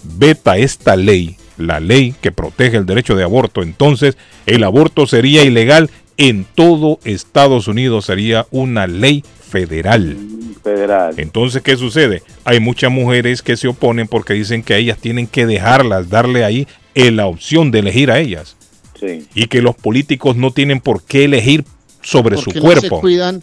veta esta ley, la ley que protege el derecho de aborto, entonces el aborto sería ilegal en todo Estados Unidos, sería una ley federal. Federal. Entonces, ¿qué sucede? Hay muchas mujeres que se oponen porque dicen que ellas tienen que dejarlas, darle ahí eh, la opción de elegir a ellas. Sí. Y que los políticos no tienen por qué elegir sobre su ¿Por qué no se cuerpo. cuidan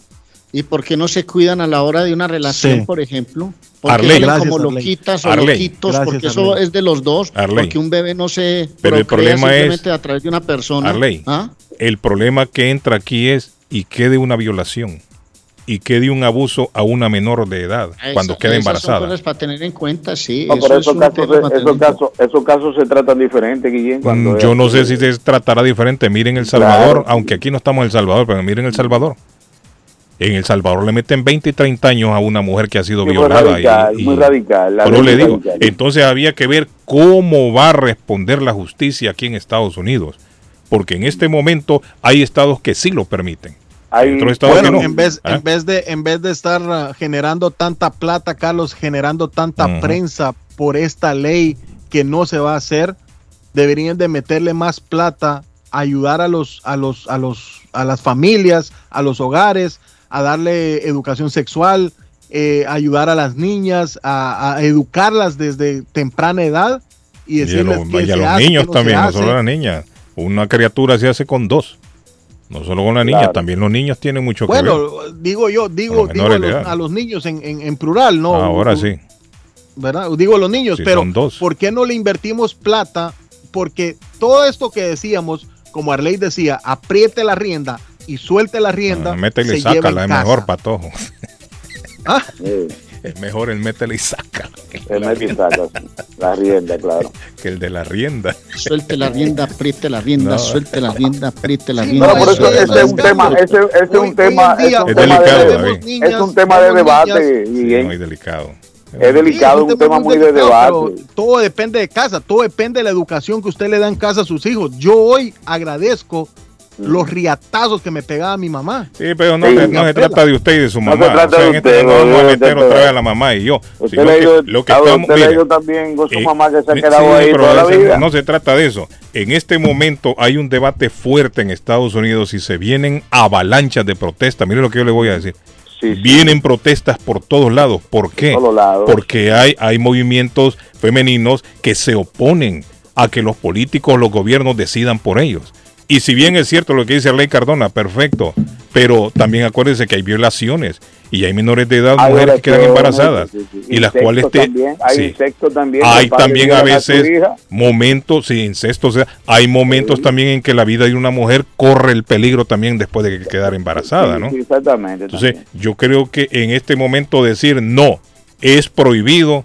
y por qué no se cuidan a la hora de una relación, Sí. por ejemplo? ¿Por qué Arley. Gracias, como Arley. loquitas o Arley. loquitos? Gracias, porque eso Arley. es de los dos. Arley. Porque un bebé no se Pero el problema es- simplemente a través de una persona. Arley, ¿Ah? el problema que entra aquí es y qué de una violación y qué de un abuso a una menor de edad cuando Esa- queda esas Son embarazada. cosas para tener en cuenta, sí. No, eso pero es esos un casos, esos, casos, esos casos se tratan diferente, Guillén. Cuando Mm, es Yo no sé si se tratará diferente. Miren El Salvador, aunque aquí no estamos en El Salvador, pero miren El Salvador. En El Salvador le meten 20 y 30 años a una mujer que ha sido Sí, muy violada. radical, y- y- muy radical, la Pero le digo, radical. entonces había que ver cómo va a responder la justicia aquí en Estados Unidos. Porque en este momento hay estados que sí lo permiten. Hay otros estados Bueno, que no. en vez, ¿Ah? en vez de en vez de estar ah, generando tanta plata, Carlos, generando tanta prensa por esta ley que no se va a hacer, deberían de meterle más plata, ayudar a los a los a los a las familias, a los hogares, a darle educación sexual, eh, ayudar a las niñas, a, a educarlas desde temprana edad y Y a decirles los, qué y a los hace, niños no también, no solo a las niñas. Una criatura se hace con dos. No solo con la niña, Claro. también los niños tienen mucho que ver. Bueno, digo yo, digo, los digo a, los, a niños en, en- en plural, ¿no? Ahora sí. ¿verdad? Digo los niños, Sí, pero dos. ¿por qué no le invertimos plata? Porque todo esto que decíamos, como Arley decía, apriete la rienda y suelte la rienda. Ah, métele y se sácala, es mejor, patojo. Ah. Es mejor el métele y saca. El mete y saca, la rienda, claro. Que el de la rienda. Suelte la rienda, apriete la rienda, No. suelte la rienda, apriete la rienda. no, por eso ese es un tema, ese, ese es un tema, es un Es tema delicado, de, David. es un tema de debate, niñas. Guillén. Muy delicado. Es delicado, Sí, un tema muy de delicado, debate. Todo depende de casa, todo depende de la educación que usted le da en casa a sus hijos. Yo hoy agradezco los riatazos que me pegaba mi mamá. Sí, pero no, Sí, se- no trata de usted y de su No mamá. se trata O sea, de este usted, no vamos a no, meter no, otra vez no. a la mamá y yo. Usted que lo que estamos, usted le también con su eh, mamá que se ha sí, quedado ahí pero toda la vida. No se trata de eso. En este momento hay un debate fuerte en Estados Unidos y se vienen avalanchas de protestas. Mire lo que yo le voy a decir. Vienen protestas por todos lados. ¿Por qué? todos lados. Porque hay, hay movimientos femeninos que se oponen a que los políticos, los gobiernos decidan por ellos. Y si bien es cierto lo que dice Ley Cardona, perfecto, pero también acuérdense que hay violaciones y hay menores de edad, Hay mujeres que quedan embarazadas sí, sí, y las cuales te, también, hay sí. insectos también, hay también a veces momentos, sí, incesto, o sea, hay momentos también en que la vida de una mujer corre el peligro también después de que quedar embarazada, ¿no? exactamente. Entonces, yo creo que en este momento decir no es prohibido,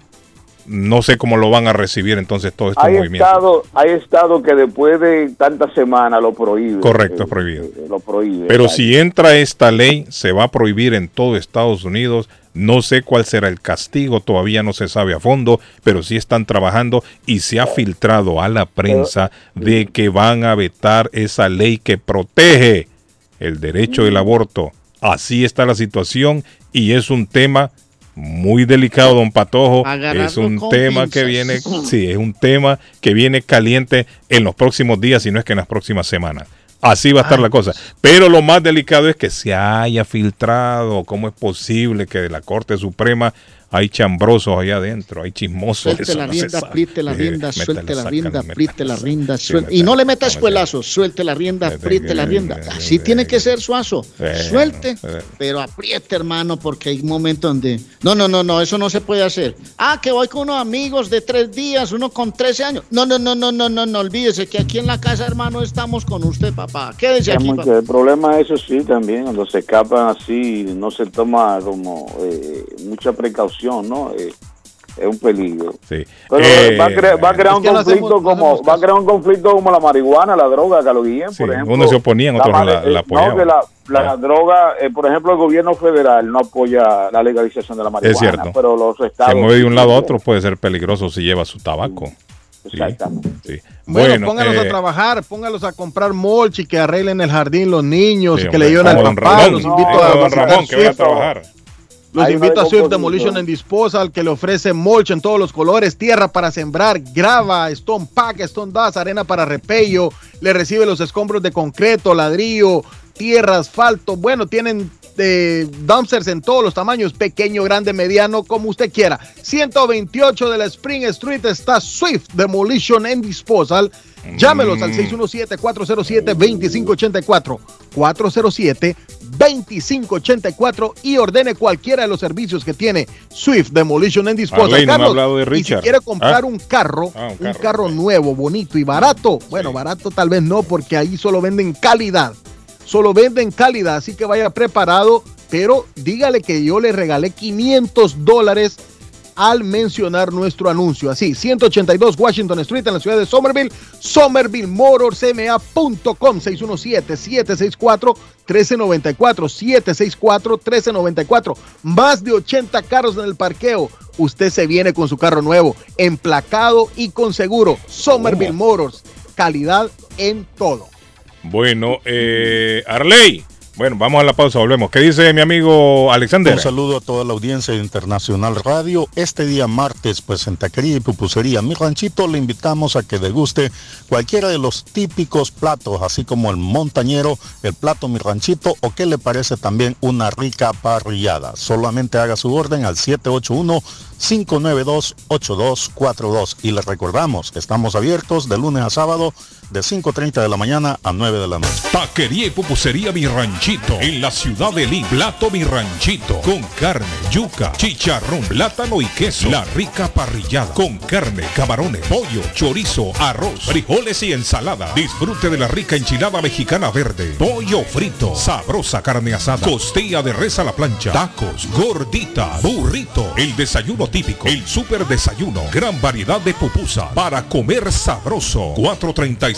no sé cómo lo van a recibir entonces todos estos hay movimientos. estado, hay estado que después de tantas semanas lo prohíbe. Correcto, Eh, es prohibido. eh, Lo prohíbe. Pero si entra esta ley, se va a prohibir en todo Estados Unidos. No sé cuál será el castigo, todavía no se sabe a fondo, pero sí están trabajando y se ha filtrado a la prensa de que van a vetar esa ley que protege el derecho del aborto. Así está la situación y es un tema muy delicado, don Patojo. Es un tema que viene, sí, es un tema que viene caliente en los próximos días, si no es que en las próximas semanas. Así va a estar la cosa. Pero lo más delicado es que se haya filtrado. ¿Cómo es posible que de la Corte Suprema hay chambrosos allá adentro? Hay chismosos. Suelte la rienda, apriete la rienda, suelte la rienda, apriete la rienda, suelte. Y no le meta métale. espuelazos, suelte la rienda, apriete la rienda. Así tiene que ser suazo. Suelte, eh. pero apriete, hermano, porque hay momentos donde. No, no, no, no, eso no se puede hacer. Ah, que voy con unos amigos de tres días, uno con 13 años. No, no, no, no, no, no, no, olvídese que aquí en la casa, hermano, estamos con usted, papá. Quédese aquí, papá. el problema eso sí también, cuando se escapan así, no se toma como eh, mucha precaución, ¿no? Eh, es un peligro. Sí. Pero Eh, va, a crear, va a crear es un que no conflicto hacemos- no como hacemos va a crear un conflicto como la marihuana, la droga, Carlos Guillén, Sí, por ejemplo. unos se oponían, otros mari- la- la eh, No, apoyaban. que la, la droga, eh, por ejemplo, el gobierno federal no apoya la legalización de la marihuana, Es cierto. pero los estados Se mueve de un lado a sí, otro, puede ser peligroso si lleva su tabaco. Sí, Exactamente. sí. Bueno, póngalos eh, a trabajar, póngalos a comprar mulch y que arreglen el jardín los niños, Sí, que hombre, le lleven al papá, Ramón. los No, invito como a don visitar Ramón, que vaya a trabajar. Los invito a Swift. Demolition and Disposal que le ofrece mulch en todos los colores, tierra para sembrar, grava, stone pack, stone dust, arena para repello, le recibe los escombros de concreto, ladrillo, tierra, asfalto. Bueno, tienen eh, dumpsters en todos los tamaños, pequeño, grande, mediano, como usted quiera. 128 de la Spring Street está Swift Demolition and Disposal. Llámelos al 617-407-2584. 407-2584 y ordene cualquiera de los servicios que tiene Swift Demolition and Disposal. Arley, Carlos, de y si quiere comprar Ah. un carro, Ah, un un carro, carro nuevo, bonito y barato, bueno, barato tal vez no, porque ahí solo venden calidad. Solo venden calidad, así que vaya preparado, pero dígale que yo le regalé 500 dólares al mencionar nuestro anuncio. Así, 182 Washington Street en la ciudad de Somerville, somervillemotorsma.com, 617-764-1394, 764-1394. Más de 80 carros en el parqueo. Usted se viene con su carro nuevo, emplacado y con seguro. Somerville Motors, calidad en todo. Bueno, eh, Arley. Bueno, vamos a la pausa, volvemos. ¿Qué dice mi amigo Alexander? Un saludo a toda la audiencia de Internacional Radio. Este día martes, pues en y Pupusería Mi Ranchito, le invitamos a que deguste cualquiera de los típicos platos, así como el montañero, el plato Mi Ranchito o qué le parece también una rica parrillada. Solamente haga su orden al 781 592-8242 y les recordamos que estamos abiertos de lunes a sábado de 5.30 de la mañana a 9 de la noche. Taquería y pupusería Mi Ranchito en la ciudad de Lima. Plato Mi Ranchito con carne, yuca, chicharrón, plátano y queso. La rica parrillada con carne, camarones, pollo, chorizo, arroz, frijoles y ensalada. Disfrute de la rica enchilada mexicana verde, pollo frito, sabrosa carne asada, costilla de res a la plancha, tacos, gordita, burrito, el desayuno típico, el super desayuno, gran variedad de pupusa para comer sabroso. 435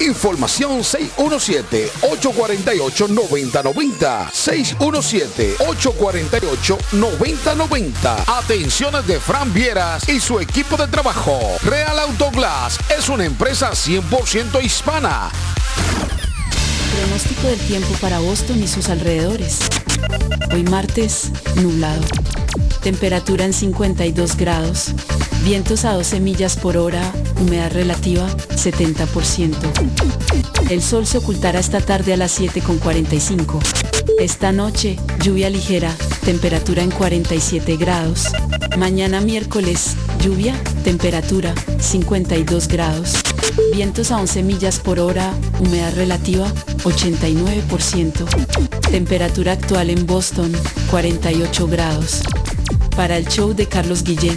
Información 617-848-9090. 617-848-9090. Atenciones de Fran Vieras y su equipo de trabajo. Real Autoglass es una empresa 100% hispana. Pronóstico del tiempo para Boston y sus alrededores. Hoy martes, nublado. Temperatura en 52 grados. Vientos a 12 millas por hora. Humedad relativa 70%. El sol se ocultará esta tarde a las 7.45. Esta noche, lluvia ligera. Temperatura en 47 grados. Mañana miércoles, lluvia. Temperatura 52 grados. Vientos a 11 millas por hora. Humedad relativa 89%. Temperatura actual en Boston 48 grados. Para el show de Carlos Guillén,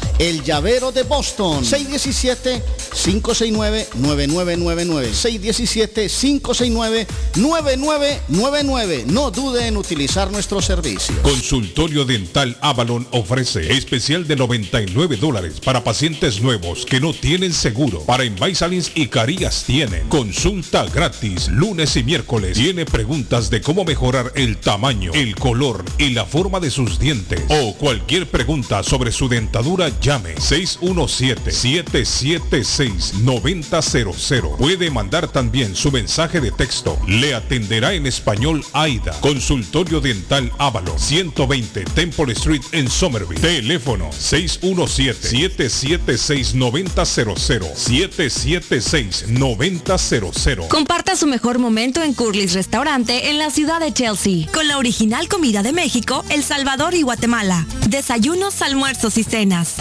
el llavero de Boston. 617-569-9999. 617-569-9999. No dude en utilizar nuestro servicio. Consultorio Dental Avalon ofrece especial de 99 dólares para pacientes nuevos que no tienen seguro. Para Invisalins y Carías tienen consulta gratis lunes y miércoles. Tiene preguntas de cómo mejorar el tamaño, el color y la forma de sus dientes o cualquier pregunta sobre su dentadura llame 617-776-9000. Puede mandar también su mensaje de texto. Le atenderá en español AIDA. Consultorio Dental Ávalo. 120 Temple Street en Somerville. Teléfono 617-776-9000. 776-9000. Comparta su mejor momento en Curly's Restaurante en la ciudad de Chelsea. Con la original comida de México, El Salvador y Guatemala. Desayunos, almuerzos y cenas.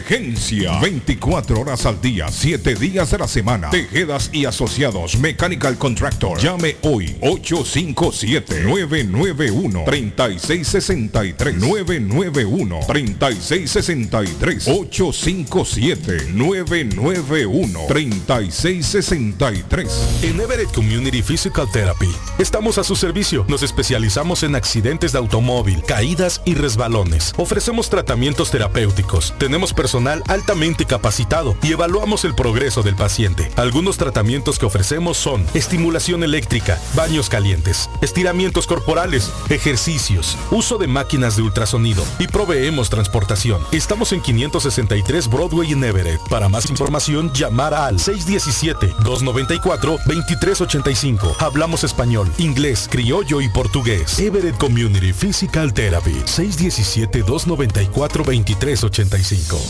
Emergencia. 24 horas al día, 7 días de la semana. Tejedas y asociados. Mechanical Contractor. Llame hoy. 857-991-3663. 991-3663. 857-991-3663. En Everett Community Physical Therapy Estamos a su servicio. Nos especializamos en accidentes de automóvil, caídas y resbalones. Ofrecemos tratamientos terapéuticos. Tenemos personal altamente capacitado y evaluamos el progreso del paciente. Algunos tratamientos que ofrecemos son estimulación eléctrica, baños calientes, estiramientos corporales, ejercicios, uso de máquinas de ultrasonido y proveemos transportación. Estamos en 563 Broadway en Everett. Para más información, llamar al 617-294-2385. Hablamos español, inglés, criollo y portugués. Everett Community Physical Therapy. 617-294-2385.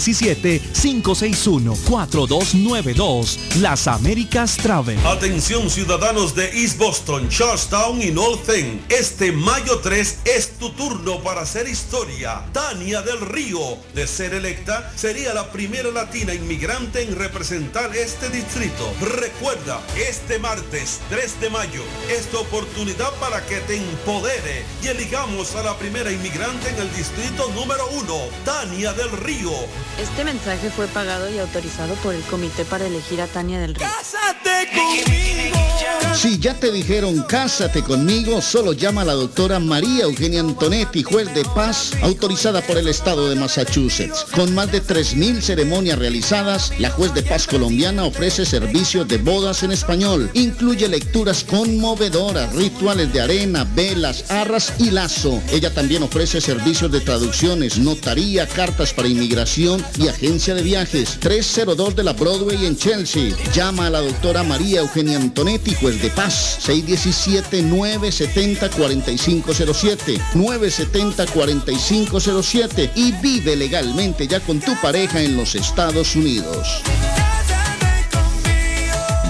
617-561-4292. Las Américas Travel. Atención ciudadanos de East Boston, Charlestown y North End. Este mayo 3 es tu turno para hacer historia. Tania del Río, de ser electa, sería la primera latina inmigrante en representar este distrito. Recuerda, este martes 3 de mayo es tu oportunidad para que te empodere y eligamos a la primera inmigrante en el distrito número 1, Tania del Río. Este mensaje fue pagado y autorizado por el comité para elegir a Tania del Río. Si ya te dijeron cásate conmigo, solo llama a la doctora María Eugenia Antonetti, juez de paz, autorizada por el estado de Massachusetts. Con más de 3.000 ceremonias realizadas, la juez de paz colombiana ofrece servicios de bodas en español. Incluye lecturas conmovedoras, rituales de arena, velas, arras y lazo. Ella también ofrece servicios de traducciones, notaría, cartas para inmigración y agencia de viajes. 302 de la Broadway en Chelsea. Llama a la doctora María Eugenia Antonetti, juez de paz. 617-970-4507. 970-4507. Y vive legalmente ya con tu pareja en los Estados Unidos.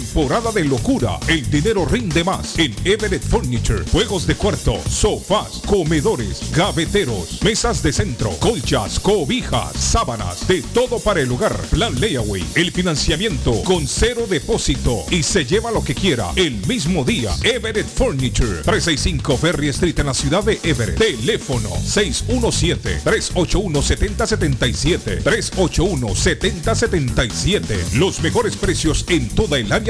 Temporada de locura. El dinero rinde más en Everett Furniture. Juegos de cuarto, sofás, comedores, gaveteros, mesas de centro, colchas, cobijas, sábanas, de todo para el hogar. Plan Layaway. El financiamiento con cero depósito y se lleva lo que quiera el mismo día. Everett Furniture. 365 Ferry Street en la ciudad de Everett. Teléfono 617-381-7077. 381-7077. Los mejores precios en toda el área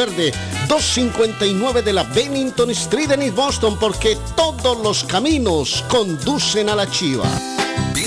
Recuerde, 259 de la Bennington Street en East Boston porque todos los caminos conducen a la chiva.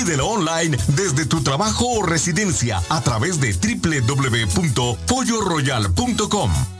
Pídelo online desde tu trabajo o residencia a través de www.polloroyal.com.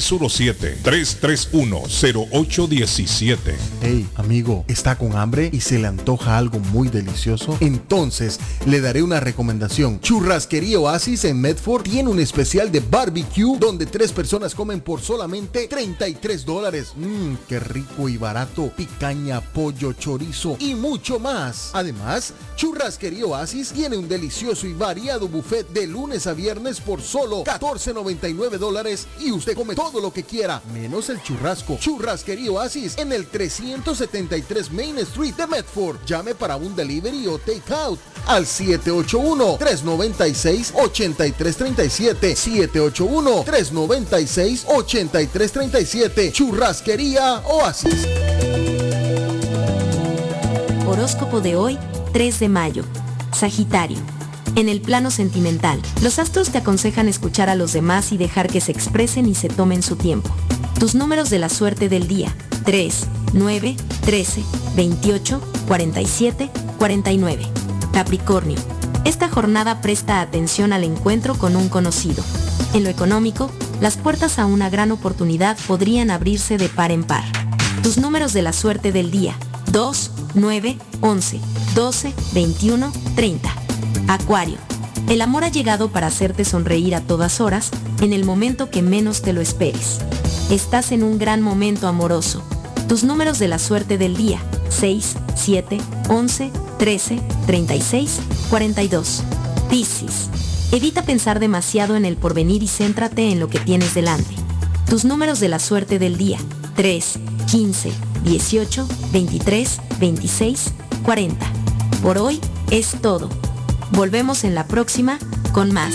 617-331-0817. Hey, amigo, ¿está con hambre y se le antoja algo muy delicioso? Entonces, le daré una recomendación. Churrasquería Oasis en Medford tiene un especial de barbecue donde tres personas comen por solamente 33 dólares. Mmm, qué rico y barato. Picaña, pollo, chorizo y mucho más. Además, Churrasquería Oasis tiene un delicioso y variado buffet de lunes a viernes por solo 14.99 dólares y usted come todo lo que quiera, menos el churrasco. Churrasquería Oasis en el 373 Main Street de Medford. Llame para un delivery o take out al 781-396-8337. 781-396-8337. Churrasquería Oasis. Horóscopo de hoy, 3 de mayo. Sagitario. En el plano sentimental, los astros te aconsejan escuchar a los demás y dejar que se expresen y se tomen su tiempo. Tus números de la suerte del día. 3, 9, 13, 28, 47, 49. Capricornio. Esta jornada presta atención al encuentro con un conocido. En lo económico, las puertas a una gran oportunidad podrían abrirse de par en par. Tus números de la suerte del día. 2, 9, 11, 12, 21, 30. Acuario. El amor ha llegado para hacerte sonreír a todas horas, en el momento que menos te lo esperes. Estás en un gran momento amoroso. Tus números de la suerte del día. 6, 7, 11, 13, 36, 42. Piscis. Evita pensar demasiado en el porvenir y céntrate en lo que tienes delante. Tus números de la suerte del día. 3, 15, 18, 23, 26, 40. Por hoy es todo. Volvemos en la próxima con más.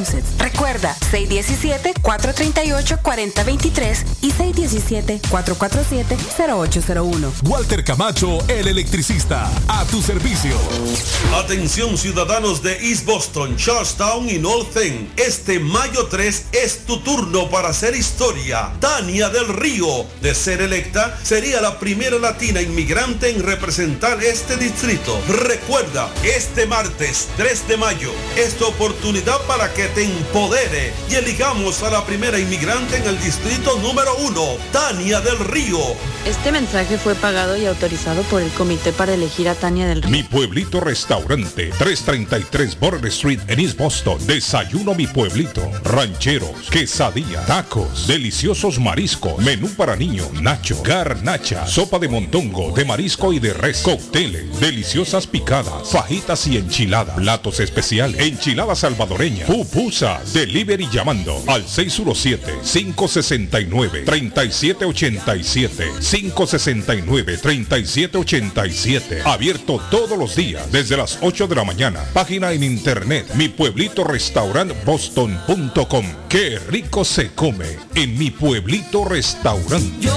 Recuerda, 617-438-4023 y 617-447-0801. Walter Camacho, el electricista. A tu servicio. Atención ciudadanos de East Boston, Charlestown y North End. Este mayo 3 es tu turno para hacer historia. Tania del Río, de ser electa, sería la primera latina inmigrante en representar este distrito. Recuerda, este martes 3 de mayo es tu oportunidad para que te empodere y elijamos a la primera inmigrante en el distrito número 1, Tania del Río. Este mensaje fue pagado y autorizado por el comité para elegir a Tania del Río. Mi pueblito restaurante, 333 Border Street en East Boston. Desayuno mi pueblito. Rancheros, quesadilla, tacos, deliciosos mariscos, menú para niños, nacho, garnacha, sopa de montongo, de marisco y de res, cócteles, deliciosas picadas, fajitas y enchiladas, platos especiales, enchilada salvadoreña, pupusa, delivery llamando al 617-569-3787, 569-3787, abierto todos los días desde las 8 de la mañana, página en internet, mi pueblito restaurant boston.com, qué rico se come en mi pueblito restaurante.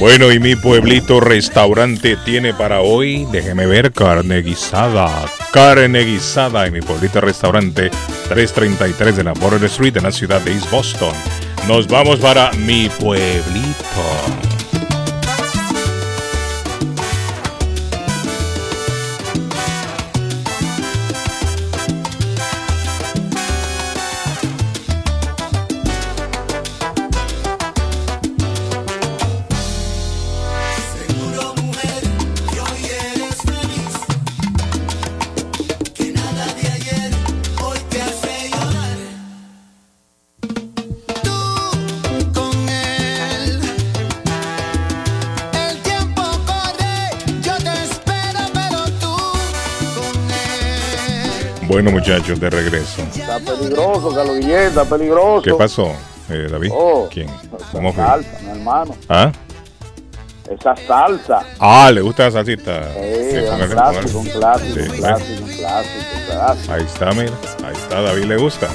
Bueno, y mi pueblito restaurante tiene para hoy, déjeme ver, carne guisada. Carne guisada en mi pueblito restaurante 333 de la Border Street en la ciudad de East Boston. Nos vamos para mi pueblito. Muchachos, de regreso. Está peligroso, Carlos Guillén, está peligroso. ¿Qué pasó, eh, David? Oh, ¿Quién? esa ¿Cómo fue? salsa, mi hermano. ¿Ah? Esa salsa. Ah, ¿le gusta la salsita? Sí, Sí, un clásico, un clásico, Sí, un clásico, un clásico, un clásico. Ahí está, mira. Ahí está, David le gusta.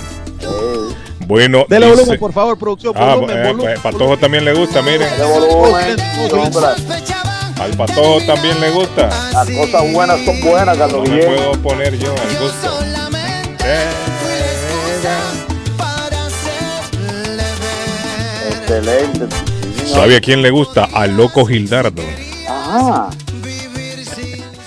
Bueno, Dele dice- volumen, por favor, producción. Ah, volumen, eh, volumen. pues, Patojo también le gusta, miren. volumen, Al Patojo también le gusta. Las cosas buenas son buenas, Carlos No me puedo poner yo al gusto. Excelente. ¿Sabe a quién le gusta? Al loco Gildardo. Ajá.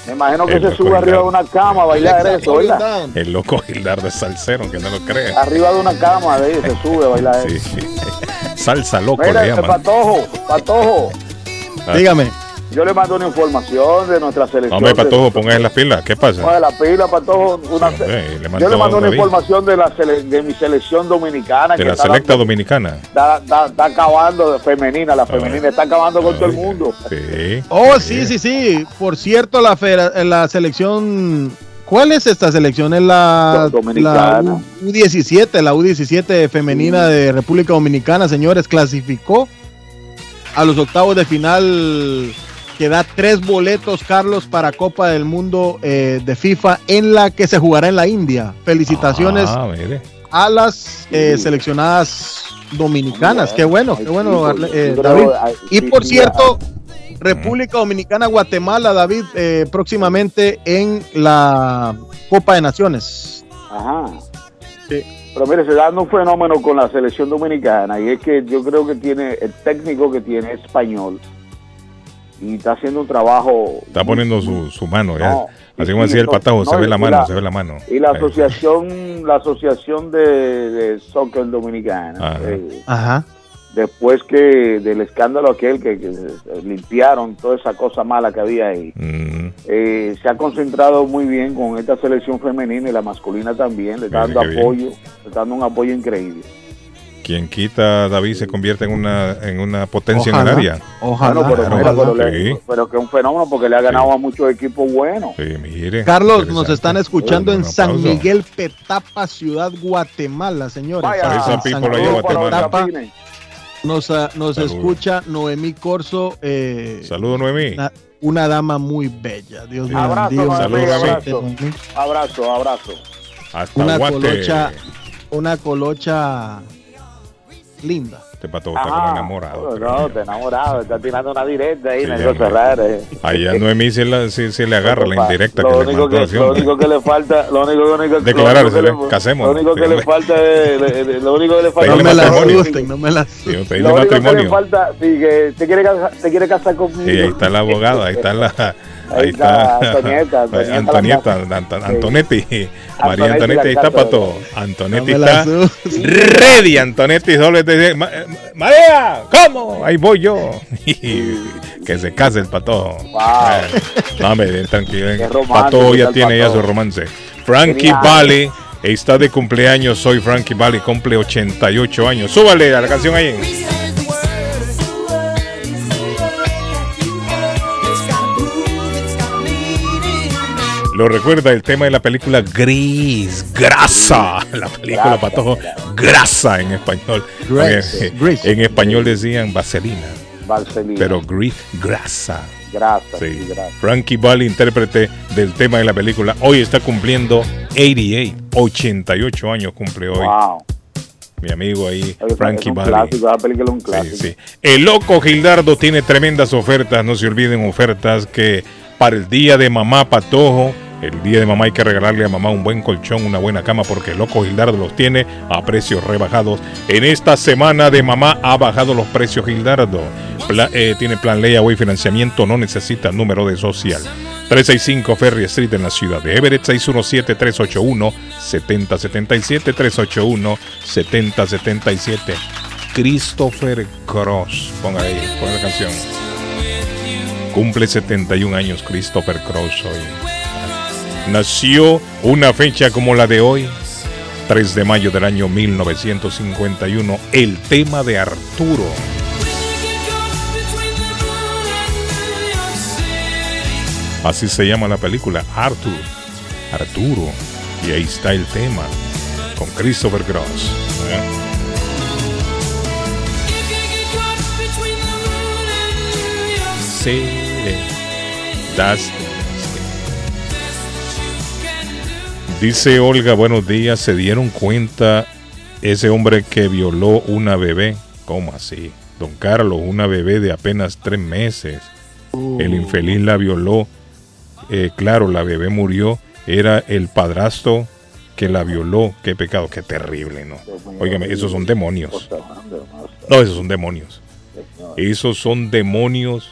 Me imagino que El se sube arriba de una cama a bailar eso, ¿verdad? El loco Gildardo es salsero, aunque no lo crea. Arriba de una cama, de ahí se sube a bailar eso. Salsa loco Mira, le llaman. Patojo, Patojo, Ah. Dígame. Yo le mando una información de nuestra selección. Hombre, Patojo, póngase las pilas. ¿Qué pasa? Ponga la pila, Patojo. Una, Hombre, le yo le mando una David. información de, la sele- de mi selección dominicana. De que la está selecta dando- dominicana. Está, está- está acabando de femenina, la femenina está acabando con todo el mundo. Sí. Oh, sí, sí, sí. Por cierto, la, selección. ¿Cuál es esta selección? Es la, Dominicana. la U17, la U17 femenina de República Dominicana, señores, clasificó a los octavos de final que da tres boletos, Carlos, para Copa del Mundo eh, de FIFA en la que se jugará en la India. Felicitaciones Ah, a las eh, seleccionadas dominicanas. Qué bueno, qué bueno, eh, David. Y por cierto, República Dominicana, Guatemala, David, eh, próximamente en la Copa de Naciones. Ajá. Pero mire, se da un fenómeno con la selección dominicana y es que yo creo que tiene el técnico que tiene es español y está haciendo un trabajo Está poniendo su, su mano. ya. No, Así y- como decía el patajo, se ve la mano, la- se ve la mano. y la Ahí. asociación la asociación de, de soccer dominicana Ajá. eh, Ajá. después que del escándalo aquel que, limpiaron toda esa cosa mala que había ahí eh, se ha concentrado muy bien con esta selección femenina y la masculina también le está dando qué bien. apoyo le está dando un apoyo increíble Quien quita David se convierte en una, en una potencia en Ojalá, el área. Ojalá. Bueno, pero, mira, pero, le- Sí. pero que es un fenómeno porque le ha ganado a muchos equipos buenos Sí, mire. Carlos, nos están escuchando en San. Miguel Petapa, Ciudad Guatemala, señores. Vaya, En San people Miguel allá en Guatemala. Petapa nos, ah, nos Saludos. escucha Noemí Corso, eh, Saludos, Noemí. una, una dama muy bella. Dios me abrazo abrazo. Abrazo abrazo Hasta Una Guate. colocha, una colocha linda. Este pato está como enamorado. no, no, te enamorado está tirando una directa ahí Sí, rara eh. Allá Noemí se, la, se, se le agarra la indirecta que lo le único mandó que, lo único que le falta lo único, lo único, Declararse, lo único que ¿le? le- Casemos, lo único que le falta es le- le- lo único que le falta No me la asusten, no me la Sí, asusten. lo único que le falta sí, que te quiere casar, te quiere casar conmigo Sí, ahí está la abogada, ahí está la. Ahí, está, Antonieta, Antonieta Antonieta, Antonetti. María Antonetti está, pato. ¿verdad? Antonetti No me está ready. Antonetti solo te dice: "Ma- eh, María, ¿cómo? Ahí voy yo. que se case el pato. No, hombre, tranquilo. Romántico Pato ya tiene ya su romance. Frankie. Valley está de cumpleaños. Soy Frankie Valley, cumple 88 años. Súbale a la canción ahí. Lo recuerda el tema de la película Gris, Grasa. La película Grasa, Patojo, Grasa en español. Grace. En español decían vaselina, pero Gris, Grasa. gracias Sí. sí, gracias Frankie Valli, intérprete del tema de la película, hoy está cumpliendo 88, 88 años cumple hoy. wow Mi amigo ahí, Oye, Frankie es un clásico película es un Sí, clásico sí. El loco Gildardo tiene tremendas ofertas. No se olviden ofertas que para el día de mamá Patojo, el día de mamá hay que regalarle a mamá un buen colchón, una buena cama, porque loco Gildardo los tiene a precios rebajados. En esta semana de mamá ha bajado los precios Gildardo. Eh, tiene plan layaway financiamiento, no necesita número de social. 365 Ferry Street en la ciudad de Everett, 617-381-7077, 381-7077. Christopher Cross. Ponga ahí, ponga la canción. Cumple 71 años Christopher Cross hoy. Nació una fecha como la de hoy, 3 de mayo del año 1951, el tema de Arturo. Así se llama la película, Arthur. Arturo. Y ahí está el tema, con Christopher. Sí, that's- Dice Olga, buenos días, ¿se dieron cuenta ese hombre que violó una bebé? ¿Cómo así? Don Carlos, una bebé de apenas tres meses. El infeliz la violó. Eh, claro, la bebé murió. Era el padrastro que la violó. Qué pecado, qué terrible, ¿no? Óigame, esos son demonios. No, esos son demonios. Esos son demonios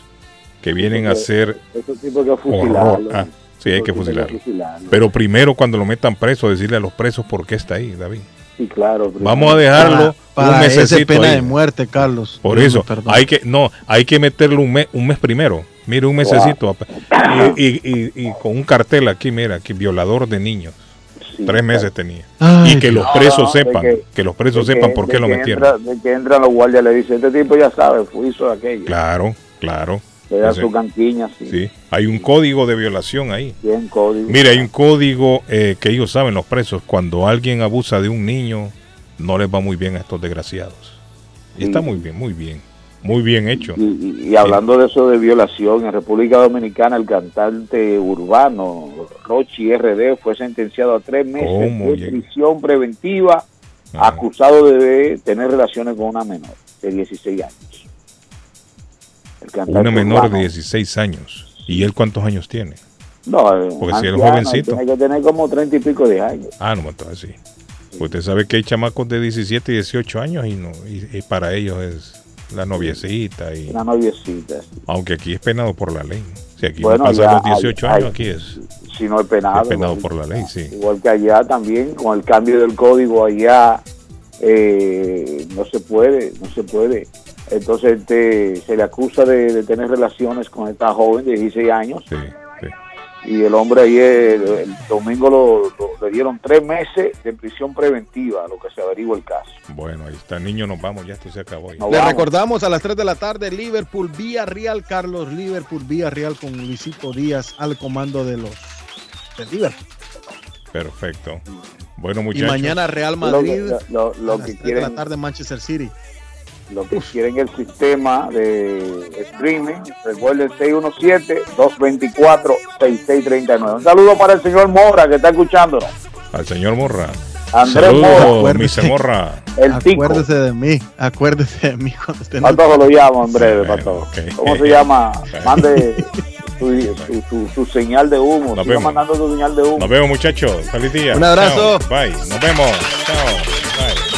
que vienen a ser Esos tipos que horror. fusilarlo. Sí, hay que fusilarlo. fusilarlo. Pero primero, cuando lo metan preso, decirle a los presos por qué está ahí, David. Sí, claro. primero. Vamos a dejarlo Para, un para ese mesecito pena ahí. de muerte, Carlos. Por Dios eso, hay que, no, hay que meterlo un mes, un mes primero. Mire, un mesecito. Y, y- y- y con un cartel aquí, mira, aquí, violador de niños. Tres meses tenía. Ay, y que los presos sepan, que- que, los presos sepan que- por qué lo metieron. entra- de que entran los guardias le dicen, este tipo ya sabe, fue hizo aquello. Claro, claro. Da sí. sí. Hay un código de violación ahí. Bien código. Mira, hay un código eh, que ellos saben, los presos. Cuando alguien abusa de un niño, no les va muy bien a estos desgraciados. Y está muy bien, muy bien. Muy bien hecho. Y, y- y hablando de eso de violación, en República Dominicana el cantante urbano Rochi RD fue sentenciado a tres meses ¿Cómo de llega? prisión preventiva acusado de tener relaciones con una menor de 16 años. El Una menor de urbano. 16 años. ¿Y él cuántos años tiene? No, es Porque si él es jovencito. Tiene que tener como 30 y pico de años. Ah, no, entonces sí. Usted sabe que hay chamacos de 17 y 18 años y, no, y, y para ellos es la noviecita. Y, Una noviecita. aunque aquí es penado por la ley. Si aquí Bueno, no pasa los 18 hay- años, aquí es, Si no es penado. es penado por la ley, sí. Igual que allá también, con el cambio del código allá, eh, no se puede, no se puede. Entonces este, se le acusa de, de tener relaciones con esta joven de 16 años. Y el hombre ayer, el, el domingo, lo, lo- le dieron tres meses de prisión preventiva, a lo que se averigua el caso. Bueno, ahí está, niño, nos vamos, ya esto se acabó. ya. Le recordamos a las 3 de la tarde, Liverpool vía Real, Carlos Liverpool vía Real con Luisito Díaz al comando de los de Liverpool. Perfecto. Bueno, Y muchachos. mañana Real Madrid Lo, lo- lo a las que 3 de la quieren, tarde Manchester City. Lo que quieren el sistema de streaming, recuerden 617-224-6639. Un saludo para el señor Mora que está escuchándonos. Al señor Morra. Andrés Saludos, Mora. Mr. Morra. El tico. Acuérdese de mí, acuérdese de mí cuando esté en el- Patojo lo llamo en breve, Patojo. ¿Cómo se llama? Mande su, su- su- su señal de humo. Nos vemos. mandando su señal de humo. Nos vemos, muchachos. Feliz día. Un abrazo. Chao. Bye. Nos vemos. Chao. Bye.